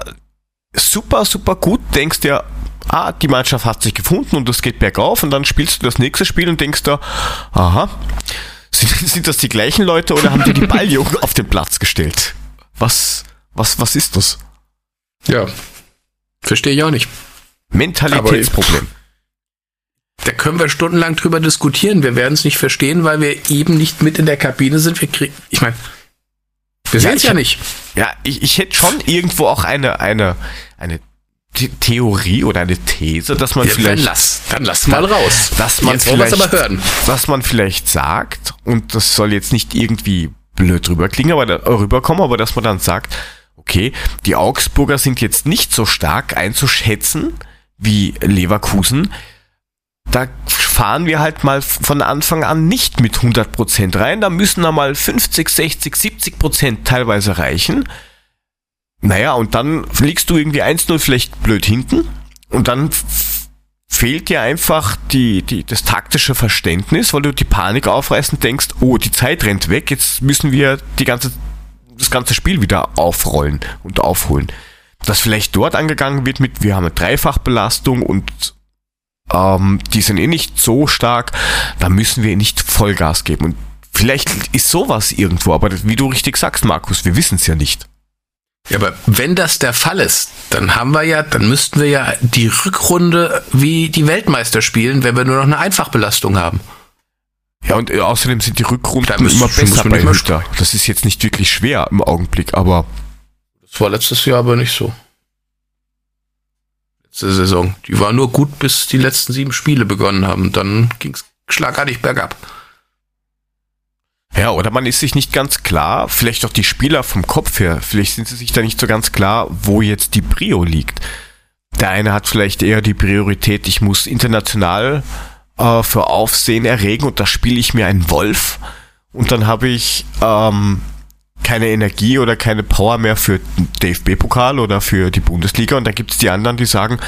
super, super gut, denkst dir, ah, die Mannschaft hat sich gefunden und es geht bergauf und dann spielst du das nächste Spiel und denkst dir, aha, sind, sind das die gleichen Leute oder haben die die Balljungen auf den Platz gestellt? Was, was, was ist das? Ja. Verstehe ich auch nicht. Mentalitätsproblem. Da können wir stundenlang drüber diskutieren. Wir werden es nicht verstehen, weil wir eben nicht mit in der Kabine sind. Wir kriegen, ich meine, wir Ja, sehen es ja nicht. Ja, ich, ich hätte schon irgendwo auch eine, eine, eine The Theorie oder eine These, dass man Ja, vielleicht, dann lass, dann lass mal raus. dass man Jetzt vielleicht, aber hören. dass man vielleicht sagt, und das soll jetzt nicht irgendwie blöd rüberklingen, aber da, rüberkommen, aber dass man dann sagt, okay, die Augsburger sind jetzt nicht so stark einzuschätzen wie Leverkusen. Da fahren wir halt mal von Anfang an nicht mit 100% rein. Da müssen da mal 50, 60, 70% teilweise reichen. Naja, und dann liegst du irgendwie 1-0 vielleicht blöd hinten und dann fehlt dir einfach die, die, das taktische Verständnis, weil du die Panik aufreißt und denkst, oh, die Zeit rennt weg, jetzt müssen wir die ganze, das ganze Spiel wieder aufrollen und aufholen. Dass vielleicht dort angegangen wird mit, wir haben eine Dreifachbelastung und ähm, die sind eh nicht so stark, da müssen wir nicht Vollgas geben. Und vielleicht ist sowas irgendwo, aber wie du richtig sagst, Markus, wir wissen es ja nicht. Ja, aber wenn das der Fall ist, dann haben wir ja, dann müssten wir ja die Rückrunde wie die Weltmeister spielen, wenn wir nur noch eine Einfachbelastung haben. Ja, und äh, außerdem sind die Rückrunden müssen- immer besser bei Hütter. Das ist jetzt nicht wirklich schwer im Augenblick, aber Das war letztes Jahr aber nicht so. Letzte Saison. Die war nur gut, bis die letzten sieben Spiele begonnen haben. Dann ging es schlagartig bergab. Ja, oder man ist sich nicht ganz klar, vielleicht auch die Spieler vom Kopf her, vielleicht sind sie sich da nicht so ganz klar, wo jetzt die Prio liegt. Der eine hat vielleicht eher die Priorität, ich muss international äh, für Aufsehen erregen und da spiele ich mir einen Wolf und dann habe ich ähm, keine Energie oder keine Power mehr für den DFB-Pokal oder für die Bundesliga und dann gibt es die anderen, die sagen,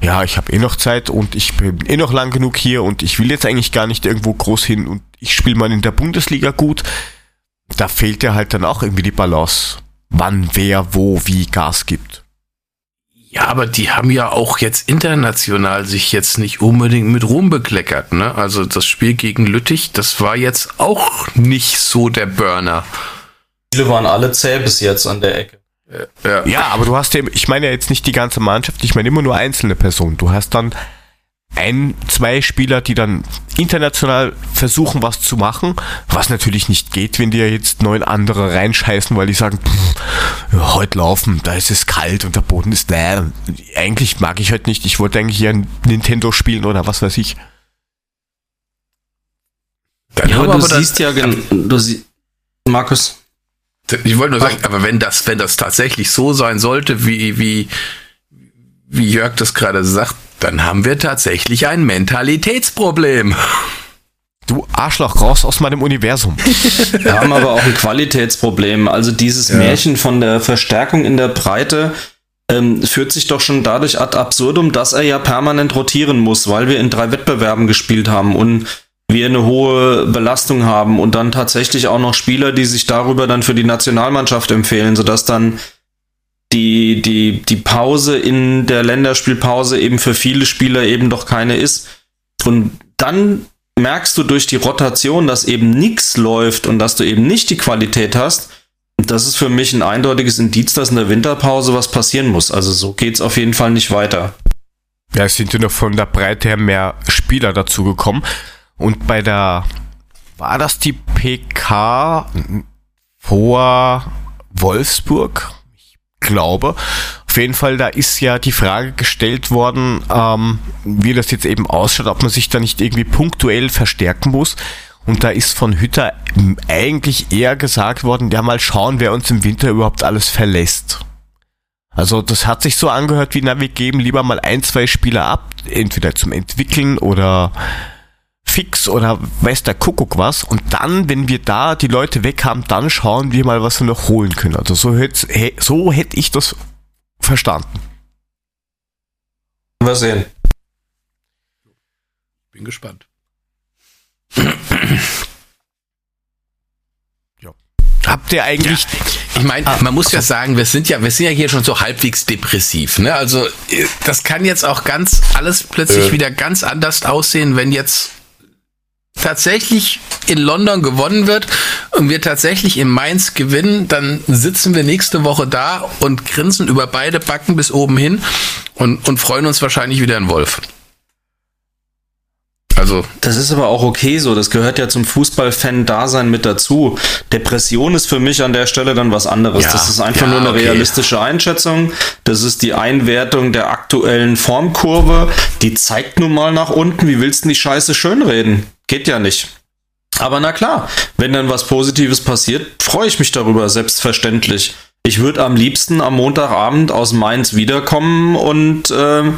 ja, ich habe eh noch Zeit und ich bin eh noch lang genug hier und ich will jetzt eigentlich gar nicht irgendwo groß hin und ich spiele mal in der Bundesliga gut. Da fehlt ja halt dann auch irgendwie die Balance, wann, wer, wo, wie Gas gibt. Ja, aber die haben ja auch jetzt international sich jetzt nicht unbedingt mit Ruhm bekleckert, ne? Also das Spiel gegen Lüttich, das war jetzt auch nicht so der Burner. Viele waren alle zäh bis jetzt an der Ecke. Ja. ja, aber du hast ja, ich meine ja jetzt nicht die ganze Mannschaft, ich meine immer nur einzelne Personen. Du hast dann ein, zwei Spieler, die dann international versuchen, was zu machen, was natürlich nicht geht, wenn die ja jetzt neun andere reinscheißen, weil die sagen, pff, heute laufen, da ist es kalt und der Boden ist leer. Eigentlich mag ich heute nicht, ich wollte eigentlich ja Nintendo spielen oder was weiß ich. Dann ja, aber du siehst ja, du siehst, Markus. Ich wollte nur sagen, aber wenn das, wenn das tatsächlich so sein sollte, wie, wie, wie Jörg das gerade sagt, dann haben wir tatsächlich ein Mentalitätsproblem. Du Arschloch, raus aus meinem Universum. Wir haben aber auch ein Qualitätsproblem. Also dieses ja. Märchen von der Verstärkung in der Breite ähm, führt sich doch schon dadurch ad absurdum, dass er ja permanent rotieren muss, weil wir in drei Wettbewerben gespielt haben und wir eine hohe Belastung haben und dann tatsächlich auch noch Spieler, die sich darüber dann für die Nationalmannschaft empfehlen, sodass dann die, die, die Pause in der Länderspielpause eben für viele Spieler eben doch keine ist. Und dann merkst du durch die Rotation, dass eben nichts läuft und dass du eben nicht die Qualität hast. Und das ist für mich ein eindeutiges Indiz, dass in der Winterpause was passieren muss. Also so geht es auf jeden Fall nicht weiter. Ja, es sind ja noch von der Breite her mehr Spieler dazugekommen. Und bei der, war das die PK vor Wolfsburg? Ich glaube. Auf jeden Fall, da ist ja die Frage gestellt worden, ähm, wie das jetzt eben ausschaut, ob man sich da nicht irgendwie punktuell verstärken muss. Und da ist von Hütter eigentlich eher gesagt worden, ja mal schauen, wer uns im Winter überhaupt alles verlässt. Also das hat sich so angehört wie, na, wir geben lieber mal ein, zwei Spieler ab, entweder zum Entwickeln oder fix oder weiß der Kuckuck was. Und dann, wenn wir da die Leute weg haben, dann schauen wir mal, was wir noch holen können. Also so hätte so hätt ich das verstanden. Mal sehen. Bin gespannt. ja. Habt ihr eigentlich. Ja. Ich meine, ah, man muss also. ja sagen, wir sind ja, wir sind ja hier schon so halbwegs depressiv. Ne? Also äh, das kann jetzt auch ganz alles plötzlich äh. wieder ganz anders aussehen, wenn jetzt tatsächlich in London gewonnen wird und wir tatsächlich in Mainz gewinnen, dann sitzen wir nächste Woche da und grinsen über beide Backen bis oben hin und, und freuen uns wahrscheinlich wieder in Wolf. Also. Das ist aber auch okay so. Das gehört ja zum Fußballfan-Dasein mit dazu. Depression ist für mich an der Stelle dann was anderes. Ja, das ist einfach ja, nur eine okay. realistische Einschätzung. Das ist die Einwertung der aktuellen Formkurve. Die zeigt nun mal nach unten. Wie willst du die Scheiße schönreden? Geht ja nicht. Aber na klar, wenn dann was Positives passiert, freue ich mich darüber, selbstverständlich. Ich würde am liebsten am Montagabend aus Mainz wiederkommen und äh,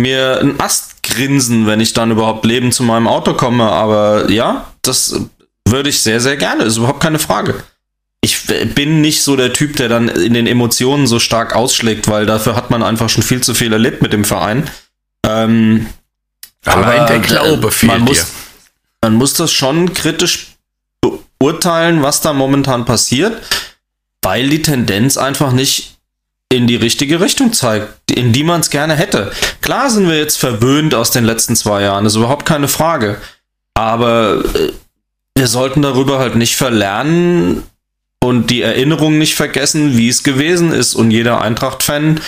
mir einen Ast grinsen, wenn ich dann überhaupt lebend zu meinem Auto komme. Aber ja, das würde ich sehr, sehr gerne. Ist überhaupt keine Frage. Ich bin nicht so der Typ, der dann in den Emotionen so stark ausschlägt, weil dafür hat man einfach schon viel zu viel erlebt mit dem Verein. Ähm, Allein aber der Glaube fehlt man muss, dir. Man muss das schon kritisch beurteilen, was da momentan passiert, weil die Tendenz einfach nicht in die richtige Richtung zeigt, in die man es gerne hätte. Klar sind wir jetzt verwöhnt aus den letzten zwei Jahren, das ist überhaupt keine Frage. Aber äh, wir sollten darüber halt nicht verlernen und die Erinnerung nicht vergessen, wie es gewesen ist. Und jeder Eintracht-Fan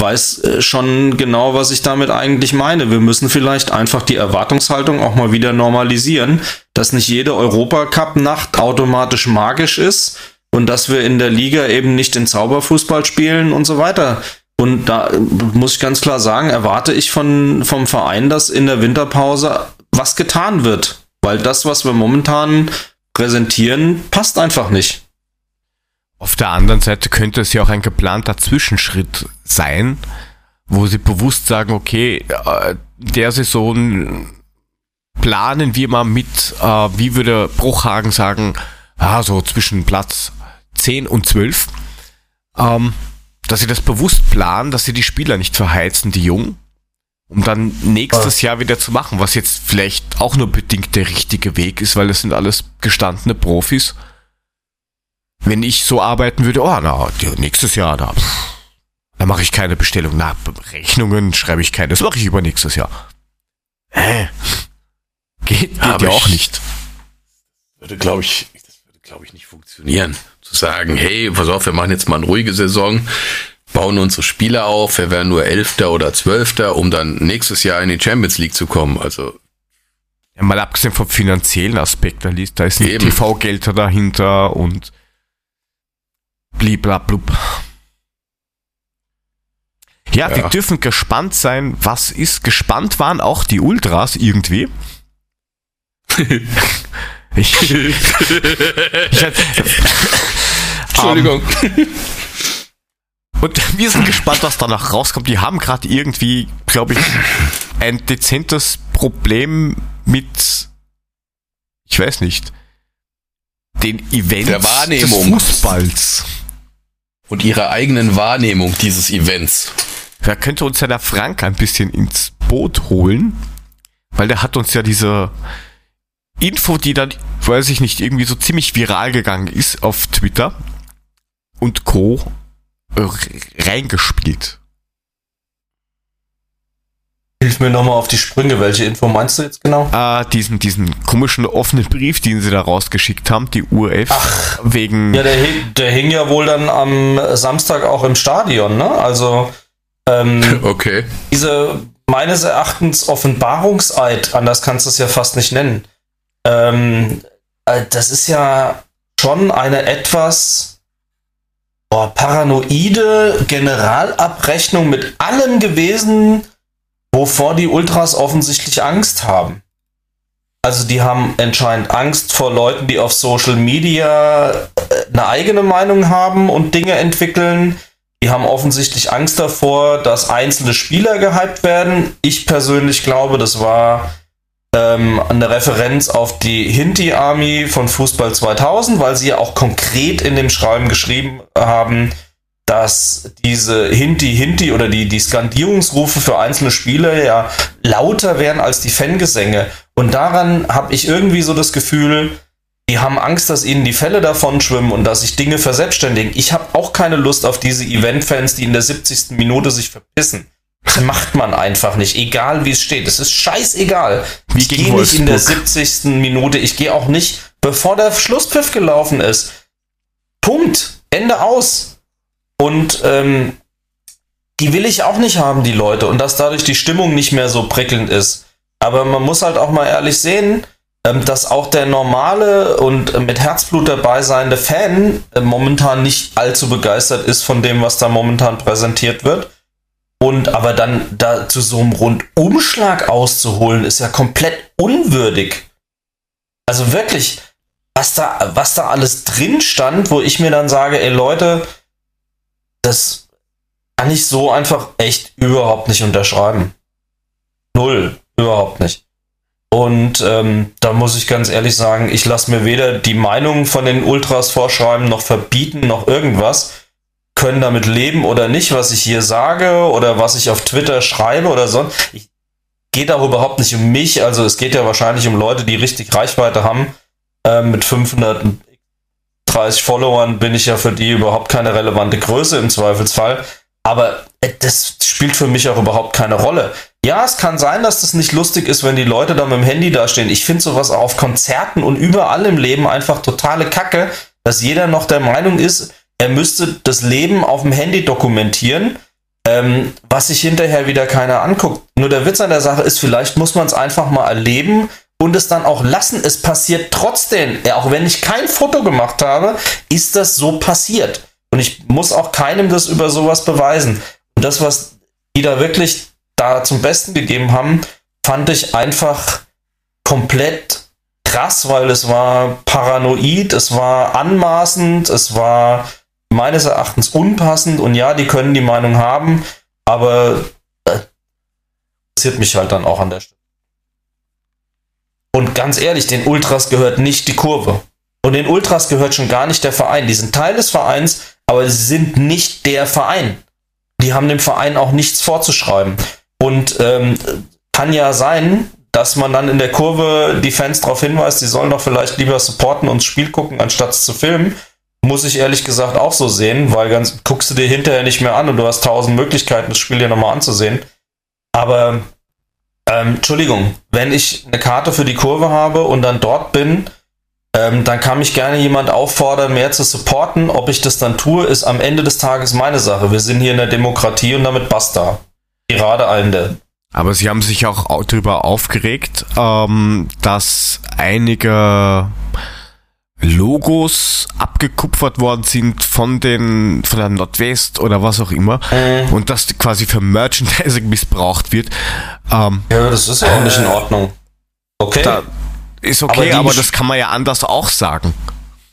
weiß äh, schon genau, was ich damit eigentlich meine. Wir müssen vielleicht einfach die Erwartungshaltung auch mal wieder normalisieren, dass nicht jede Europacup-Nacht automatisch magisch ist und dass wir in der Liga eben nicht den Zauberfußball spielen und so weiter. Und da äh, muss ich ganz klar sagen, erwarte ich von, vom Verein, dass in der Winterpause was getan wird. Weil das, was wir momentan präsentieren, passt einfach nicht. Auf der anderen Seite könnte es ja auch ein geplanter Zwischenschritt sein, wo sie bewusst sagen, okay, äh, der Saison planen wir mal mit, äh, wie würde Bruchhagen sagen, ah, so zwischen Platz 10 und 12, ähm, dass sie das bewusst planen, dass sie die Spieler nicht verheizen, die Jungen, um dann nächstes Jahr wieder zu machen, was jetzt vielleicht auch nur bedingt der richtige Weg ist, weil das sind alles gestandene Profis. Wenn ich so arbeiten würde, oh, na, nächstes Jahr, da, da mache ich keine Bestellung. Na, Rechnungen schreibe ich keine, das mache ich übernächstes Jahr. Hä? Geht, geht ja auch ich- nicht. würde, glaube ich, das würde, glaube ich, nicht funktionieren. Zu sagen, hey, pass auf, wir machen jetzt mal eine ruhige Saison, bauen unsere Spieler auf, wir werden nur Elfter oder Zwölfter, um dann nächstes Jahr in die Champions League zu kommen. Also, Ja, mal abgesehen vom finanziellen Aspekt, da ist ein. TV-Gelder dahinter und bliblablub. Ja, Ja. wir dürfen gespannt sein, was ist. Gespannt waren auch die Ultras irgendwie. ich, ich, Entschuldigung. Und wir sind gespannt, was danach rauskommt. Die haben gerade irgendwie, glaube ich, ein dezentes Problem mit, ich weiß nicht, den Events des Fußballs. Und ihrer eigenen Wahrnehmung dieses Events. Wer könnte uns ja der Frank ein bisschen ins Boot holen? Weil der hat uns ja diese Info, die dann, weiß ich nicht, irgendwie so ziemlich viral gegangen ist auf Twitter und Co. äh, reingespielt. Hilf mir nochmal auf die Sprünge. Welche Info meinst du jetzt genau? äh, diesen, diesen komischen offenen Brief, den sie da rausgeschickt haben, die URF, wegen, Ja, der, der hing ja wohl dann am Samstag auch im Stadion, ne? Also, ähm, Okay. diese meines Erachtens Offenbarungseid, anders kannst du es ja fast nicht nennen. Ähm, äh, das ist ja schon eine etwas boah, paranoide Generalabrechnung mit allem gewesen, wovor die Ultras offensichtlich Angst haben. Also die haben anscheinend Angst vor Leuten, die auf Social Media äh, eine eigene Meinung haben und Dinge entwickeln. Die haben offensichtlich Angst davor, dass einzelne Spieler gehypt werden. Ich persönlich glaube, das war ähm, eine Referenz auf die Hinti Army von Fußball 2000, weil sie ja auch konkret in dem Schreiben geschrieben haben, dass diese Hinti Hinti oder die, die Skandierungsrufe für einzelne Spieler ja lauter wären als die Fangesänge. Und daran habe ich irgendwie so das Gefühl, die haben Angst, dass ihnen die Fälle davon schwimmen und dass sich Dinge verselbstständigen. Ich habe auch keine Lust auf diese Event-Fans, die in der 70. Minute sich verpissen. Das macht man einfach nicht, egal wie es steht. Es ist scheißegal. Wie ich gehe nicht in der Wolfsburg. 70. Minute. Ich gehe auch nicht, bevor der Schlusspfiff gelaufen ist. Punkt. Ende aus. Und ähm, die will ich auch nicht haben, die Leute. Und dass dadurch die Stimmung nicht mehr so prickelnd ist. Aber man muss halt auch mal ehrlich sehen, ähm, dass auch der normale und äh, mit Herzblut dabei seiende Fan äh, momentan nicht allzu begeistert ist von dem, was da momentan präsentiert wird. Und aber dann da zu so einem Rundumschlag auszuholen, ist ja komplett unwürdig. Also wirklich, was da, was da alles drin stand, wo ich mir dann sage, ey Leute, das kann ich so einfach echt überhaupt nicht unterschreiben. Null, überhaupt nicht. Und ähm, da muss ich ganz ehrlich sagen, ich lasse mir weder die Meinung von den Ultras vorschreiben, noch verbieten, noch irgendwas. Können damit leben oder nicht, was ich hier sage oder was ich auf Twitter schreibe oder sonst. Ich geht auch überhaupt nicht um mich. Also es geht ja wahrscheinlich um Leute, die richtig Reichweite haben. Ähm, mit 530 Followern bin ich ja für die überhaupt keine relevante Größe im Zweifelsfall. Aber äh, das spielt für mich auch überhaupt keine Rolle. Ja, es kann sein, dass das nicht lustig ist, wenn die Leute da mit dem Handy dastehen. Ich finde sowas auch auf Konzerten und überall im Leben einfach totale Kacke, dass jeder noch der Meinung ist, er müsste das Leben auf dem Handy dokumentieren, ähm, was sich hinterher wieder keiner anguckt. Nur der Witz an der Sache ist, vielleicht muss man es einfach mal erleben und es dann auch lassen. Es passiert trotzdem. Auch wenn ich kein Foto gemacht habe, ist das so passiert. Und ich muss auch keinem das über sowas beweisen. Und das, was die da wirklich da zum Besten gegeben haben, fand ich einfach komplett krass, weil es war paranoid, es war anmaßend, es war meines Erachtens unpassend und ja, die können die Meinung haben, aber äh, interessiert mich halt dann auch an der Stelle. Und ganz ehrlich, den Ultras gehört nicht die Kurve. Und den Ultras gehört schon gar nicht der Verein. Die sind Teil des Vereins, aber sie sind nicht der Verein. Die haben dem Verein auch nichts vorzuschreiben. Und ähm, kann ja sein, dass man dann in der Kurve die Fans darauf hinweist, sie sollen doch vielleicht lieber supporten und das Spiel gucken, anstatt es zu filmen. Muss ich ehrlich gesagt auch so sehen, weil ganz guckst du dir hinterher nicht mehr an und du hast tausend Möglichkeiten, das Spiel dir nochmal anzusehen. Aber ähm, Entschuldigung, wenn ich eine Karte für die Kurve habe und dann dort bin, ähm, dann kann mich gerne jemand auffordern, mehr zu supporten. Ob ich das dann tue, ist am Ende des Tages meine Sache. Wir sind hier in der Demokratie und damit basta. Gerade Ende. Aber sie haben sich auch au- darüber aufgeregt, ähm, dass einige Logos abgekupfert worden sind von den von der Nordwest oder was auch immer Mhm. und das quasi für Merchandising missbraucht wird. Ähm, Ja, das ist ja auch nicht in Ordnung. Okay. da ist Aber okay, aber, besch- das kann man ja anders auch sagen.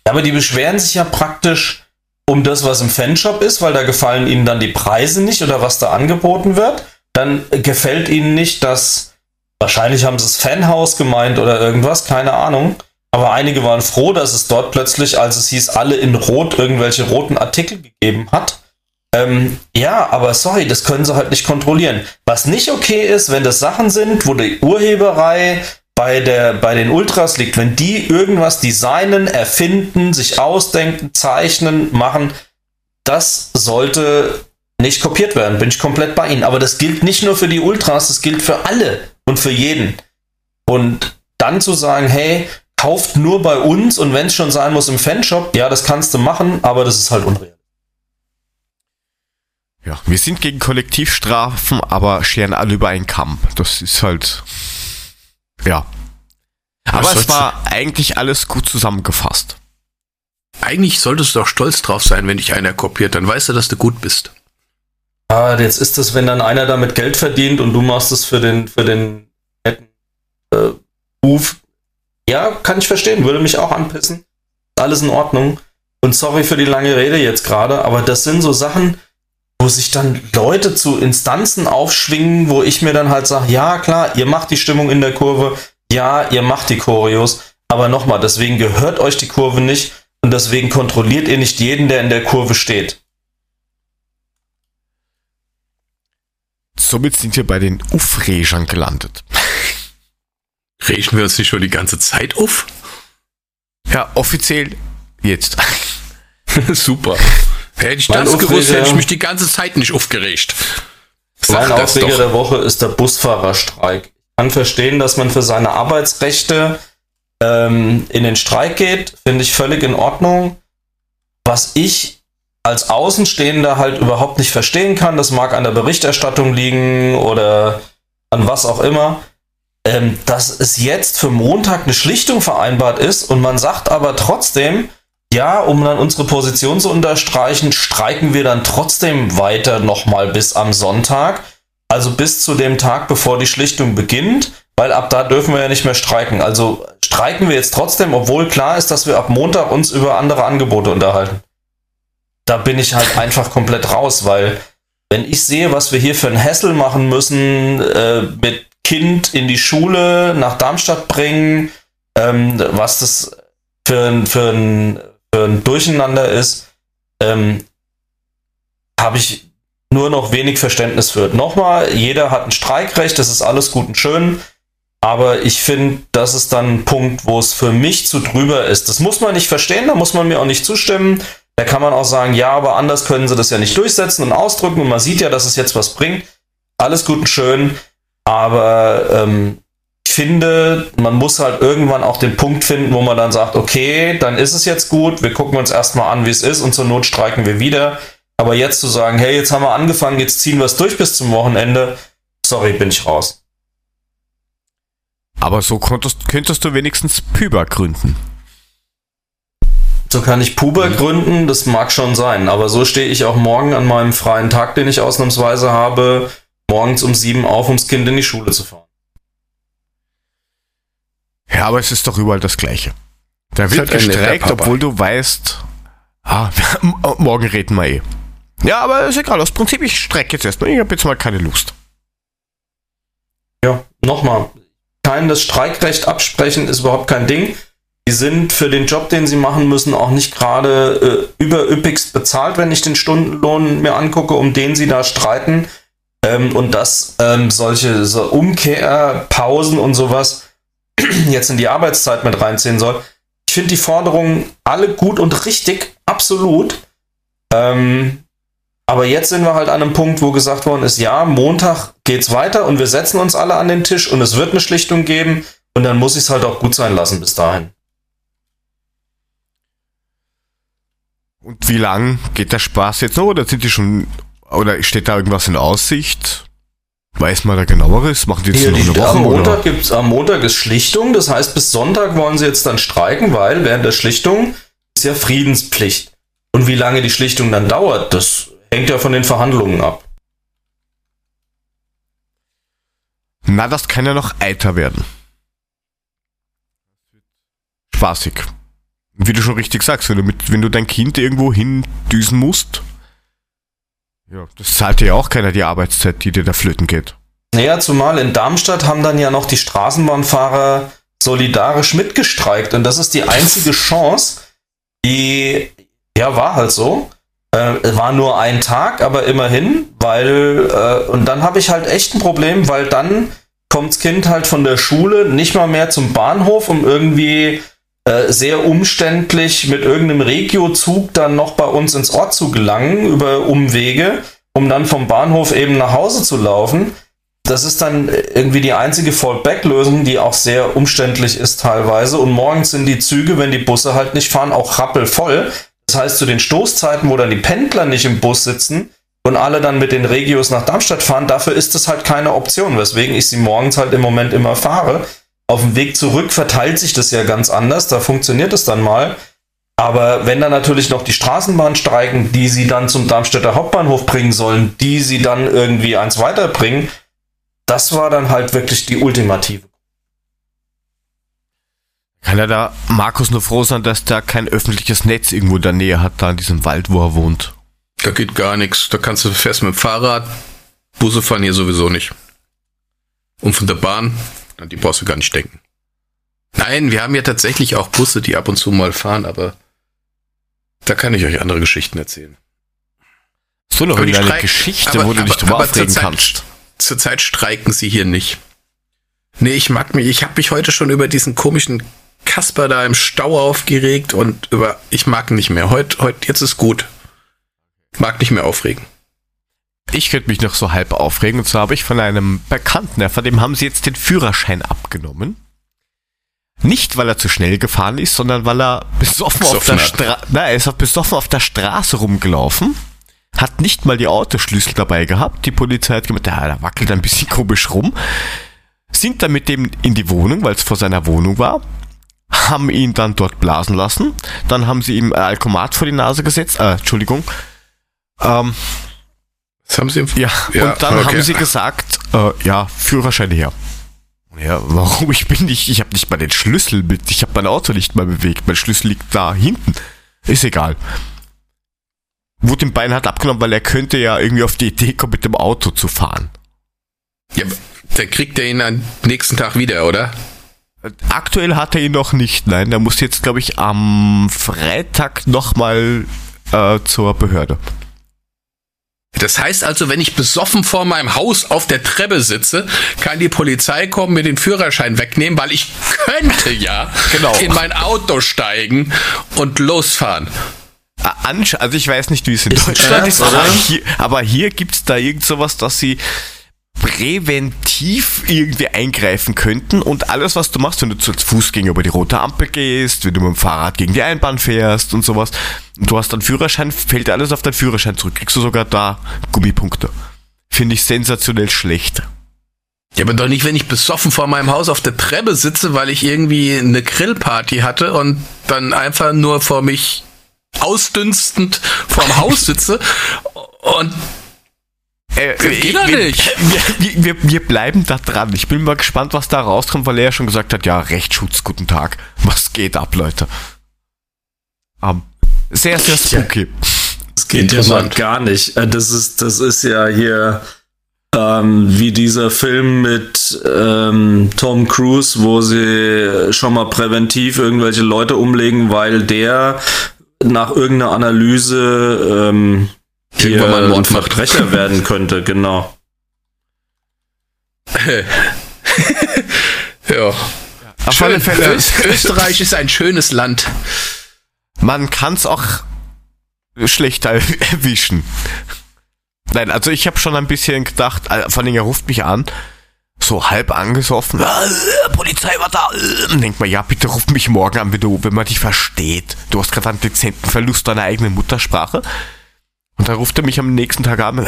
Aber die beschweren sich ja praktisch um das, was im Fanshop ist, weil da gefallen ihnen dann die Preise nicht oder was da angeboten wird. Dann gefällt ihnen nicht, dass wahrscheinlich haben sie das Fanhaus gemeint oder irgendwas, keine Ahnung. Aber einige waren froh, dass es dort plötzlich, als es hieß, alle in Rot irgendwelche roten Artikel gegeben hat. Ähm, ja, aber sorry, das können sie halt nicht kontrollieren. Was nicht okay ist, wenn das Sachen sind, wo die Urheberei bei, der, bei den Ultras liegt, wenn die irgendwas designen, erfinden, sich ausdenken, zeichnen, machen, das sollte nicht kopiert werden, bin ich komplett bei Ihnen. Aber das gilt nicht nur für die Ultras, das gilt für alle und für jeden. Und dann zu sagen, hey, kauft nur bei uns und wenn es schon sein muss im Fanshop, ja, das kannst du machen, aber das ist halt unreal. Ja, wir sind gegen Kollektivstrafen, aber scheren alle über einen Kamm. Das ist halt. Ja. Aber es war eigentlich alles gut zusammengefasst. Eigentlich solltest du doch stolz drauf sein, wenn dich einer kopiert. Dann weißt du, dass du gut bist. Ah, jetzt ist es, wenn dann einer damit Geld verdient und du machst es für den, für den netten äh, Ruf. Ja, kann ich verstehen, würde mich auch anpissen. Alles in Ordnung. Und sorry für die lange Rede jetzt gerade, aber das sind so Sachen, wo sich dann Leute zu Instanzen aufschwingen, wo ich mir dann halt sage, ja klar, ihr macht die Stimmung in der Kurve, ja, ihr macht die Choreos, aber nochmal, deswegen gehört euch die Kurve nicht und deswegen kontrolliert ihr nicht jeden, der in der Kurve steht. Somit sind wir bei den Ufregern gelandet. Regen wir uns nicht schon die ganze Zeit auf? Ja, offiziell jetzt. Super. Hätte ich Mein das gewusst, hätte ich mich die ganze Zeit nicht aufgeregt. Sag Mein Aufreger doch. der Woche ist der Busfahrerstreik. Ich kann verstehen, dass man für seine Arbeitsrechte ähm, in den Streik geht, finde ich völlig in Ordnung. Was ich als Außenstehender halt überhaupt nicht verstehen kann, das mag an der Berichterstattung liegen oder an was auch immer, ähm, dass es jetzt für Montag eine Schlichtung vereinbart ist und man sagt aber trotzdem, ja, um dann unsere Position zu unterstreichen, streiken wir dann trotzdem weiter nochmal bis am Sonntag. Also bis zu dem Tag, bevor die Schlichtung beginnt, weil ab da dürfen wir ja nicht mehr streiken. Also streiken wir jetzt trotzdem, obwohl klar ist, dass wir ab Montag uns über andere Angebote unterhalten. Da bin ich halt einfach komplett raus, weil wenn ich sehe, was wir hier für ein Hassel machen müssen, äh, mit Kind in die Schule nach Darmstadt bringen, ähm, was das für ein, für ein, für ein Durcheinander ist, ähm, habe ich nur noch wenig Verständnis für. Nochmal, jeder hat ein Streikrecht, das ist alles gut und schön, aber ich finde, das ist dann ein Punkt, wo es für mich zu drüber ist. Das muss man nicht verstehen, da muss man mir auch nicht zustimmen. Da kann man auch sagen, ja, aber anders können sie das ja nicht durchsetzen und ausdrücken und man sieht ja, dass es jetzt was bringt. Alles gut und schön, aber ähm, ich finde, man muss halt irgendwann auch den Punkt finden, wo man dann sagt, okay, dann ist es jetzt gut, wir gucken uns erstmal an, wie es ist und zur Not streiken wir wieder. Aber jetzt zu sagen, hey, jetzt haben wir angefangen, jetzt ziehen wir es durch bis zum Wochenende, sorry, bin ich raus. Aber so konntest, könntest du wenigstens Püber gründen. So kann ich Puber gründen, das mag schon sein, aber so stehe ich auch morgen an meinem freien Tag, den ich ausnahmsweise habe, morgens um sieben auf, ums Kind in die Schule zu fahren. Ja, aber es ist doch überall das Gleiche. Da wird gestreikt, obwohl du weißt, ah, morgen reden wir eh. Ja, aber ist egal, aus Prinzip, ich strecke jetzt erstmal. Ich habe jetzt mal keine Lust. Ja, nochmal. Kein das Streikrecht absprechen ist überhaupt kein Ding. Die sind für den Job, den sie machen müssen, auch nicht gerade äh, überüppigst bezahlt, wenn ich den Stundenlohn mir angucke, um den sie da streiten. Ähm, und dass ähm, solche so Umkehrpausen und sowas jetzt in die Arbeitszeit mit reinziehen soll. Ich finde die Forderungen alle gut und richtig, absolut. Ähm, aber jetzt sind wir halt an einem Punkt, wo gesagt worden ist, ja, Montag geht's weiter und wir setzen uns alle an den Tisch und es wird eine Schlichtung geben und dann muss ich es halt auch gut sein lassen bis dahin. Und wie lang geht der Spaß jetzt noch? Oder sind die schon, oder steht da irgendwas in Aussicht? Weiß man da genaueres? Machen die jetzt Hier, noch die, eine Woche? am, Montag oder? gibt's, am Montag ist Schlichtung, das heißt, bis Sonntag wollen sie jetzt dann streiken, weil während der Schlichtung ist ja Friedenspflicht. Und wie lange die Schlichtung dann dauert, das hängt ja von den Verhandlungen ab. Na, das kann ja noch eiter werden. Spaßig. Wie du schon richtig sagst, wenn du, mit, wenn du dein Kind irgendwo hindüsen musst, ja, das zahlt ja auch keiner die Arbeitszeit, die dir da flöten geht. Naja, zumal in Darmstadt haben dann ja noch die Straßenbahnfahrer solidarisch mitgestreikt und das ist die einzige Chance, die, ja, war halt so. Äh, war nur ein Tag, aber immerhin, weil, äh, und dann habe ich halt echt ein Problem, weil dann kommt's Kind halt von der Schule nicht mal mehr zum Bahnhof, um irgendwie äh, sehr umständlich mit irgendeinem Regiozug dann noch bei uns ins Ort zu gelangen, über Umwege, um dann vom Bahnhof eben nach Hause zu laufen. Das ist dann irgendwie die einzige Fallback-Lösung, die auch sehr umständlich ist teilweise. Und morgens sind die Züge, wenn die Busse halt nicht fahren, auch rappelvoll. Das heißt, zu den Stoßzeiten, wo dann die Pendler nicht im Bus sitzen und alle dann mit den Regios nach Darmstadt fahren, dafür ist das halt keine Option, weswegen ich sie morgens halt im Moment immer fahre. Auf dem Weg zurück verteilt sich das ja ganz anders, da funktioniert es dann mal. Aber wenn dann natürlich noch die Straßenbahn streiken, die sie dann zum Darmstädter Hauptbahnhof bringen sollen, die sie dann irgendwie eins weiterbringen, das war dann halt wirklich die ultimative. Kann ja da Markus nur froh sein, dass da kein öffentliches Netz irgendwo in der Nähe hat, da in diesem Wald, wo er wohnt. Da geht gar nichts. Da kannst du fest mit dem Fahrrad. Busse fahren hier sowieso nicht. Und von der Bahn, an die brauchst du gar nicht denken. Nein, wir haben ja tatsächlich auch Busse, die ab und zu mal fahren, aber da kann ich euch andere Geschichten erzählen. So eine Streik- Geschichte, aber- wo du dich drüber aber aufregen zurzeit- kannst. Zurzeit streiken sie hier nicht. Nee, ich mag mich, ich habe mich heute schon über diesen komischen Kasper da im Stau aufgeregt und über, ich mag nicht mehr. Heute, heute, jetzt ist gut. Mag nicht mehr aufregen. Ich könnte mich noch so halb aufregen. Und zwar habe ich von einem Bekannten, von dem haben sie jetzt den Führerschein abgenommen. Nicht, weil er zu schnell gefahren ist, sondern weil er besoffen, auf der na, er ist besoffen auf der Straße rumgelaufen, hat nicht mal die Autoschlüssel dabei gehabt. Die Polizei hat gemeint, ja, da wackelt ein bisschen komisch rum. Sind dann mit dem in die Wohnung, weil es vor seiner Wohnung war, haben ihn dann dort blasen lassen. Dann haben sie ihm Alkomat vor die Nase gesetzt, äh, Entschuldigung. Ähm, Das haben sie ja, Ja, und dann okay. haben sie gesagt, äh, ja, Führerschein her. Ja, warum? Ich bin nicht, ich habe nicht mal den Schlüssel mit, ich habe mein Auto nicht mal bewegt, mein Schlüssel liegt da hinten. Ist egal. Wurde dem Bein halt abgenommen, weil er könnte ja irgendwie auf die Idee kommen, mit dem Auto zu fahren. Ja, dann kriegt er ihn am nächsten Tag wieder, oder? Aktuell hat er ihn noch nicht, nein, der muss jetzt, glaube ich, am Freitag nochmal äh, zur Behörde. Das heißt also, wenn ich besoffen vor meinem Haus auf der Treppe sitze, kann die Polizei kommen, mir den Führerschein wegnehmen, weil ich könnte ja Genau. in mein Auto steigen und losfahren. Also ich weiß nicht, wie es in Deutschland ist, aber hier, aber hier gibt's da irgend sowas, dass sie präventiv irgendwie eingreifen könnten und alles, was du machst, wenn du zu Fußgänger über die rote Ampel gehst, wenn du mit dem Fahrrad gegen die Einbahn fährst und sowas, und du hast dann Führerschein, fällt alles auf deinen Führerschein zurück, kriegst du sogar da Gummipunkte. Finde ich sensationell schlecht. Ja, aber doch nicht, wenn ich besoffen vor meinem Haus auf der Treppe sitze, weil ich irgendwie eine Grillparty hatte und dann einfach nur vor mich ausdünstend vorm Haus sitze und Äh, geht doch wir, nicht. Wir, wir, wir bleiben da dran. Ich bin mal gespannt, was da rauskommt, weil er ja schon gesagt hat, ja, Rechtsschutz, guten Tag. Was geht ab, Leute? Ähm, sehr, sehr spooky. Das geht ja mal gar nicht. Äh, Das ist, das ist ja hier ähm, wie dieser Film mit ähm, Tom Cruise, wo sie schon mal präventiv irgendwelche Leute umlegen, weil der nach irgendeiner Analyse ähm, Irgendwann mal einen ein Mord macht. Verbrecher werden könnte, genau. ja. Auf alle Schön. Fälle, Öst- Österreich ist ein schönes Land. man kann es auch schlechter erwischen. Nein, also ich habe schon ein bisschen gedacht, äh, vor allem er ruft mich an, so halb angesoffen, äh, Polizei war da. Äh, denkt man, ja, bitte ruf mich morgen an, wenn, du, wenn man dich versteht. Du hast gerade einen dezenten Verlust deiner eigenen Muttersprache. Und dann ruft er mich am nächsten Tag an,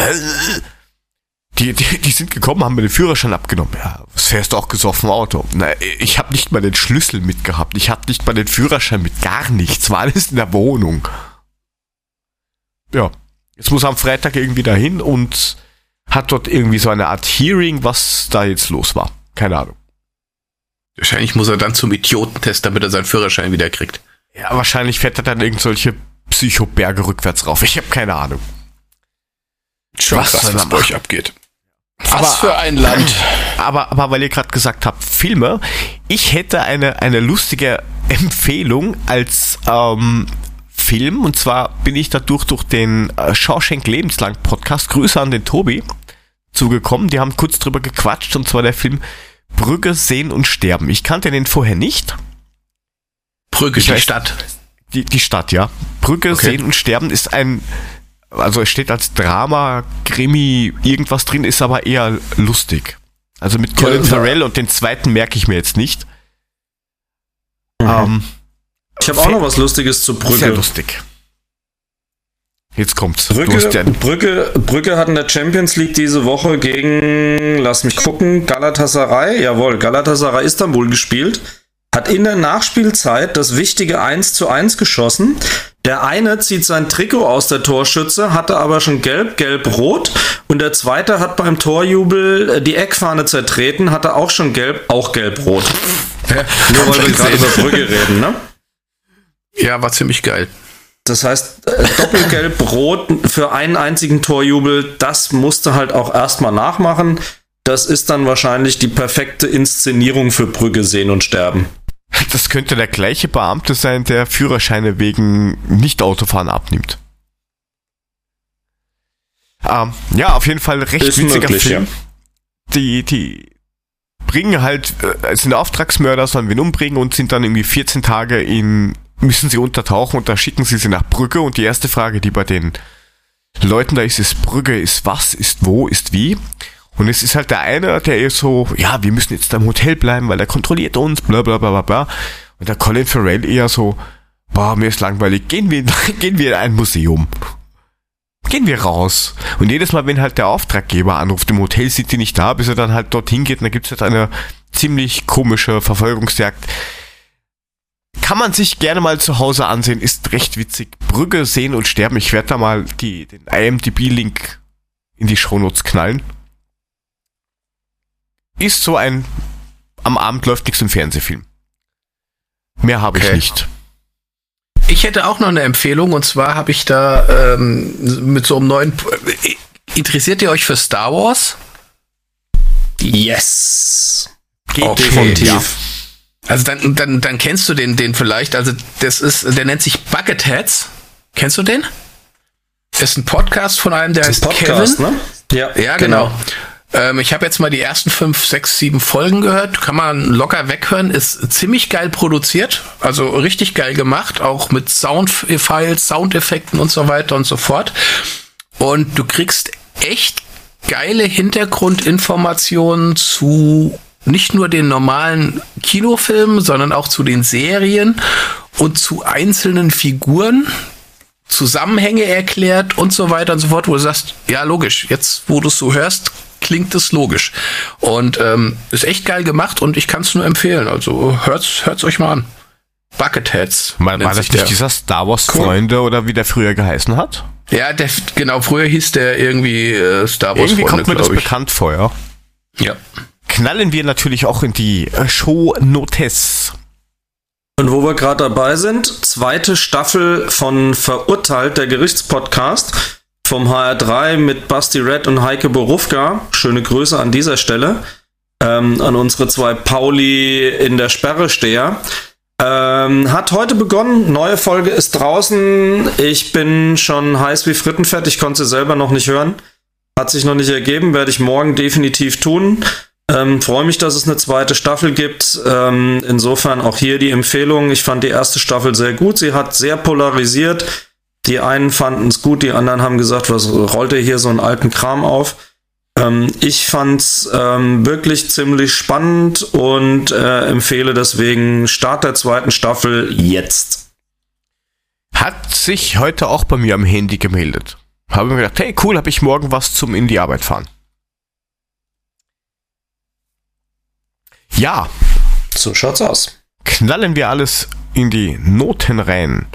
die, die, die sind gekommen, haben mir den Führerschein abgenommen. Ja, was fährst du auch gesoffen Auto? Na, ich habe nicht mal den Schlüssel mitgehabt. Ich hatte nicht mal den Führerschein mit. Gar nichts. War alles in der Wohnung. Ja. Jetzt muss er am Freitag irgendwie dahin und hat dort irgendwie so eine Art Hearing, was da jetzt los war. Keine Ahnung. Wahrscheinlich muss er dann zum Idiotentest, damit er seinen Führerschein wieder kriegt. Ja, wahrscheinlich fährt er dann irgendwelche Psychoberge rückwärts rauf. Ich habe keine Ahnung. Schon Was krass, was bei euch abgeht. Aber- Was für ein Land. Aber, aber weil ihr gerade gesagt habt, Filme, ich hätte eine, eine lustige Empfehlung als ähm, Film. Und zwar bin ich dadurch durch den äh, Shawshank Lebenslang Podcast, Grüße an den Tobi, zugekommen. Die haben kurz drüber gequatscht. Und zwar der Film Brügge sehen und sterben. Ich kannte den vorher nicht. Brügge, Ich die weiß- Stadt. Die, die Stadt, ja. Brücke Okay. sehen und sterben ist ein, also es steht als Drama, Krimi, irgendwas drin, ist aber eher lustig. Also mit Colin Ja, Farrell und den zweiten merke ich mir jetzt nicht. Ähm, Ich habe auch noch was Lustiges zu sehr Brügge. lustig. Jetzt kommt's. Hast ja, Brügge, Brügge hat in der Champions League diese Woche gegen, lass mich gucken, Galatasaray, jawohl, Galatasaray Istanbul gespielt, hat in der Nachspielzeit das wichtige 1 zu 1 geschossen. Der eine zieht sein Trikot aus der Torschütze, hatte aber schon gelb, gelb, rot. Und der zweite hat beim Torjubel äh, die Eckfahne zertreten, hatte auch schon gelb, auch gelb, rot. Nur weil wir gerade über Brügge reden, ne? Ja, war ziemlich geil. Das heißt, äh, doppelgelb-rot für einen einzigen Torjubel, das musste halt auch erstmal nachmachen. Das ist dann wahrscheinlich die perfekte Inszenierung für Brügge sehen und sterben. das könnte der gleiche Beamte sein, der Führerscheine wegen Nicht-Autofahren abnimmt. Ähm, ja, auf jeden Fall recht Ist witziger möglich, Film. ja. die, die bringen halt, äh, sind Auftragsmörder, sollen wen umbringen und sind dann irgendwie 14 Tage in, müssen sie untertauchen und da schicken sie sie nach Brügge und die erste Frage, die bei den Leuten da ist, ist Brügge, ist was, ist wo, ist wie. Und es ist halt der eine, der ist so, ja, wir müssen jetzt im Hotel bleiben, weil er kontrolliert uns, bla bla bla bla bla. Und der Colin Farrell eher so, boah, mir ist langweilig, gehen wir, gehen wir in ein Museum. Gehen wir raus. Und jedes Mal, wenn halt der Auftraggeber anruft, im Hotel sind die nicht da, bis er dann halt dorthin geht, und da gibt's halt eine ziemlich komische Verfolgungsjagd. Kann man sich gerne mal zu Hause ansehen, ist recht witzig. Brügge sehen und sterben. Ich werde da mal die, den IMDb-Link in die Shownotes knallen. Ist so ein, am Abend läuft nichts im Fernsehfilm. Mehr habe ich Okay. nicht. Ich hätte auch noch eine Empfehlung und zwar habe ich da ähm, mit so einem neuen. Äh, Interessiert ihr euch für Star Wars? Yes. Geht Okay, Definitiv. ja. Also dann, dann, dann kennst du den, den vielleicht. Also das ist, der nennt sich Bucketheads. Kennst du den? Das ist ein Podcast von einem, der Das heißt Podcast, Kevin. ne? Ja, Ja, genau. Ähm, ich habe jetzt mal die ersten fünf, sechs, sieben Folgen gehört. Kann man locker weghören. Ist ziemlich geil produziert. Also richtig geil gemacht. Auch mit Soundfiles, Soundeffekten und so weiter und so fort. Und du kriegst echt geile Hintergrundinformationen zu nicht nur den normalen Kinofilmen, sondern auch zu den Serien und zu einzelnen Figuren. Zusammenhänge erklärt und so weiter und so fort, wo du sagst, ja logisch, jetzt wo du es so hörst, klingt es logisch. Und ähm, ist echt geil gemacht und ich kann es nur empfehlen. Also hört's, hört's euch mal an. Bucketheads. War, war das sich nicht der. dieser Star Wars Freunde oder wie der früher geheißen hat? Ja, der, genau, früher hieß der irgendwie äh, Star Wars Irgendwie Freunde, kommt mir das ich. bekannt vor, ja. Ja. Knallen wir natürlich auch in die äh, Show Notes. Und wo wir gerade dabei sind, zweite Staffel von Verurteilt, der Gerichtspodcast vom HR3 mit Basti Red und Heike Borufka. Schöne Grüße an dieser Stelle. Ähm, an unsere zwei Pauli in der Sperre steher. Ähm, hat heute begonnen. Neue Folge ist draußen. Ich bin schon heiß wie Frittenfett. Ich konnte sie selber noch nicht hören. Hat sich noch nicht ergeben. Werde ich morgen definitiv tun. Ähm, Freue mich, dass es eine zweite Staffel gibt. Ähm, insofern auch hier die Empfehlung. Ich fand die erste Staffel sehr gut. Sie hat sehr polarisiert. Die einen fanden es gut, die anderen haben gesagt, was rollt ihr hier so einen alten Kram auf? Ähm, ich fand's ähm, wirklich ziemlich spannend und äh, empfehle deswegen Start der zweiten Staffel jetzt. Hat sich heute auch bei mir am Handy gemeldet. Habe mir gedacht, hey cool, habe ich morgen was zum in die Arbeit fahren. Ja, So schaut's aus. knallen wir alles in die Noten rein.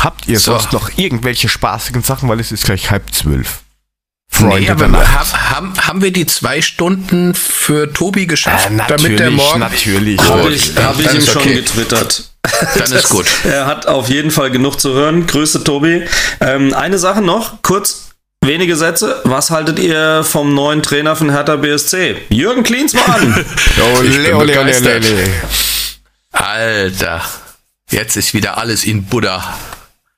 Habt ihr So. sonst noch irgendwelche spaßigen Sachen, weil es ist gleich halb zwölf. Nee, Freunde aber der Nacht. haben, haben, haben wir die zwei Stunden für Tobi geschafft, Äh, damit der morgen. natürlich. Habe ich, dann- hab ich ihm ist schon okay. getwittert. Dann ist gut. Er hat auf jeden Fall genug zu hören. Grüße, Tobi. Ähm, eine Sache noch, kurz, wenige Sätze. Was haltet ihr vom neuen Trainer von Hertha BSC? Jürgen Klinsmann. Ole, ole, ole, ole. Alter, jetzt ist wieder alles in Buddha.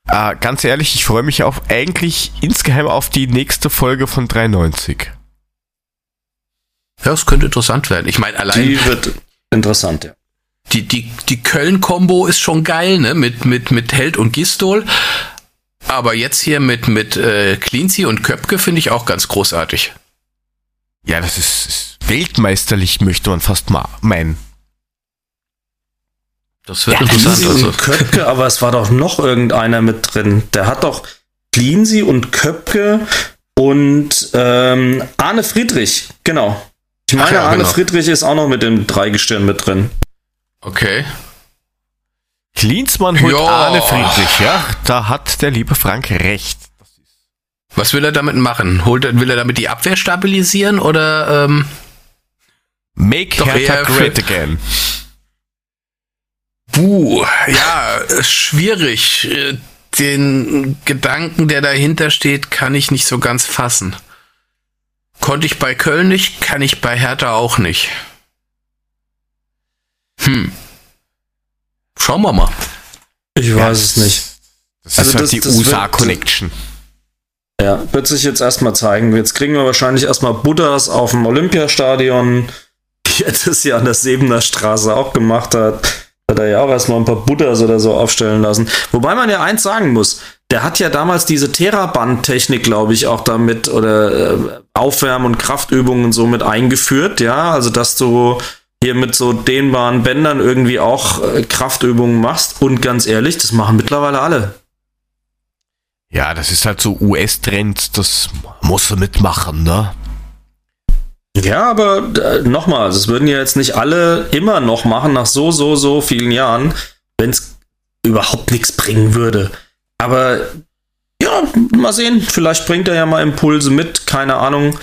Ah, ganz ehrlich, ich freue mich auf eigentlich insgeheim auf die nächste Folge von 93. Ja, das könnte interessant werden. Ich meine, allein Die wird interessant, ja. die, die, die Köln-Kombo ist schon geil, ne? Mit, mit, mit Held und Gistol. Aber jetzt hier mit, mit äh, Cleansy und Köpke finde ich auch ganz großartig. Ja, das ist, ist weltmeisterlich, möchte man fast mal meinen. Das wird Cleansy interessant. Also. und Köpke, aber es war doch noch irgendeiner mit drin. Der hat doch Cleansy und Köpke und ähm, Arne Friedrich, genau. Ich meine, ja, Arne genau. Friedrich ist auch noch mit dem Dreigestirn mit drin. Okay. Klinsmann holt Ja. Arne Friedrich, ja, da hat der liebe Frank recht. Was will er damit machen? Holt will er damit die Abwehr stabilisieren oder ähm, Make Hertha great again. Buh, ja, äh, schwierig. Äh, Den Gedanken, der dahinter steht, kann ich nicht so ganz fassen. Konnte ich bei Köln nicht, kann ich bei Hertha auch nicht. Hm. Schauen wir mal. Ich weiß es nicht. Das Also ist halt das- die das wird- USA-Connection. Ja, wird sich jetzt erstmal zeigen. Jetzt kriegen wir wahrscheinlich erstmal Buddhas auf dem Olympiastadion, die er das ja an der Sebener Straße auch gemacht hat. Hat er ja auch erstmal ein paar Buddhas oder so aufstellen lassen. Wobei man ja eins sagen muss, der hat ja damals diese Theraband-Technik, glaube ich, auch damit oder äh, Aufwärm- und Kraftübungen so mit eingeführt, ja. Also, dass du hier mit so dehnbaren Bändern irgendwie auch äh, Kraftübungen machst. Und ganz ehrlich, das machen mittlerweile alle. Ja, das ist halt so US-Trend, das muss er mitmachen, ne? Ja, aber äh, nochmal, das würden ja jetzt nicht alle immer noch machen nach so, so, so vielen Jahren, wenn es überhaupt nichts bringen würde. Aber ja, mal sehen, vielleicht bringt er ja mal Impulse mit, keine Ahnung.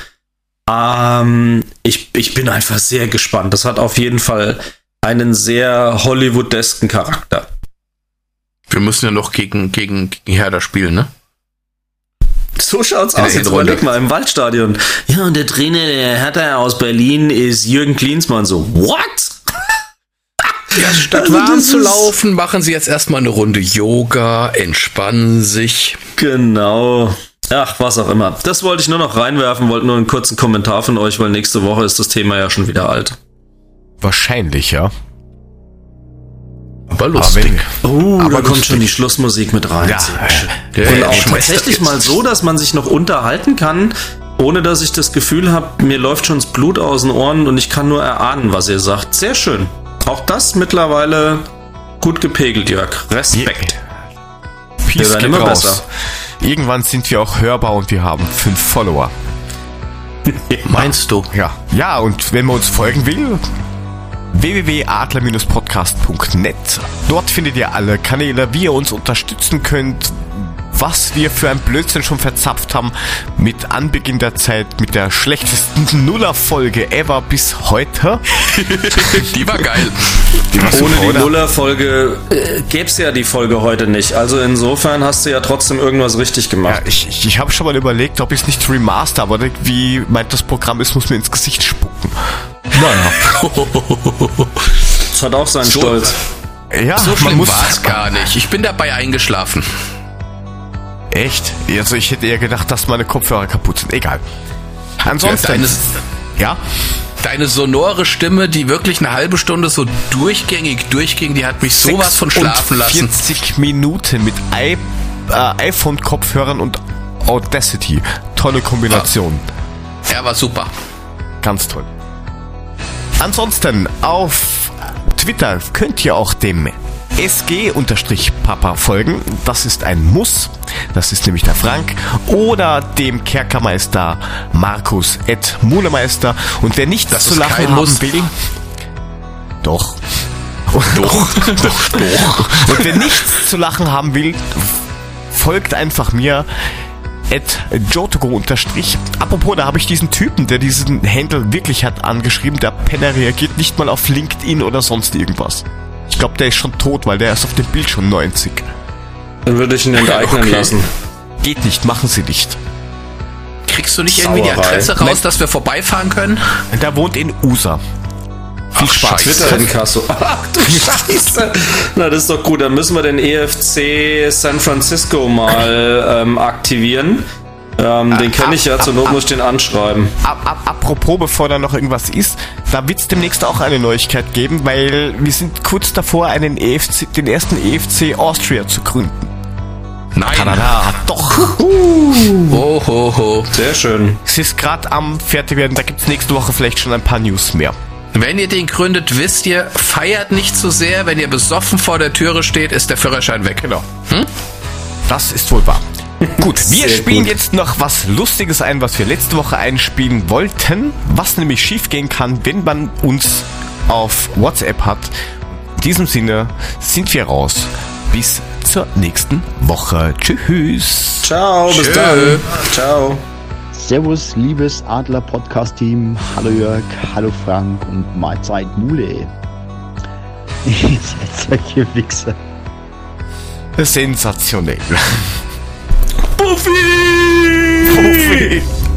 Ähm, ich, ich bin einfach sehr gespannt. Das hat auf jeden Fall einen sehr Hollywoodesken Charakter. Wir müssen ja noch gegen, gegen, gegen Hertha spielen, ne? So schaut's aus. Jetzt überleg mal im Waldstadion. Ja, und der Trainer der Hertha aus Berlin ist Jürgen Klinsmann. So, what? Ja, statt Also warm zu laufen, machen sie jetzt erstmal eine Runde Yoga, entspannen sich. Genau. Ach, was auch immer. Das wollte ich nur noch reinwerfen, wollte nur einen kurzen Kommentar von euch, weil nächste Woche ist das Thema ja schon wieder alt. Wahrscheinlich, ja. Aber Aber lustig. Oh, Aber da kommt schon die Schlussmusik mit rein. Ja, schön. Ja, Und ja, auch tatsächlich mal so, dass man sich noch unterhalten kann, ohne dass ich das Gefühl habe, mir läuft schon das Blut aus den Ohren und ich kann nur erahnen, was ihr sagt. Sehr schön. Auch das mittlerweile gut gepegelt, Jörg. Respekt. Peace Wir werden geht immer raus. besser. Irgendwann sind wir auch hörbar und wir haben fünf Follower. Meinst du? Ja. Ja, und wenn man uns folgen will, www.adler-podcast.net. Dort findet ihr alle Kanäle, wie ihr uns unterstützen könnt, was wir für ein Blödsinn schon verzapft haben mit Anbeginn der Zeit, mit der schlechtesten Nuller-Folge ever bis heute. Die war geil. Die war Ohne super, die? Nuller-Folge äh, gäb's ja die Folge heute nicht. Also insofern hast du ja trotzdem irgendwas richtig Ja, gemacht. ich, ich, ich habe schon mal überlegt, ob ich es nicht remaster, aber wie meint das Programm, es muss mir ins Gesicht spucken. Naja. Das hat auch seinen So- Stolz. Ja, So man schlimm muss. war es gar nicht. Ich bin dabei eingeschlafen. Echt? Also ich hätte eher gedacht, dass meine Kopfhörer kaputt sind. Egal. Ja, Ansonsten. deine, Ja? deine sonore Stimme, die wirklich eine halbe Stunde so durchgängig durchging, die hat mich sowas von schlafen lassen. 40 Minuten mit I äh, iPhone-Kopfhörern und Audacity. Tolle Kombination. Er war super. Ganz toll. Ansonsten auf Twitter könnt ihr auch dem SG-Papa folgen. Das ist ein Muss. Das ist nämlich der Frank. Oder dem Kerkermeister Markus Ed Mulemeister. Und wer nichts Das zu ist lachen kein haben Muss. will. Doch. Doch, doch, doch. Und wer nichts zu lachen haben will, folgt einfach mir at Jotogo unterstrich. Apropos, da habe ich diesen Typen, der diesen Handle wirklich hat angeschrieben. Der Penner reagiert nicht mal auf LinkedIn oder sonst irgendwas. Ich glaube, der ist schon tot, weil der ist auf dem Bild schon 90. Dann würde ich ihn enteignen Okay. lassen. Geht nicht, machen Sie nicht. Kriegst du nicht irgendwie die Sauerei. Adresse raus, dass wir vorbeifahren können? Der wohnt in USA. Viel Ach, Spaß. Twitter-Inkasso. Ach du Scheiße. Na, das ist doch gut. Dann müssen wir den EFC San Francisco mal ähm, aktivieren. Ähm, den kenne ich ja, zur Not muss ich den anschreiben. Ap ap apropos, bevor da noch irgendwas ist, da wird es demnächst auch eine Neuigkeit geben, weil wir sind kurz davor, einen EFC, den ersten EFC Austria zu gründen. Nein. Kanada, doch. Oh, ho, ho. Sehr schön. Es ist gerade am Fertigwerden, da gibt es nächste Woche vielleicht schon ein paar News mehr. Wenn ihr den gründet, wisst ihr, feiert nicht zu sehr. Wenn ihr besoffen vor der Türe steht, ist der Führerschein weg. Genau. Das ist wohl wahr. Gut, wir Sehr spielen gut. jetzt noch was Lustiges ein, was wir letzte Woche einspielen wollten, was nämlich schiefgehen kann, wenn man uns auf WhatsApp hat. In diesem Sinne sind wir raus. Bis zur nächsten Woche. Tschüss. Ciao, bis Tschö. dann. Ciao. Servus, liebes Adler Podcast Team. Hallo Jörg, hallo Frank und Mahlzeit Mule. Ihr seid solche Wichser. Sensationell. Puffy! Profi.